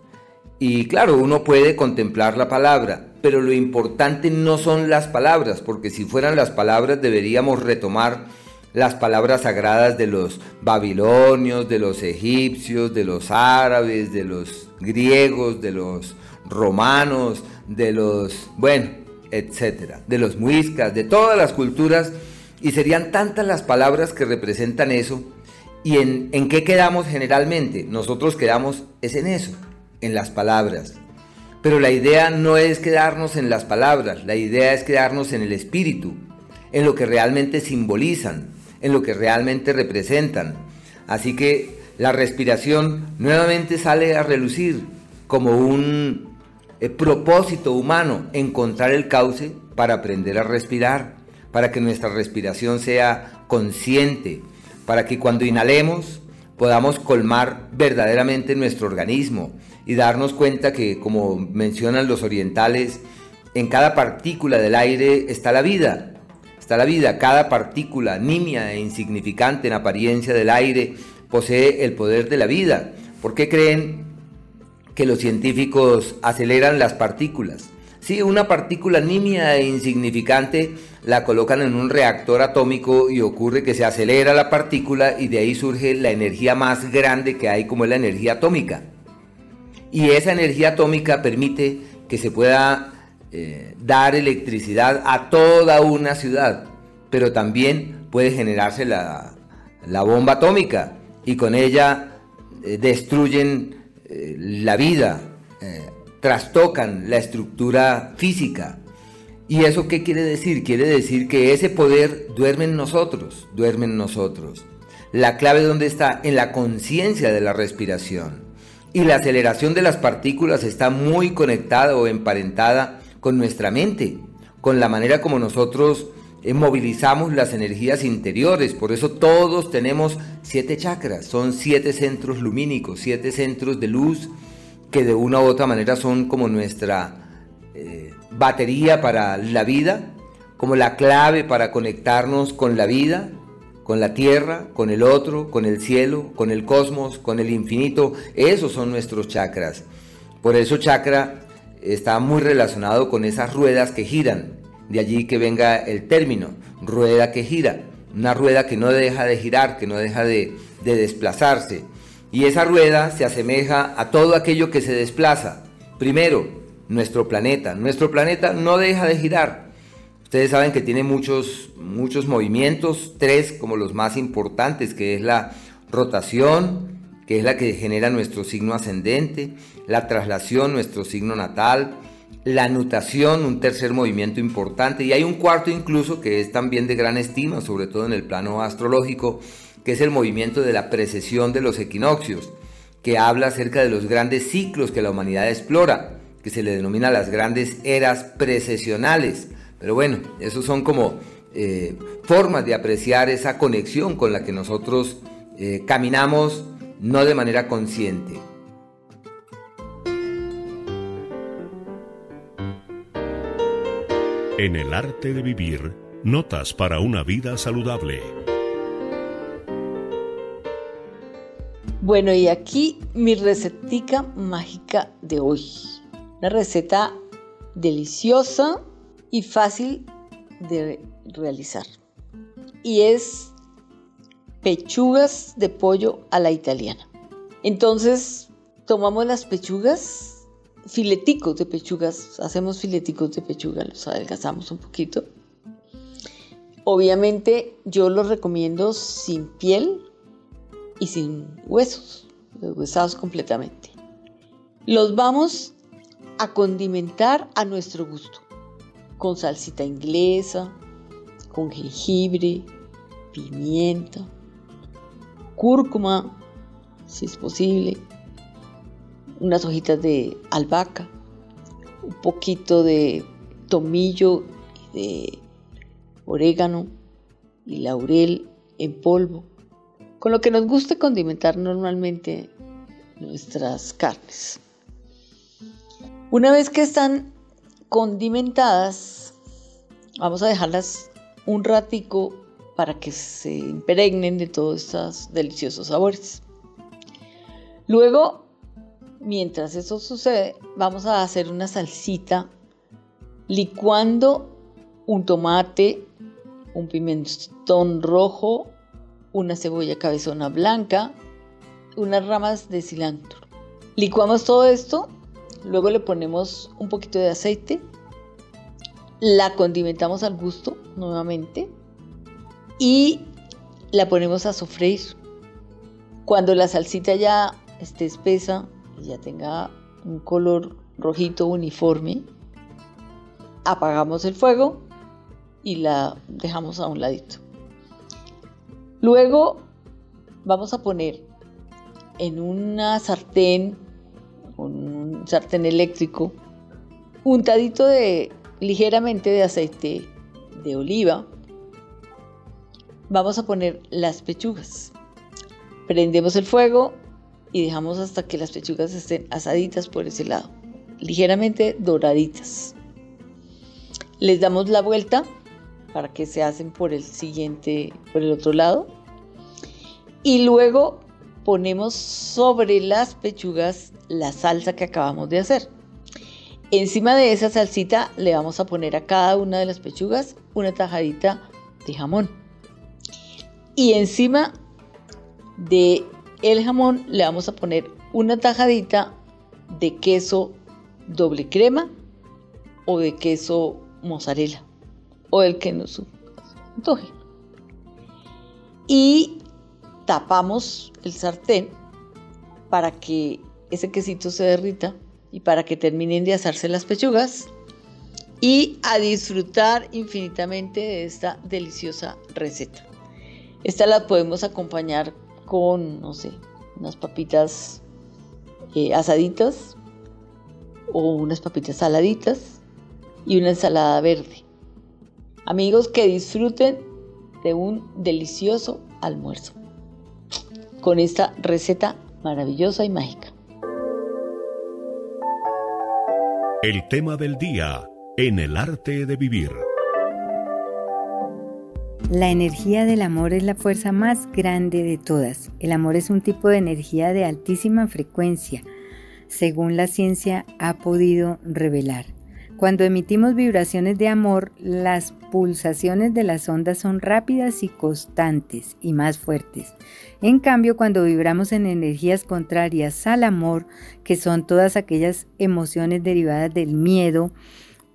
[SPEAKER 9] Y claro, uno puede contemplar la palabra, pero lo importante no son las palabras, porque si fueran las palabras deberíamos retomar las palabras sagradas de los babilonios, de los egipcios, de los árabes, de los griegos, de los romanos, de los, bueno, etcétera, de los muiscas, de todas las culturas, y serían tantas las palabras que representan eso. ¿Y en, en qué quedamos generalmente? Nosotros quedamos es en eso, en las palabras. Pero la idea no es quedarnos en las palabras, la idea es quedarnos en el espíritu, en lo que realmente simbolizan, en lo que realmente representan. Así que la respiración nuevamente sale a relucir como un eh, propósito humano, encontrar el cauce para aprender a respirar, para que nuestra respiración sea consciente, para que cuando inhalemos podamos colmar verdaderamente nuestro organismo y darnos cuenta que, como mencionan los orientales, en cada partícula del aire está la vida, está la vida. Cada partícula nimia e insignificante en apariencia del aire posee el poder de la vida. ¿Por qué creen que los científicos aceleran las partículas? Si una partícula nimia e insignificante la colocan en un reactor atómico y ocurre que se acelera la partícula y de ahí surge la energía más grande que hay como es la energía atómica. Y esa energía atómica permite que se pueda eh, dar electricidad a toda una ciudad, pero también puede generarse la, bomba atómica y con ella eh, destruyen eh, la vida, trastocan la estructura física. ¿Y eso qué quiere decir? Quiere decir que ese poder duerme en nosotros, duerme en nosotros. La clave dónde está? En la conciencia de la respiración. Y la aceleración de las partículas está muy conectada o emparentada con nuestra mente, con la manera como nosotros eh, movilizamos las energías interiores. Por eso todos tenemos siete chakras, son siete centros lumínicos, siete centros de luz que de una u otra manera son como nuestra eh, batería para la vida, como la clave para conectarnos con la vida, con la tierra, con el otro, con el cielo, con el cosmos, con el infinito. Esos son nuestros chakras. Por eso chakra está muy relacionado con esas ruedas que giran. De allí que venga el término, rueda que gira. Una rueda que no deja de girar, que no deja de, desplazarse. Y esa rueda se asemeja a todo aquello que se desplaza. Primero, nuestro planeta. Nuestro planeta no deja de girar. Ustedes saben que tiene muchos, muchos movimientos, tres como los más importantes, que es la rotación, que es la que genera nuestro signo ascendente, la traslación, nuestro signo natal, la nutación, un tercer movimiento importante, y hay un cuarto incluso que es también de gran estima, sobre todo en el plano astrológico, que es el movimiento de la precesión de los equinoccios, que habla acerca de los grandes ciclos que la humanidad explora, que se le denomina las grandes eras precesionales. Pero bueno, esos son como eh, formas de apreciar esa conexión con la que nosotros eh, caminamos no de manera consciente.
[SPEAKER 1] En el arte de vivir, notas para una vida saludable.
[SPEAKER 12] Bueno, y aquí mi recetica mágica de hoy. Una receta deliciosa y fácil de realizar. Y es pechugas de pollo a la italiana. Entonces, tomamos las pechugas, fileticos de pechugas, hacemos fileticos de pechuga, los adelgazamos un poquito. Obviamente yo los recomiendo sin piel y sin huesos, deshuesados completamente. Los vamos a condimentar a nuestro gusto, con salsita inglesa, con jengibre, pimienta, cúrcuma, si es posible, unas hojitas de albahaca, un poquito de tomillo de orégano y laurel en polvo, con lo que nos gusta condimentar normalmente nuestras carnes. Una vez que están condimentadas, vamos a dejarlas un ratico para que se impregnen de todos estos deliciosos sabores. Luego mientras eso sucede, vamos a hacer una salsita licuando un tomate, un pimentón rojo, una cebolla cabezona blanca, unas ramas de cilantro. Licuamos todo esto, luego le ponemos un poquito de aceite, la condimentamos al gusto nuevamente y la ponemos a sofreír. Cuando la salsita ya esté espesa ya tenga un color rojito uniforme, apagamos el fuego y la dejamos a un ladito. Luego vamos a poner en una sartén, un sartén eléctrico, untadito de ligeramente de aceite de oliva. Vamos a poner las pechugas. Prendemos el fuego y dejamos hasta que las pechugas estén asaditas por ese lado, ligeramente doraditas. Les damos la vuelta para que se hacen por el siguiente, por el otro lado. Y luego ponemos sobre las pechugas la salsa que acabamos de hacer. Encima de esa salsita le vamos a poner a cada una de las pechugas una tajadita de jamón. Y encima de el jamón le vamos a poner una tajadita de queso doble crema o de queso mozzarella o el que nos antoje. Y tapamos el sartén para que ese quesito se derrita y para que terminen de asarse las pechugas y a disfrutar infinitamente de esta deliciosa receta. Esta la podemos acompañar con, no sé, unas papitas eh, asaditas o unas papitas saladitas y una ensalada verde. Amigos, que disfruten de un delicioso almuerzo con esta receta maravillosa y mágica.
[SPEAKER 1] El tema del día en el arte de vivir.
[SPEAKER 10] La energía del amor es la fuerza más grande de todas. El amor es un tipo de energía de altísima frecuencia, según la ciencia ha podido revelar. Cuando emitimos vibraciones de amor, las pulsaciones de las ondas son rápidas y constantes y más fuertes. En cambio, cuando vibramos en energías contrarias al amor, que son todas aquellas emociones derivadas del miedo,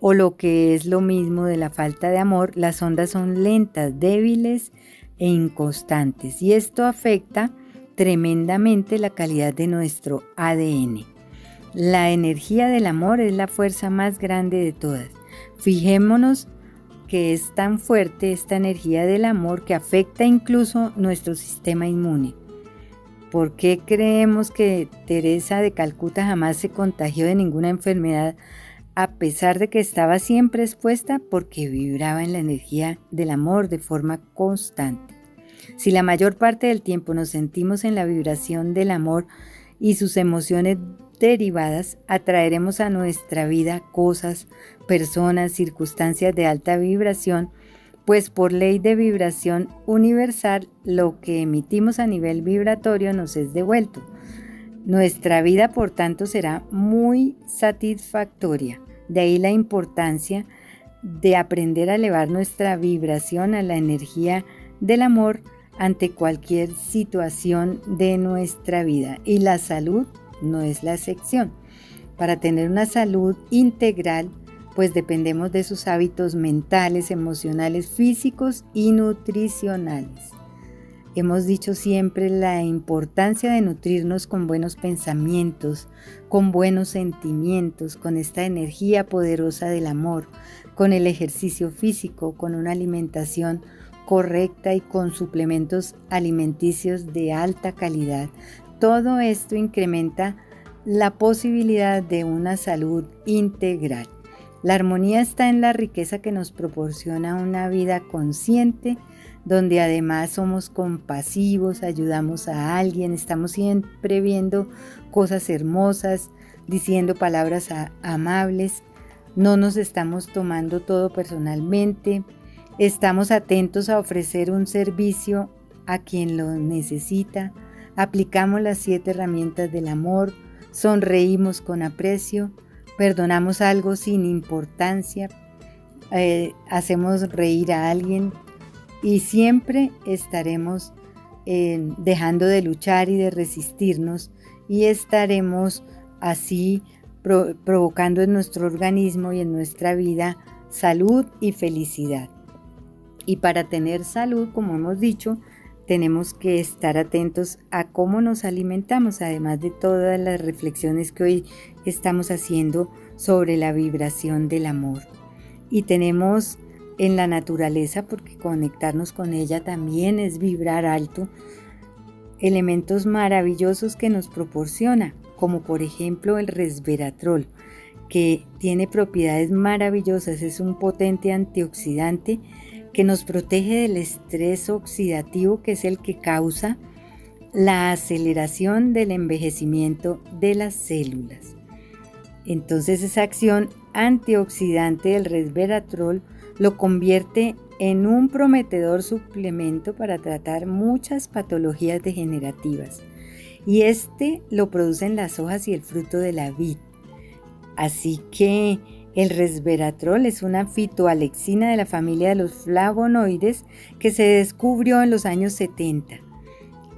[SPEAKER 10] o lo que es lo mismo de la falta de amor, las ondas son lentas, débiles e inconstantes y esto afecta tremendamente la calidad de nuestro ADN. La energía del amor es la fuerza más grande de todas. Fijémonos que es tan fuerte esta energía del amor que afecta incluso nuestro sistema inmune. ¿Por qué creemos que Teresa de Calcuta jamás se contagió de ninguna enfermedad a pesar de que estaba siempre expuesta porque vibraba en la energía del amor de forma constante? Si la mayor parte del tiempo nos sentimos en la vibración del amor y sus emociones derivadas, atraeremos a nuestra vida cosas, personas, circunstancias de alta vibración, pues por ley de vibración universal lo que emitimos a nivel vibratorio nos es devuelto. Nuestra vida, por tanto, será muy satisfactoria. De ahí la importancia de aprender a elevar nuestra vibración a la energía del amor ante cualquier situación de nuestra vida. Y la salud no es la excepción. Para tener una salud integral, pues dependemos de sus hábitos mentales, emocionales, físicos y nutricionales. Hemos dicho siempre la importancia de nutrirnos con buenos pensamientos, con buenos sentimientos, con esta energía poderosa del amor, con el ejercicio físico, con una alimentación correcta y con suplementos alimenticios de alta calidad, todo esto incrementa la posibilidad de una salud integral. La armonía está en la riqueza que nos proporciona una vida consciente, donde además somos compasivos, ayudamos a alguien, estamos siempre viendo cosas hermosas, diciendo palabras amables, no nos estamos tomando todo personalmente, estamos atentos a ofrecer un servicio a quien lo necesita, aplicamos las siete herramientas del amor, sonreímos con aprecio, perdonamos algo sin importancia, eh, hacemos reír a alguien y siempre estaremos eh, dejando de luchar y de resistirnos y estaremos así provocando en nuestro organismo y en nuestra vida salud y felicidad. Y para tener salud, como hemos dicho, tenemos que estar atentos a cómo nos alimentamos, además de todas las reflexiones que hoy estamos haciendo sobre la vibración del amor. Y tenemos en la naturaleza, porque conectarnos con ella también es vibrar alto, elementos maravillosos que nos proporciona, como por ejemplo el resveratrol, que tiene propiedades maravillosas, es un potente antioxidante que nos protege del estrés oxidativo que es el que causa la aceleración del envejecimiento de las células. Entonces esa acción antioxidante del resveratrol lo convierte en un prometedor suplemento para tratar muchas patologías degenerativas. Y este lo producen las hojas y el fruto de la vid. Así que el resveratrol es una fitoalexina de la familia de los flavonoides que se descubrió en los años 70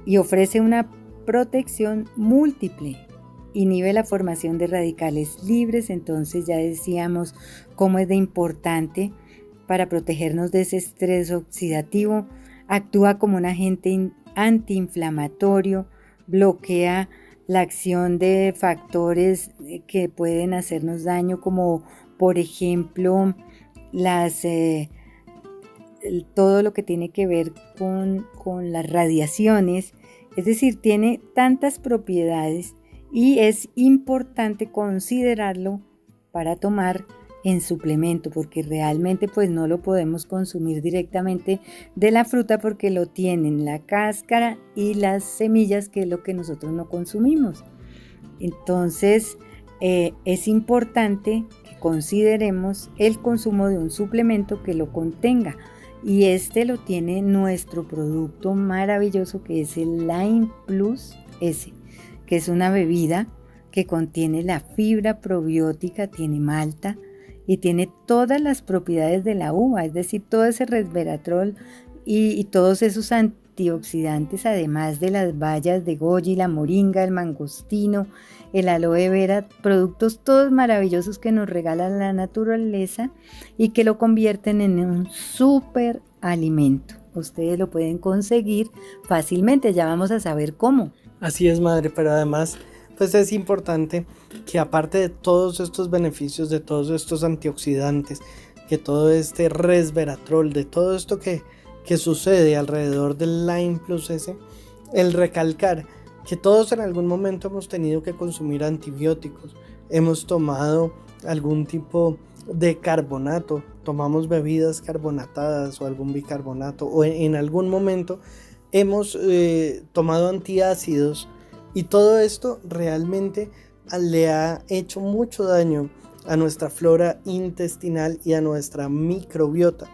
[SPEAKER 10] y ofrece una protección múltiple. Inhibe la formación de radicales libres, entonces ya decíamos cómo es de importante para protegernos de ese estrés oxidativo. Actúa como un agente antiinflamatorio, bloquea la acción de factores que pueden hacernos daño como por ejemplo, las, eh, todo lo que tiene que ver con las radiaciones, es decir, tiene tantas propiedades y es importante considerarlo para tomar en suplemento porque realmente pues no lo podemos consumir directamente de la fruta porque lo tienen la cáscara y las semillas que es lo que nosotros no consumimos entonces eh, es importante consideremos el consumo de un suplemento que lo contenga. Y este lo tiene nuestro producto maravilloso que es el Lime Plus S, que es una bebida que contiene la fibra probiótica, tiene malta y tiene todas las propiedades de la uva, es decir, todo ese resveratrol y, todos esos antioxidantes, además de las bayas de goji, la moringa, el mangostino, el aloe vera, productos todos maravillosos que nos regala la naturaleza y que lo convierten en un súper alimento. Ustedes lo pueden conseguir fácilmente, ya vamos a saber cómo.
[SPEAKER 3] Así es, madre, pero además, pues es importante que aparte de todos estos beneficios, de todos estos antioxidantes, que todo este resveratrol, de todo esto que, que sucede alrededor del Lime Plus S, el recalcar que todos en algún momento hemos tenido que consumir antibióticos, hemos tomado algún tipo de carbonato, tomamos bebidas carbonatadas o algún bicarbonato o en, algún momento hemos eh, tomado antiácidos y todo esto realmente le ha hecho mucho daño a nuestra flora intestinal y a nuestra microbiota.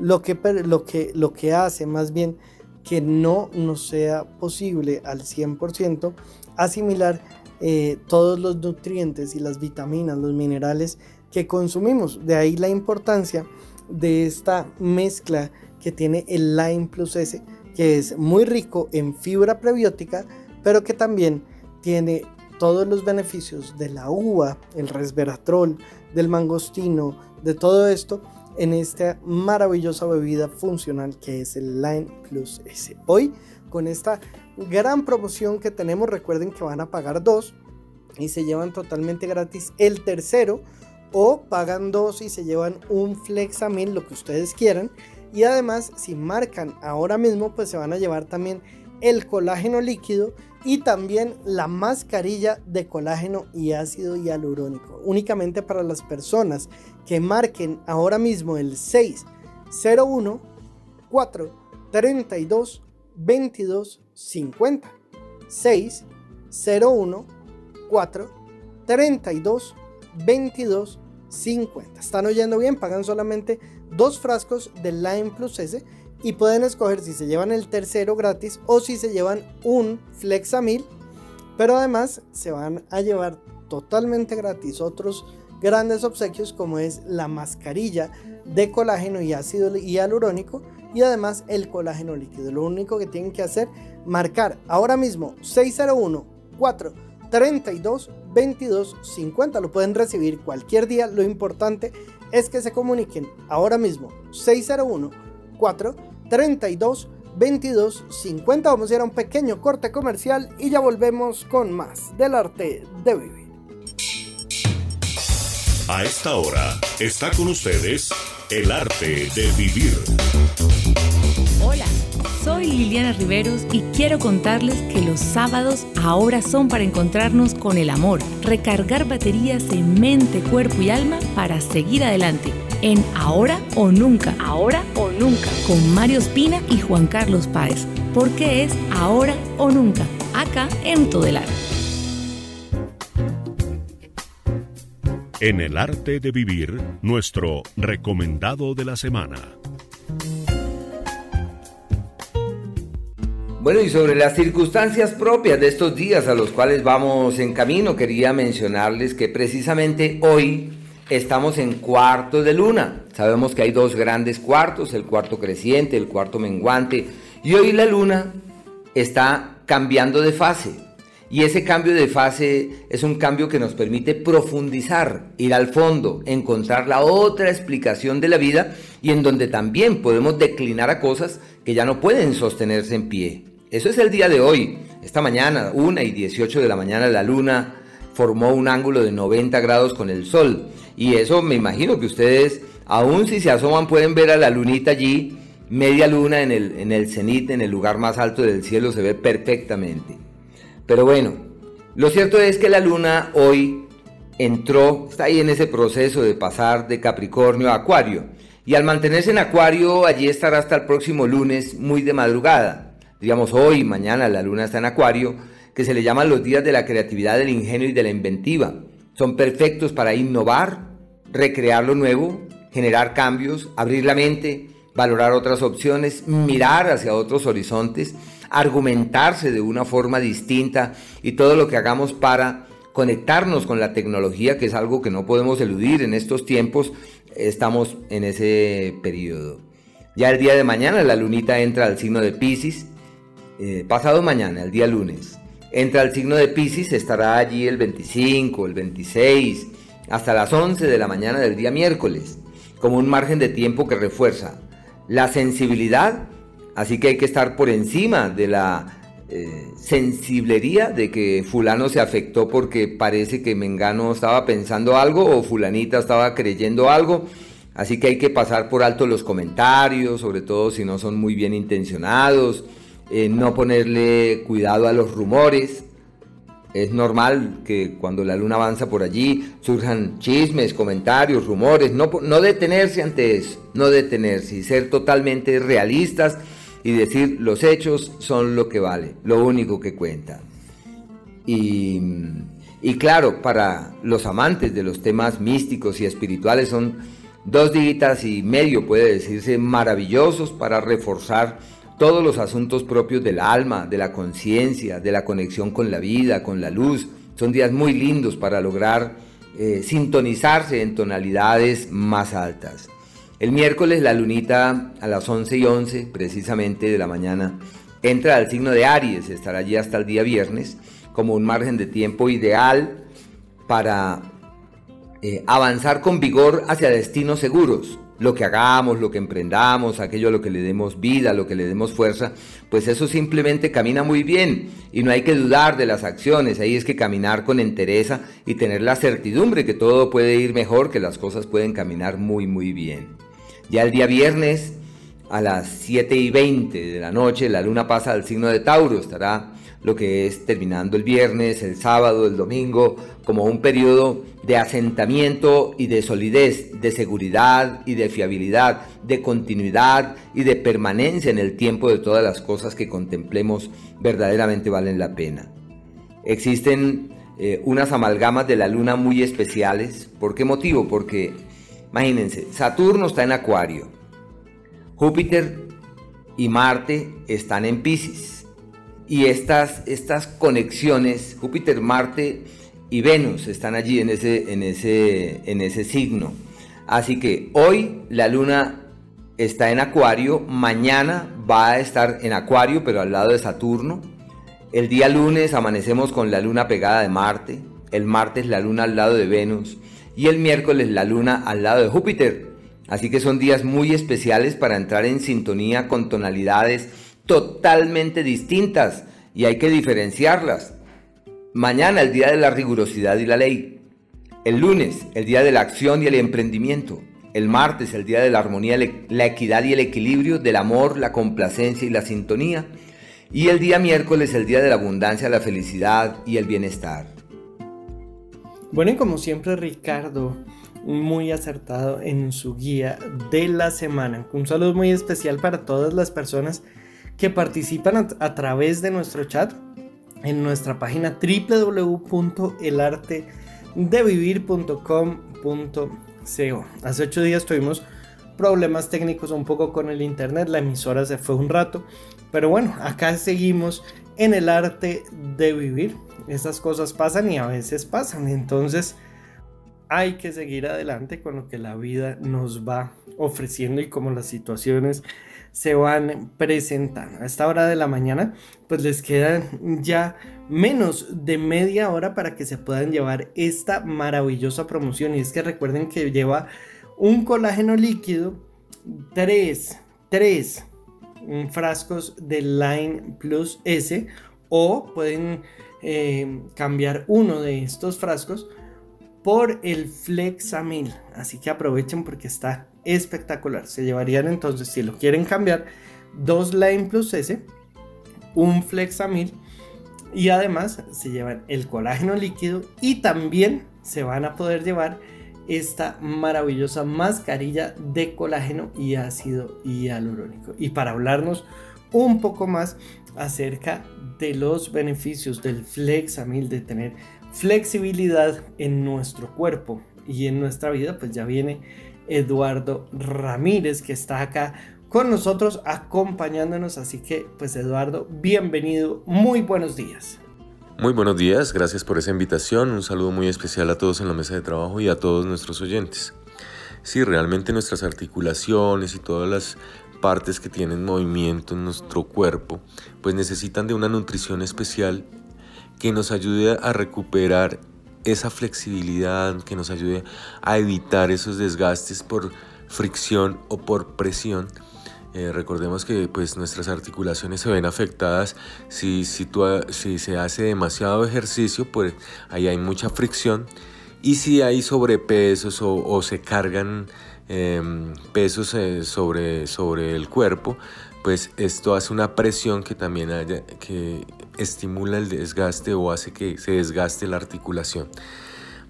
[SPEAKER 3] Lo que, lo que, lo que hace más bien que no nos sea posible al 100% asimilar eh, todos los nutrientes y las vitaminas, los minerales que consumimos. De ahí la importancia de esta mezcla que tiene el Lime Plus S, que es muy rico en fibra prebiótica, pero que también tiene todos los beneficios de la uva, el resveratrol, del mangostino, de todo esto en esta maravillosa bebida funcional que es el Line Plus S. Hoy con esta gran promoción que tenemos, recuerden que van a pagar dos y se llevan totalmente gratis el tercero o pagan dos y se llevan un Flexamil, lo que ustedes quieran. Y además, si marcan ahora mismo, pues se van a llevar también el colágeno líquido y también la mascarilla de colágeno y ácido hialurónico. Únicamente para las personas que marquen ahora mismo el 601 4 32 22 50. 601 4 32 22 50. ¿Están oyendo bien? Pagan solamente dos frascos de Lime Plus S y pueden escoger si se llevan el tercero gratis o si se llevan un Flexamil Pero además se van a llevar totalmente gratis otros grandes obsequios como es la mascarilla de colágeno y ácido hialurónico y además el colágeno líquido. Lo único que tienen que hacer marcar ahora mismo 601 432 22 50. Lo pueden recibir cualquier día. Lo importante es que se comuniquen ahora mismo 601 432 22 50. Vamos a ir a un pequeño corte comercial y ya volvemos con más del arte de vivir.
[SPEAKER 1] A esta hora está con ustedes el arte de vivir.
[SPEAKER 2] Hola, soy Liliana Riveros y quiero contarles que los sábados ahora son para encontrarnos con el amor, recargar baterías en mente, cuerpo y alma para seguir adelante en Ahora o Nunca, Ahora o Nunca, con Mario Espina y Juan Carlos Páez, porque es Ahora o Nunca, acá en Todelar.
[SPEAKER 1] En el arte de vivir, nuestro recomendado de la semana.
[SPEAKER 9] Bueno, y sobre las circunstancias propias de estos días a los cuales vamos en camino, quería mencionarles que precisamente hoy estamos en cuarto de luna. Sabemos que hay dos grandes cuartos, el cuarto creciente, el cuarto menguante, y hoy la luna está cambiando de fase. Y ese cambio de fase es un cambio que nos permite profundizar, ir al fondo, encontrar la otra explicación de la vida y en donde también podemos declinar a cosas que ya no pueden sostenerse en pie. Eso es el día de hoy. Esta mañana, 1 y 18 de la mañana, la luna formó un ángulo de 90 grados con el sol. Y eso me imagino que ustedes, aún si se asoman, pueden ver a la lunita allí, media luna en el, en el cenit, en el lugar más alto del cielo, se ve perfectamente. Pero bueno, lo cierto es que la luna hoy entró, está ahí en ese proceso de pasar de Capricornio a Acuario. Y al mantenerse en Acuario, allí estará hasta el próximo lunes, muy de madrugada. Digamos, hoy, mañana, la luna está en Acuario, que se le llaman los días de la creatividad, del ingenio y de la inventiva. Son perfectos para innovar, recrear lo nuevo, generar cambios, abrir la mente, valorar otras opciones, mirar hacia otros horizontes argumentarse de una forma distinta y todo lo que hagamos para conectarnos con la tecnología, que es algo que no podemos eludir en estos tiempos, estamos en ese periodo. Ya el día de mañana la lunita entra al signo de Pisces, eh, pasado mañana, el día lunes, entra al signo de Pisces, estará allí el 25, el 26, hasta las 11 de la mañana del día miércoles, como un margen de tiempo que refuerza la sensibilidad Así que hay que estar por encima de la eh, sensiblería de que fulano se afectó porque parece que Mengano estaba pensando algo o fulanita estaba creyendo algo. Así que hay que pasar por alto los comentarios, sobre todo si no son muy bien intencionados, eh, no ponerle cuidado a los rumores. Es normal que cuando la luna avanza por allí surjan chismes, comentarios, rumores, no, no detenerse ante eso, no detenerse y ser totalmente realistas y decir los hechos son lo que vale, lo único que cuenta. Y, y claro, para los amantes de los temas místicos y espirituales son dos dígitas y medio, puede decirse, maravillosos para reforzar todos los asuntos propios del alma, de la conciencia, de la conexión con la vida, con la luz. Son días muy lindos para lograr eh, sintonizarse en tonalidades más altas. El miércoles la lunita a las 11 y 11 precisamente de la mañana entra al signo de Aries, estará allí hasta el día viernes como un margen de tiempo ideal para eh, avanzar con vigor hacia destinos seguros. Lo que hagamos, lo que emprendamos, aquello a lo que le demos vida, a lo que le demos fuerza, pues eso simplemente camina muy bien y no hay que dudar de las acciones, ahí es que caminar con entereza y tener la certidumbre que todo puede ir mejor, que las cosas pueden caminar muy muy bien. Ya el día viernes a las 7 y 20 de la noche la luna pasa al signo de Tauro, estará lo que es terminando el viernes, el sábado, el domingo, como un periodo de asentamiento y de solidez, de seguridad y de fiabilidad, de continuidad y de permanencia en el tiempo de todas las cosas que contemplemos verdaderamente valen la pena. Existen eh, unas amalgamas de la luna muy especiales. ¿Por qué motivo? Porque Imagínense, Saturno está en Acuario, Júpiter y Marte están en Pisces. Y estas, estas conexiones, Júpiter, Marte y Venus están allí en ese, en, ese, en ese signo. Así que hoy la luna está en Acuario, mañana va a estar en Acuario, pero al lado de Saturno. El día lunes amanecemos con la luna pegada de Marte, el martes la luna al lado de Venus y el miércoles la luna al lado de Júpiter. Así que son días muy especiales para entrar en sintonía con tonalidades totalmente distintas y hay que diferenciarlas. Mañana el día de la rigurosidad y la ley. El lunes el día de la acción y el emprendimiento. El martes el día de la armonía, la equidad y el equilibrio, del amor, la complacencia y la sintonía. Y el día miércoles el día de la abundancia, la felicidad y el bienestar.
[SPEAKER 3] Bueno, como siempre Ricardo, muy acertado en su guía de la semana. Un saludo muy especial para todas las personas que participan a, través de nuestro chat en nuestra página www.elartedevivir.com.co. Hace ocho días tuvimos problemas técnicos un poco con el internet, la emisora se fue un rato, pero bueno, acá seguimos en el arte de vivir. Esas cosas pasan y a veces pasan, entonces hay que seguir adelante con lo que la vida nos va ofreciendo y como las situaciones se van presentando. A esta hora de la mañana, pues les quedan ya menos de media hora para que se puedan llevar esta maravillosa promoción. Y es que recuerden que lleva un colágeno líquido, tres, tres frascos de Line Plus S o pueden eh, cambiar uno de estos frascos por el Flexamil. Así que aprovechen porque está espectacular. Se llevarían entonces, si lo quieren cambiar, dos Line Plus S, un Flexamil y además se llevan el colágeno líquido y también se van a poder llevar esta maravillosa mascarilla de colágeno y ácido hialurónico. Y para hablarnos un poco más acerca de los beneficios del Flexamil, de tener flexibilidad en nuestro cuerpo y en nuestra vida, pues ya viene Eduardo Ramírez que está acá con nosotros acompañándonos. Así que, pues Eduardo, bienvenido, muy buenos días.
[SPEAKER 13] Muy buenos días, gracias por esa invitación. Un saludo muy especial a todos en la mesa de trabajo y a todos nuestros oyentes. Sí, realmente nuestras articulaciones y todas las partes que tienen movimiento en nuestro cuerpo, pues necesitan de una nutrición especial que nos ayude a recuperar esa flexibilidad, que nos ayude a evitar esos desgastes por fricción o por presión. Eh, recordemos que pues, nuestras articulaciones se ven afectadas si, si, si se hace demasiado ejercicio, pues ahí hay mucha fricción. Y si hay sobrepesos o, se cargan em, pesos eh, sobre, sobre el cuerpo, pues esto hace una presión que también haya, que estimula el desgaste o hace que se desgaste la articulación.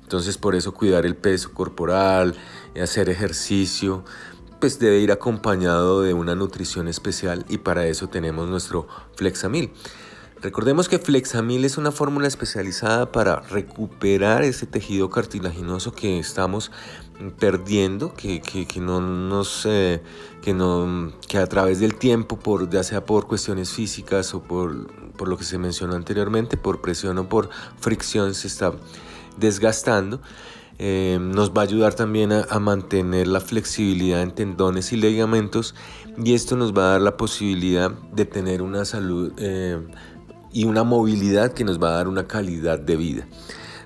[SPEAKER 13] Entonces por eso cuidar el peso corporal, hacer ejercicio, pues debe ir acompañado de una nutrición especial y para eso tenemos nuestro Flexamil. Recordemos que Flexamil es una fórmula especializada para recuperar ese tejido cartilaginoso que estamos perdiendo, que, no nos, eh, que, no, que a través del tiempo, por, ya sea por cuestiones físicas o por, por lo que se mencionó anteriormente, por presión o por fricción, se está desgastando. Eh, nos va a ayudar también a, mantener la flexibilidad en tendones y ligamentos y esto nos va a dar la posibilidad de tener una salud eh, y una movilidad que nos va a dar una calidad de vida.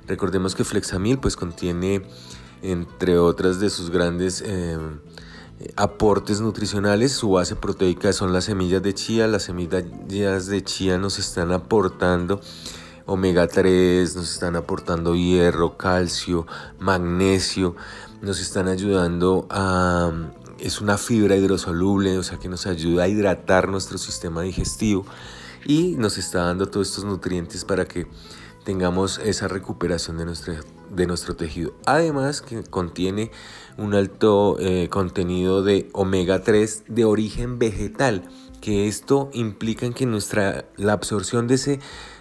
[SPEAKER 13] Recordemos que Flexamil pues contiene entre otras de sus grandes eh, aportes nutricionales, su base proteica son las semillas de chía. Las semillas de chía nos están aportando omega 3, nos están aportando hierro, calcio, magnesio, nos están ayudando a... Es una fibra hidrosoluble, o sea que nos ayuda a hidratar nuestro sistema digestivo y nos está dando todos estos nutrientes para que tengamos esa recuperación de nuestro, de nuestro tejido. Además que contiene un alto eh, contenido de omega 3 de origen vegetal, que esto implica en que nuestra, la absorción de ese,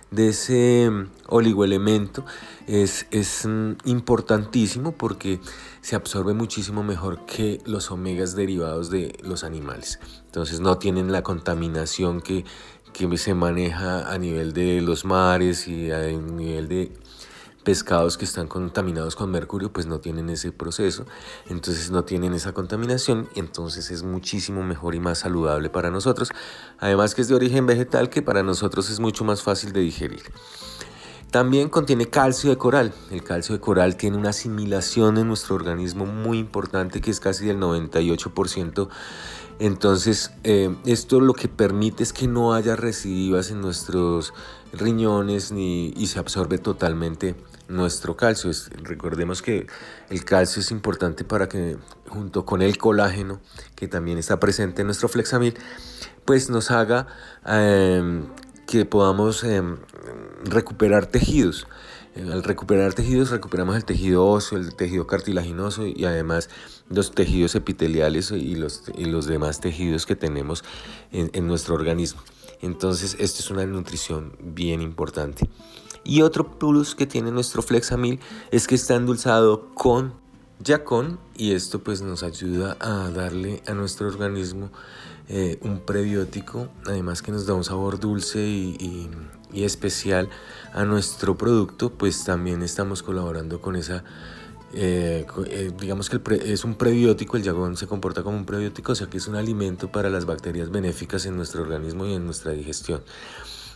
[SPEAKER 13] de ese mm, oligoelemento es, es mm, importantísimo porque se absorbe muchísimo mejor que los omegas derivados de los animales. Entonces no tienen la contaminación que, que se maneja a nivel de los mares y a nivel de pescados que están contaminados con mercurio pues no tienen ese proceso, entonces no tienen esa contaminación entonces es muchísimo mejor y más saludable para nosotros. Además que es de origen vegetal que para nosotros es mucho más fácil de digerir. También contiene calcio de coral. El calcio de coral tiene una asimilación en nuestro organismo muy importante que es casi del 98%. Entonces, eh, esto lo que permite es que no haya recidivas en nuestros riñones ni, y se absorbe totalmente nuestro calcio. recordemos que el calcio es importante para que junto con el colágeno, que también está presente en nuestro flexamil, pues nos haga em, que podamos em, recuperar tejidos. Eh, al recuperar tejidos recuperamos el tejido óseo, el tejido cartilaginoso y además los tejidos epiteliales y los, y los demás tejidos que tenemos en, en nuestro organismo. Entonces, esto es una nutrición bien importante. Y otro plus que tiene nuestro Flexamil es que está endulzado con Yacon y esto pues nos ayuda a darle a nuestro organismo eh, un prebiótico, además que nos da un sabor dulce y, especial a nuestro producto, pues también estamos colaborando con esa eh, eh, digamos que es un prebiótico, el yagón se comporta como un prebiótico, o sea que es un alimento para las bacterias benéficas en nuestro organismo y en nuestra digestión.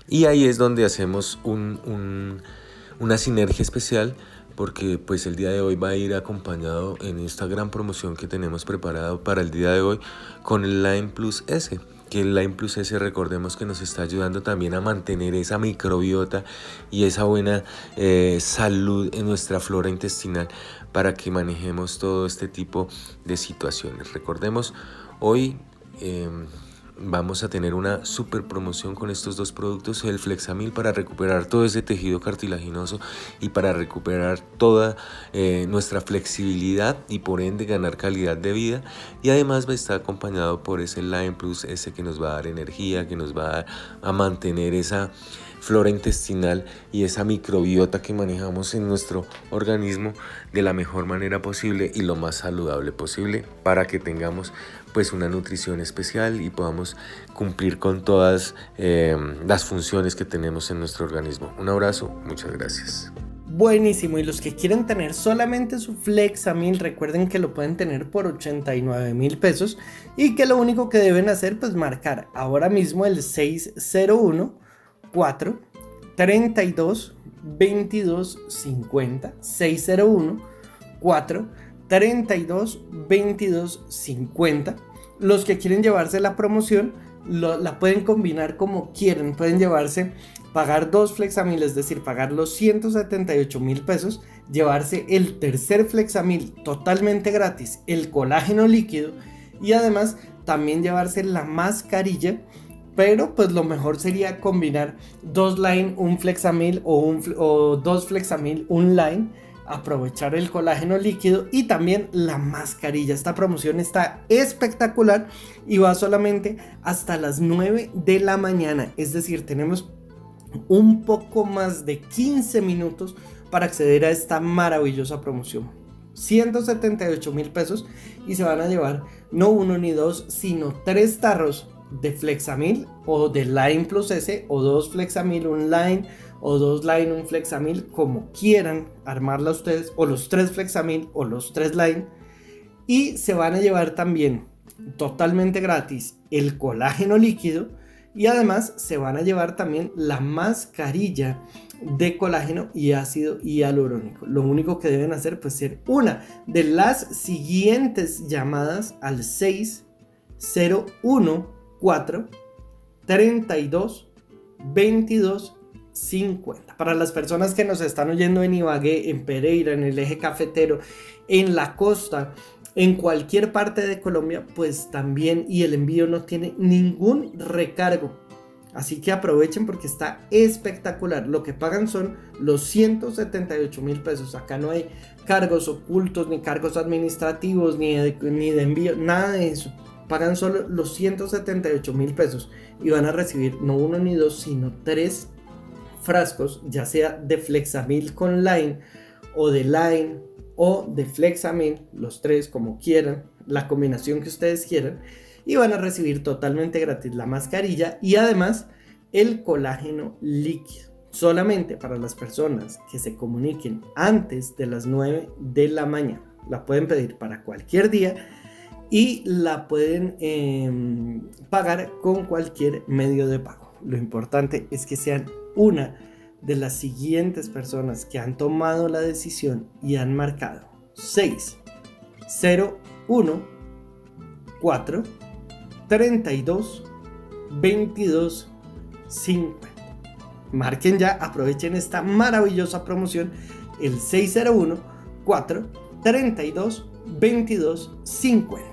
[SPEAKER 13] Y ahí es donde hacemos una sinergia especial porque pues el día de hoy va a ir acompañado en esta gran promoción que tenemos preparado para el día de hoy con el Line Plus S que el Line Plus S recordemos que nos está ayudando también a mantener esa microbiota y esa buena eh, salud en nuestra flora intestinal para que manejemos todo este tipo de situaciones. Recordemos, hoy em, vamos a tener una super promoción con estos dos productos, el Flexamil para recuperar todo ese tejido cartilaginoso y para recuperar toda eh, nuestra flexibilidad y por ende ganar calidad de vida. Y además va a estar acompañado por ese Line Plus, ese que nos va a dar energía, que nos va a mantener esa flora intestinal y esa microbiota que manejamos en nuestro organismo de la mejor manera posible y lo más saludable posible para que tengamos pues una nutrición especial y podamos cumplir con todas eh, las funciones que tenemos en nuestro organismo. Un abrazo, muchas gracias.
[SPEAKER 3] Buenísimo, y los que quieren tener solamente su Flexamil, recuerden que lo pueden tener por 89 mil pesos y que lo único que deben hacer pues marcar ahora mismo el 601 4 32 22 50 601 4 32 22 50 los que quieren llevarse la promoción la pueden combinar como quieren pueden llevarse pagar dos flexamil es decir pagar los 178 mil pesos llevarse el tercer flexamil totalmente gratis el colágeno líquido y además también llevarse la mascarilla pero pues lo mejor sería combinar dos line, un flexamil o, un, o dos flexamil, un line. Aprovechar el colágeno líquido y también la mascarilla. Esta promoción está espectacular y va solamente hasta las 9 de la mañana. Es decir, tenemos un poco más de 15 minutos para acceder a esta maravillosa promoción. 178 mil pesos y se van a llevar no uno ni dos, sino tres tarros de Flexamil o de Line Plus S o dos Flexamil, un Line o dos Line, un Flexamil, como quieran armarla ustedes, o los tres Flexamil o los tres Line. Y se van a llevar también totalmente gratis el colágeno líquido y además se van a llevar también la mascarilla de colágeno y ácido hialurónico. Lo único que deben hacer pues ser una de las siguientes llamadas al 601 4 32 22 50. Para las personas que nos están oyendo en Ibagué, en Pereira, en el eje cafetero, en la costa, en cualquier parte de Colombia, pues también y el envío no tiene ningún recargo. Así que aprovechen porque está espectacular. Lo que pagan son los 178 mil pesos. Acá no hay cargos ocultos, ni cargos administrativos, ni ni de envío, nada de eso pagan solo los 178 mil pesos y van a recibir no uno ni dos, sino tres frascos, ya sea de Flexamil con Line o de Line o de Flexamil, los tres como quieran, la combinación que ustedes quieran, y van a recibir totalmente gratis la mascarilla y además el colágeno líquido. Solamente para las personas que se comuniquen antes de las 9 de la mañana. La pueden pedir para cualquier día y la pueden em, pagar con cualquier medio de pago. Lo importante es que sean una de las siguientes personas que han tomado la decisión y han marcado 6, 0, 1, 4, 32, 22, 50. Marquen ya, aprovechen esta maravillosa promoción, el 601 4 32 22 50.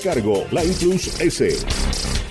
[SPEAKER 1] recargo cargo, Line Plus S.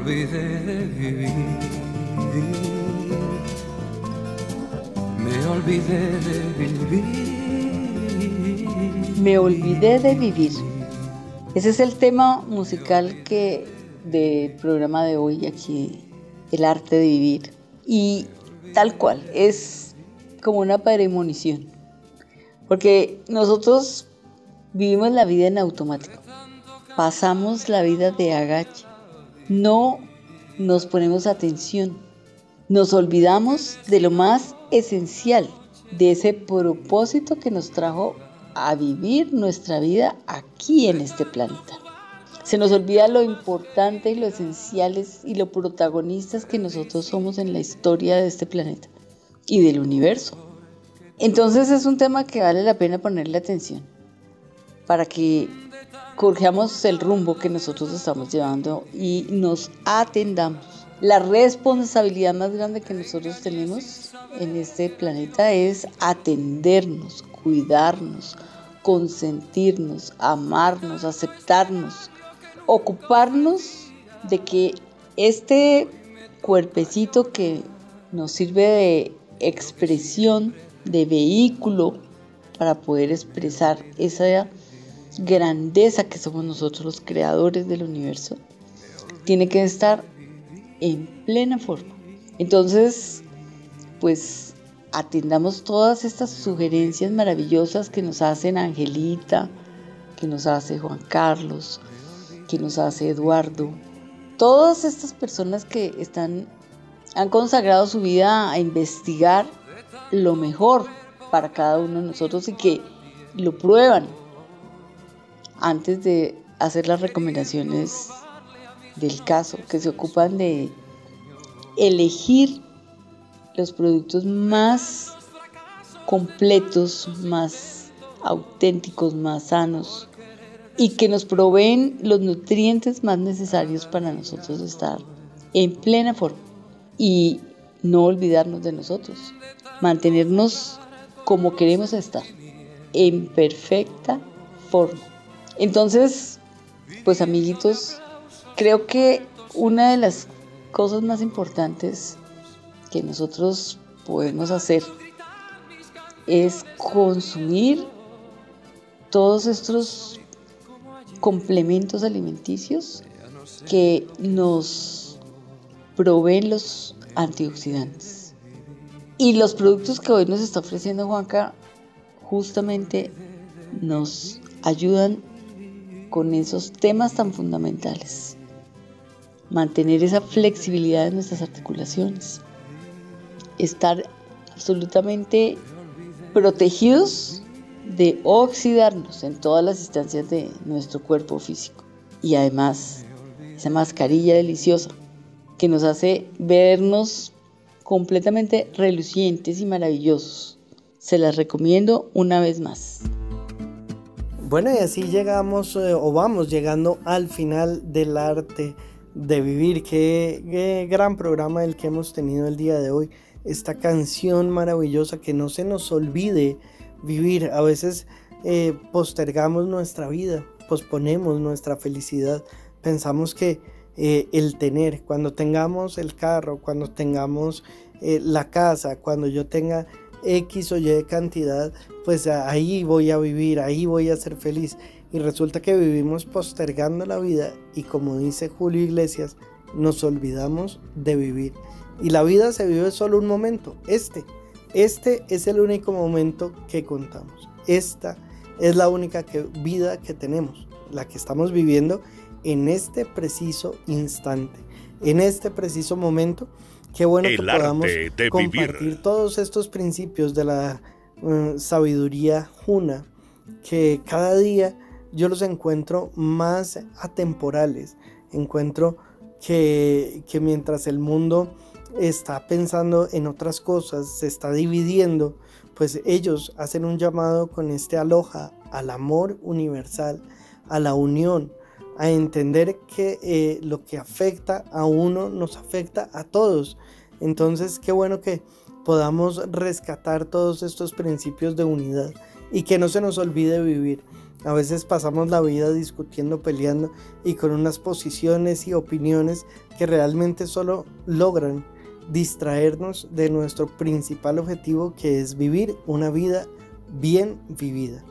[SPEAKER 1] olvidé de vivir.
[SPEAKER 12] Me olvidé de vivir. Me olvidé de vivir. Ese es el tema musical que del programa de hoy aquí, el arte de vivir. Y tal cual, es como una premonición. Porque nosotros vivimos la vida en automático. Pasamos la vida de agache no nos ponemos atención, nos olvidamos de lo más esencial, de ese propósito que nos trajo a vivir nuestra vida aquí en este planeta. Se nos olvida lo importante y lo esenciales y lo protagonistas que nosotros somos en la historia de este planeta y del universo. Entonces es un tema que vale la pena ponerle atención para que corjamos el rumbo que nosotros estamos llevando y nos atendamos. La responsabilidad más grande que nosotros tenemos en este planeta es atendernos, cuidarnos, consentirnos, amarnos, aceptarnos, ocuparnos de que este cuerpecito que nos sirve de expresión, de vehículo para poder expresar esa grandeza que somos nosotros los creadores del universo, tiene que estar en plena forma. Entonces, pues atendamos todas estas sugerencias maravillosas que nos hacen Angelita, que nos hace Juan Carlos, que nos hace Eduardo. Todas estas personas que están han consagrado su vida a investigar lo mejor para cada uno de nosotros y que lo prueban antes de hacer las recomendaciones del caso, que se ocupan de elegir los productos más completos, más auténticos, más sanos y que nos proveen los nutrientes más necesarios para nosotros estar en plena forma y no olvidarnos de nosotros, mantenernos como queremos estar, en perfecta forma. Entonces, pues amiguitos, creo que una de las cosas más importantes que nosotros podemos hacer es consumir todos estos complementos alimenticios que nos proveen los antioxidantes. Y los productos que hoy nos está ofreciendo Juanca justamente nos ayudan con esos temas tan fundamentales. mantener esa flexibilidad de nuestras articulaciones, estar absolutamente protegidos de oxidarnos en todas las instancias de nuestro cuerpo físico. Y además, esa mascarilla deliciosa que nos hace vernos completamente relucientes y maravillosos. Se las recomiendo una vez más.
[SPEAKER 3] Bueno, y así llegamos eh, o vamos llegando al final del arte de vivir. Qué, gran programa el que hemos tenido el día de hoy. Esta canción maravillosa que no se nos olvide vivir. A veces eh, postergamos nuestra vida, posponemos nuestra felicidad. Pensamos que eh, el tener, cuando tengamos el carro, cuando tengamos la casa, cuando yo tenga X o Y cantidad, pues ahí voy a vivir, ahí voy a ser feliz. Y resulta que vivimos postergando la vida y como dice Julio Iglesias, nos olvidamos de vivir. Y la vida se vive solo un momento, este. Este es el único momento que contamos. Esta es la única vida que tenemos, la que estamos viviendo en este preciso instante, en este preciso momento Qué bueno que podamos compartir todos estos principios de la eh, sabiduría juna, que cada día yo los encuentro más atemporales. Encuentro que, que mientras el mundo está pensando en otras cosas, se está dividiendo, pues ellos hacen un llamado con este aloja al amor universal, a la unión, a entender que eh, lo que afecta a uno nos afecta a todos. Entonces, qué bueno que podamos rescatar todos estos principios de unidad y que no se nos olvide vivir. A veces pasamos la vida discutiendo, peleando y con unas posiciones y opiniones que realmente solo logran distraernos de nuestro principal objetivo que es vivir una vida bien vivida.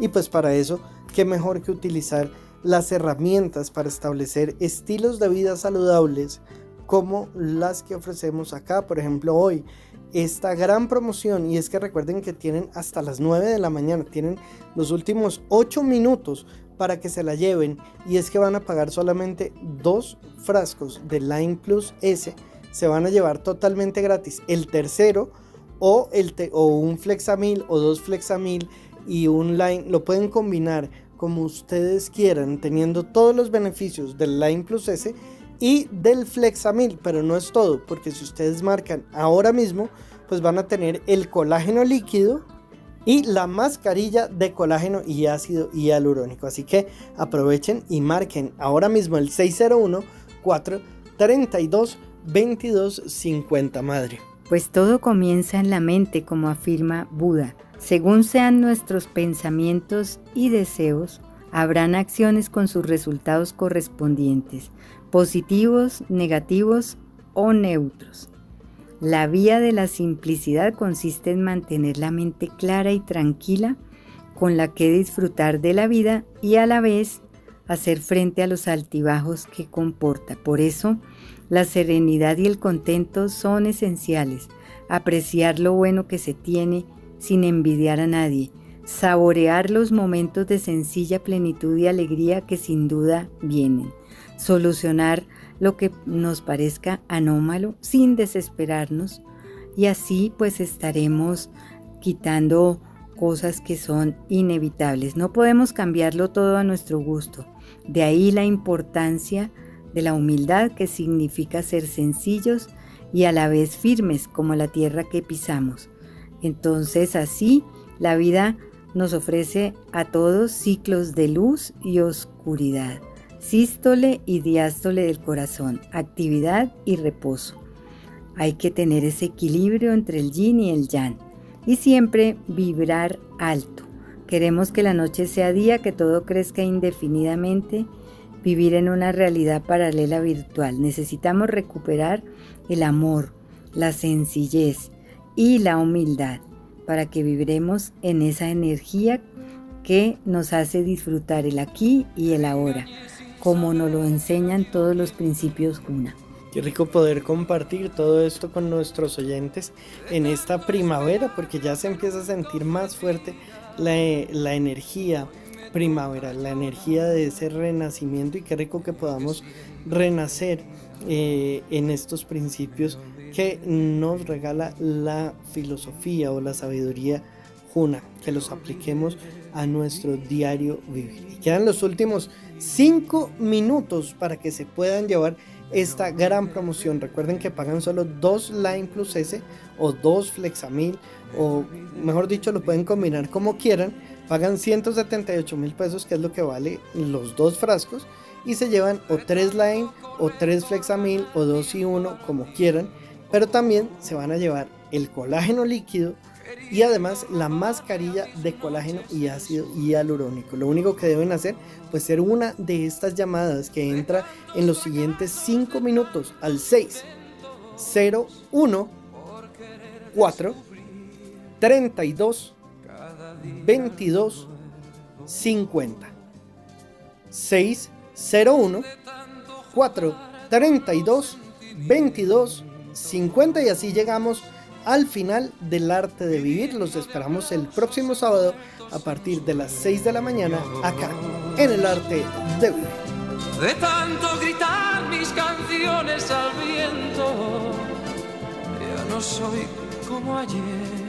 [SPEAKER 3] Y pues para eso, qué mejor que utilizar las herramientas para establecer estilos de vida saludables como las que ofrecemos acá, por ejemplo hoy, esta gran promoción y es que recuerden que tienen hasta las 9 de la mañana, tienen los últimos 8 minutos para que se la lleven y es que van a pagar solamente dos frascos de Line Plus S, se van a llevar totalmente gratis el tercero o, el o un Flexamil o dos Flexamil y un Line, lo pueden combinar como ustedes quieran, teniendo todos los beneficios del Line Plus S y del Flexamil, pero no es todo, porque si ustedes marcan ahora mismo, pues van a tener el colágeno líquido y la mascarilla de colágeno y ácido hialurónico. Así que aprovechen y marquen ahora mismo el 601 432 2250 madre.
[SPEAKER 10] Pues todo comienza en la mente, como afirma Buda. Según sean nuestros pensamientos y deseos, habrán acciones con sus resultados correspondientes, positivos, negativos o neutros. La vía de la simplicidad consiste en mantener la mente clara y tranquila con la que disfrutar de la vida y a la vez hacer frente a los altibajos que comporta. Por eso, la serenidad y el contento son esenciales. Apreciar lo bueno que se tiene sin envidiar a nadie, saborear los momentos de sencilla plenitud y alegría que sin duda vienen, solucionar lo que nos parezca anómalo sin desesperarnos y así pues estaremos quitando cosas que son inevitables. No podemos cambiarlo todo a nuestro gusto. De ahí la importancia de la humildad que significa ser sencillos y a la vez firmes como la tierra que pisamos. Entonces así la vida nos ofrece a todos ciclos de luz y oscuridad, sístole y diástole del corazón, actividad y reposo. Hay que tener ese equilibrio entre el yin y el yang y siempre vibrar alto. Queremos que la noche sea día, que todo crezca indefinidamente, vivir en una realidad paralela virtual. Necesitamos recuperar el amor, la sencillez, y la humildad para que viviremos en esa energía que nos hace disfrutar el aquí y el ahora, como nos lo enseñan todos los principios Juna.
[SPEAKER 3] Qué rico poder compartir todo esto con nuestros oyentes en esta primavera, porque ya se empieza a sentir más fuerte la, la energía primavera, la energía de ese renacimiento y qué rico que podamos renacer eh, en estos principios que nos regala la filosofía o la sabiduría juna, que los apliquemos a nuestro diario vivir. Y quedan los últimos cinco minutos para que se puedan llevar esta gran promoción. Recuerden que pagan solo dos Line Plus S o dos Flexamil o mejor dicho lo pueden combinar como quieran. Pagan 178 mil pesos que es lo que vale los dos frascos y se llevan o tres Line o tres Flexamil o dos y uno como quieran. Pero también se van a llevar el colágeno líquido y además la mascarilla de colágeno y ácido hialurónico. Lo único que deben hacer pues ser una de estas llamadas que entra en los siguientes 5 minutos al 6 0 1 4 32 22 50 6 0 1 4 32 22 50 y así llegamos al final del arte de vivir. Los esperamos el próximo sábado a partir de las 6 de la mañana acá en el arte de vivir.
[SPEAKER 8] De tanto gritar mis canciones al viento, ya no soy como ayer.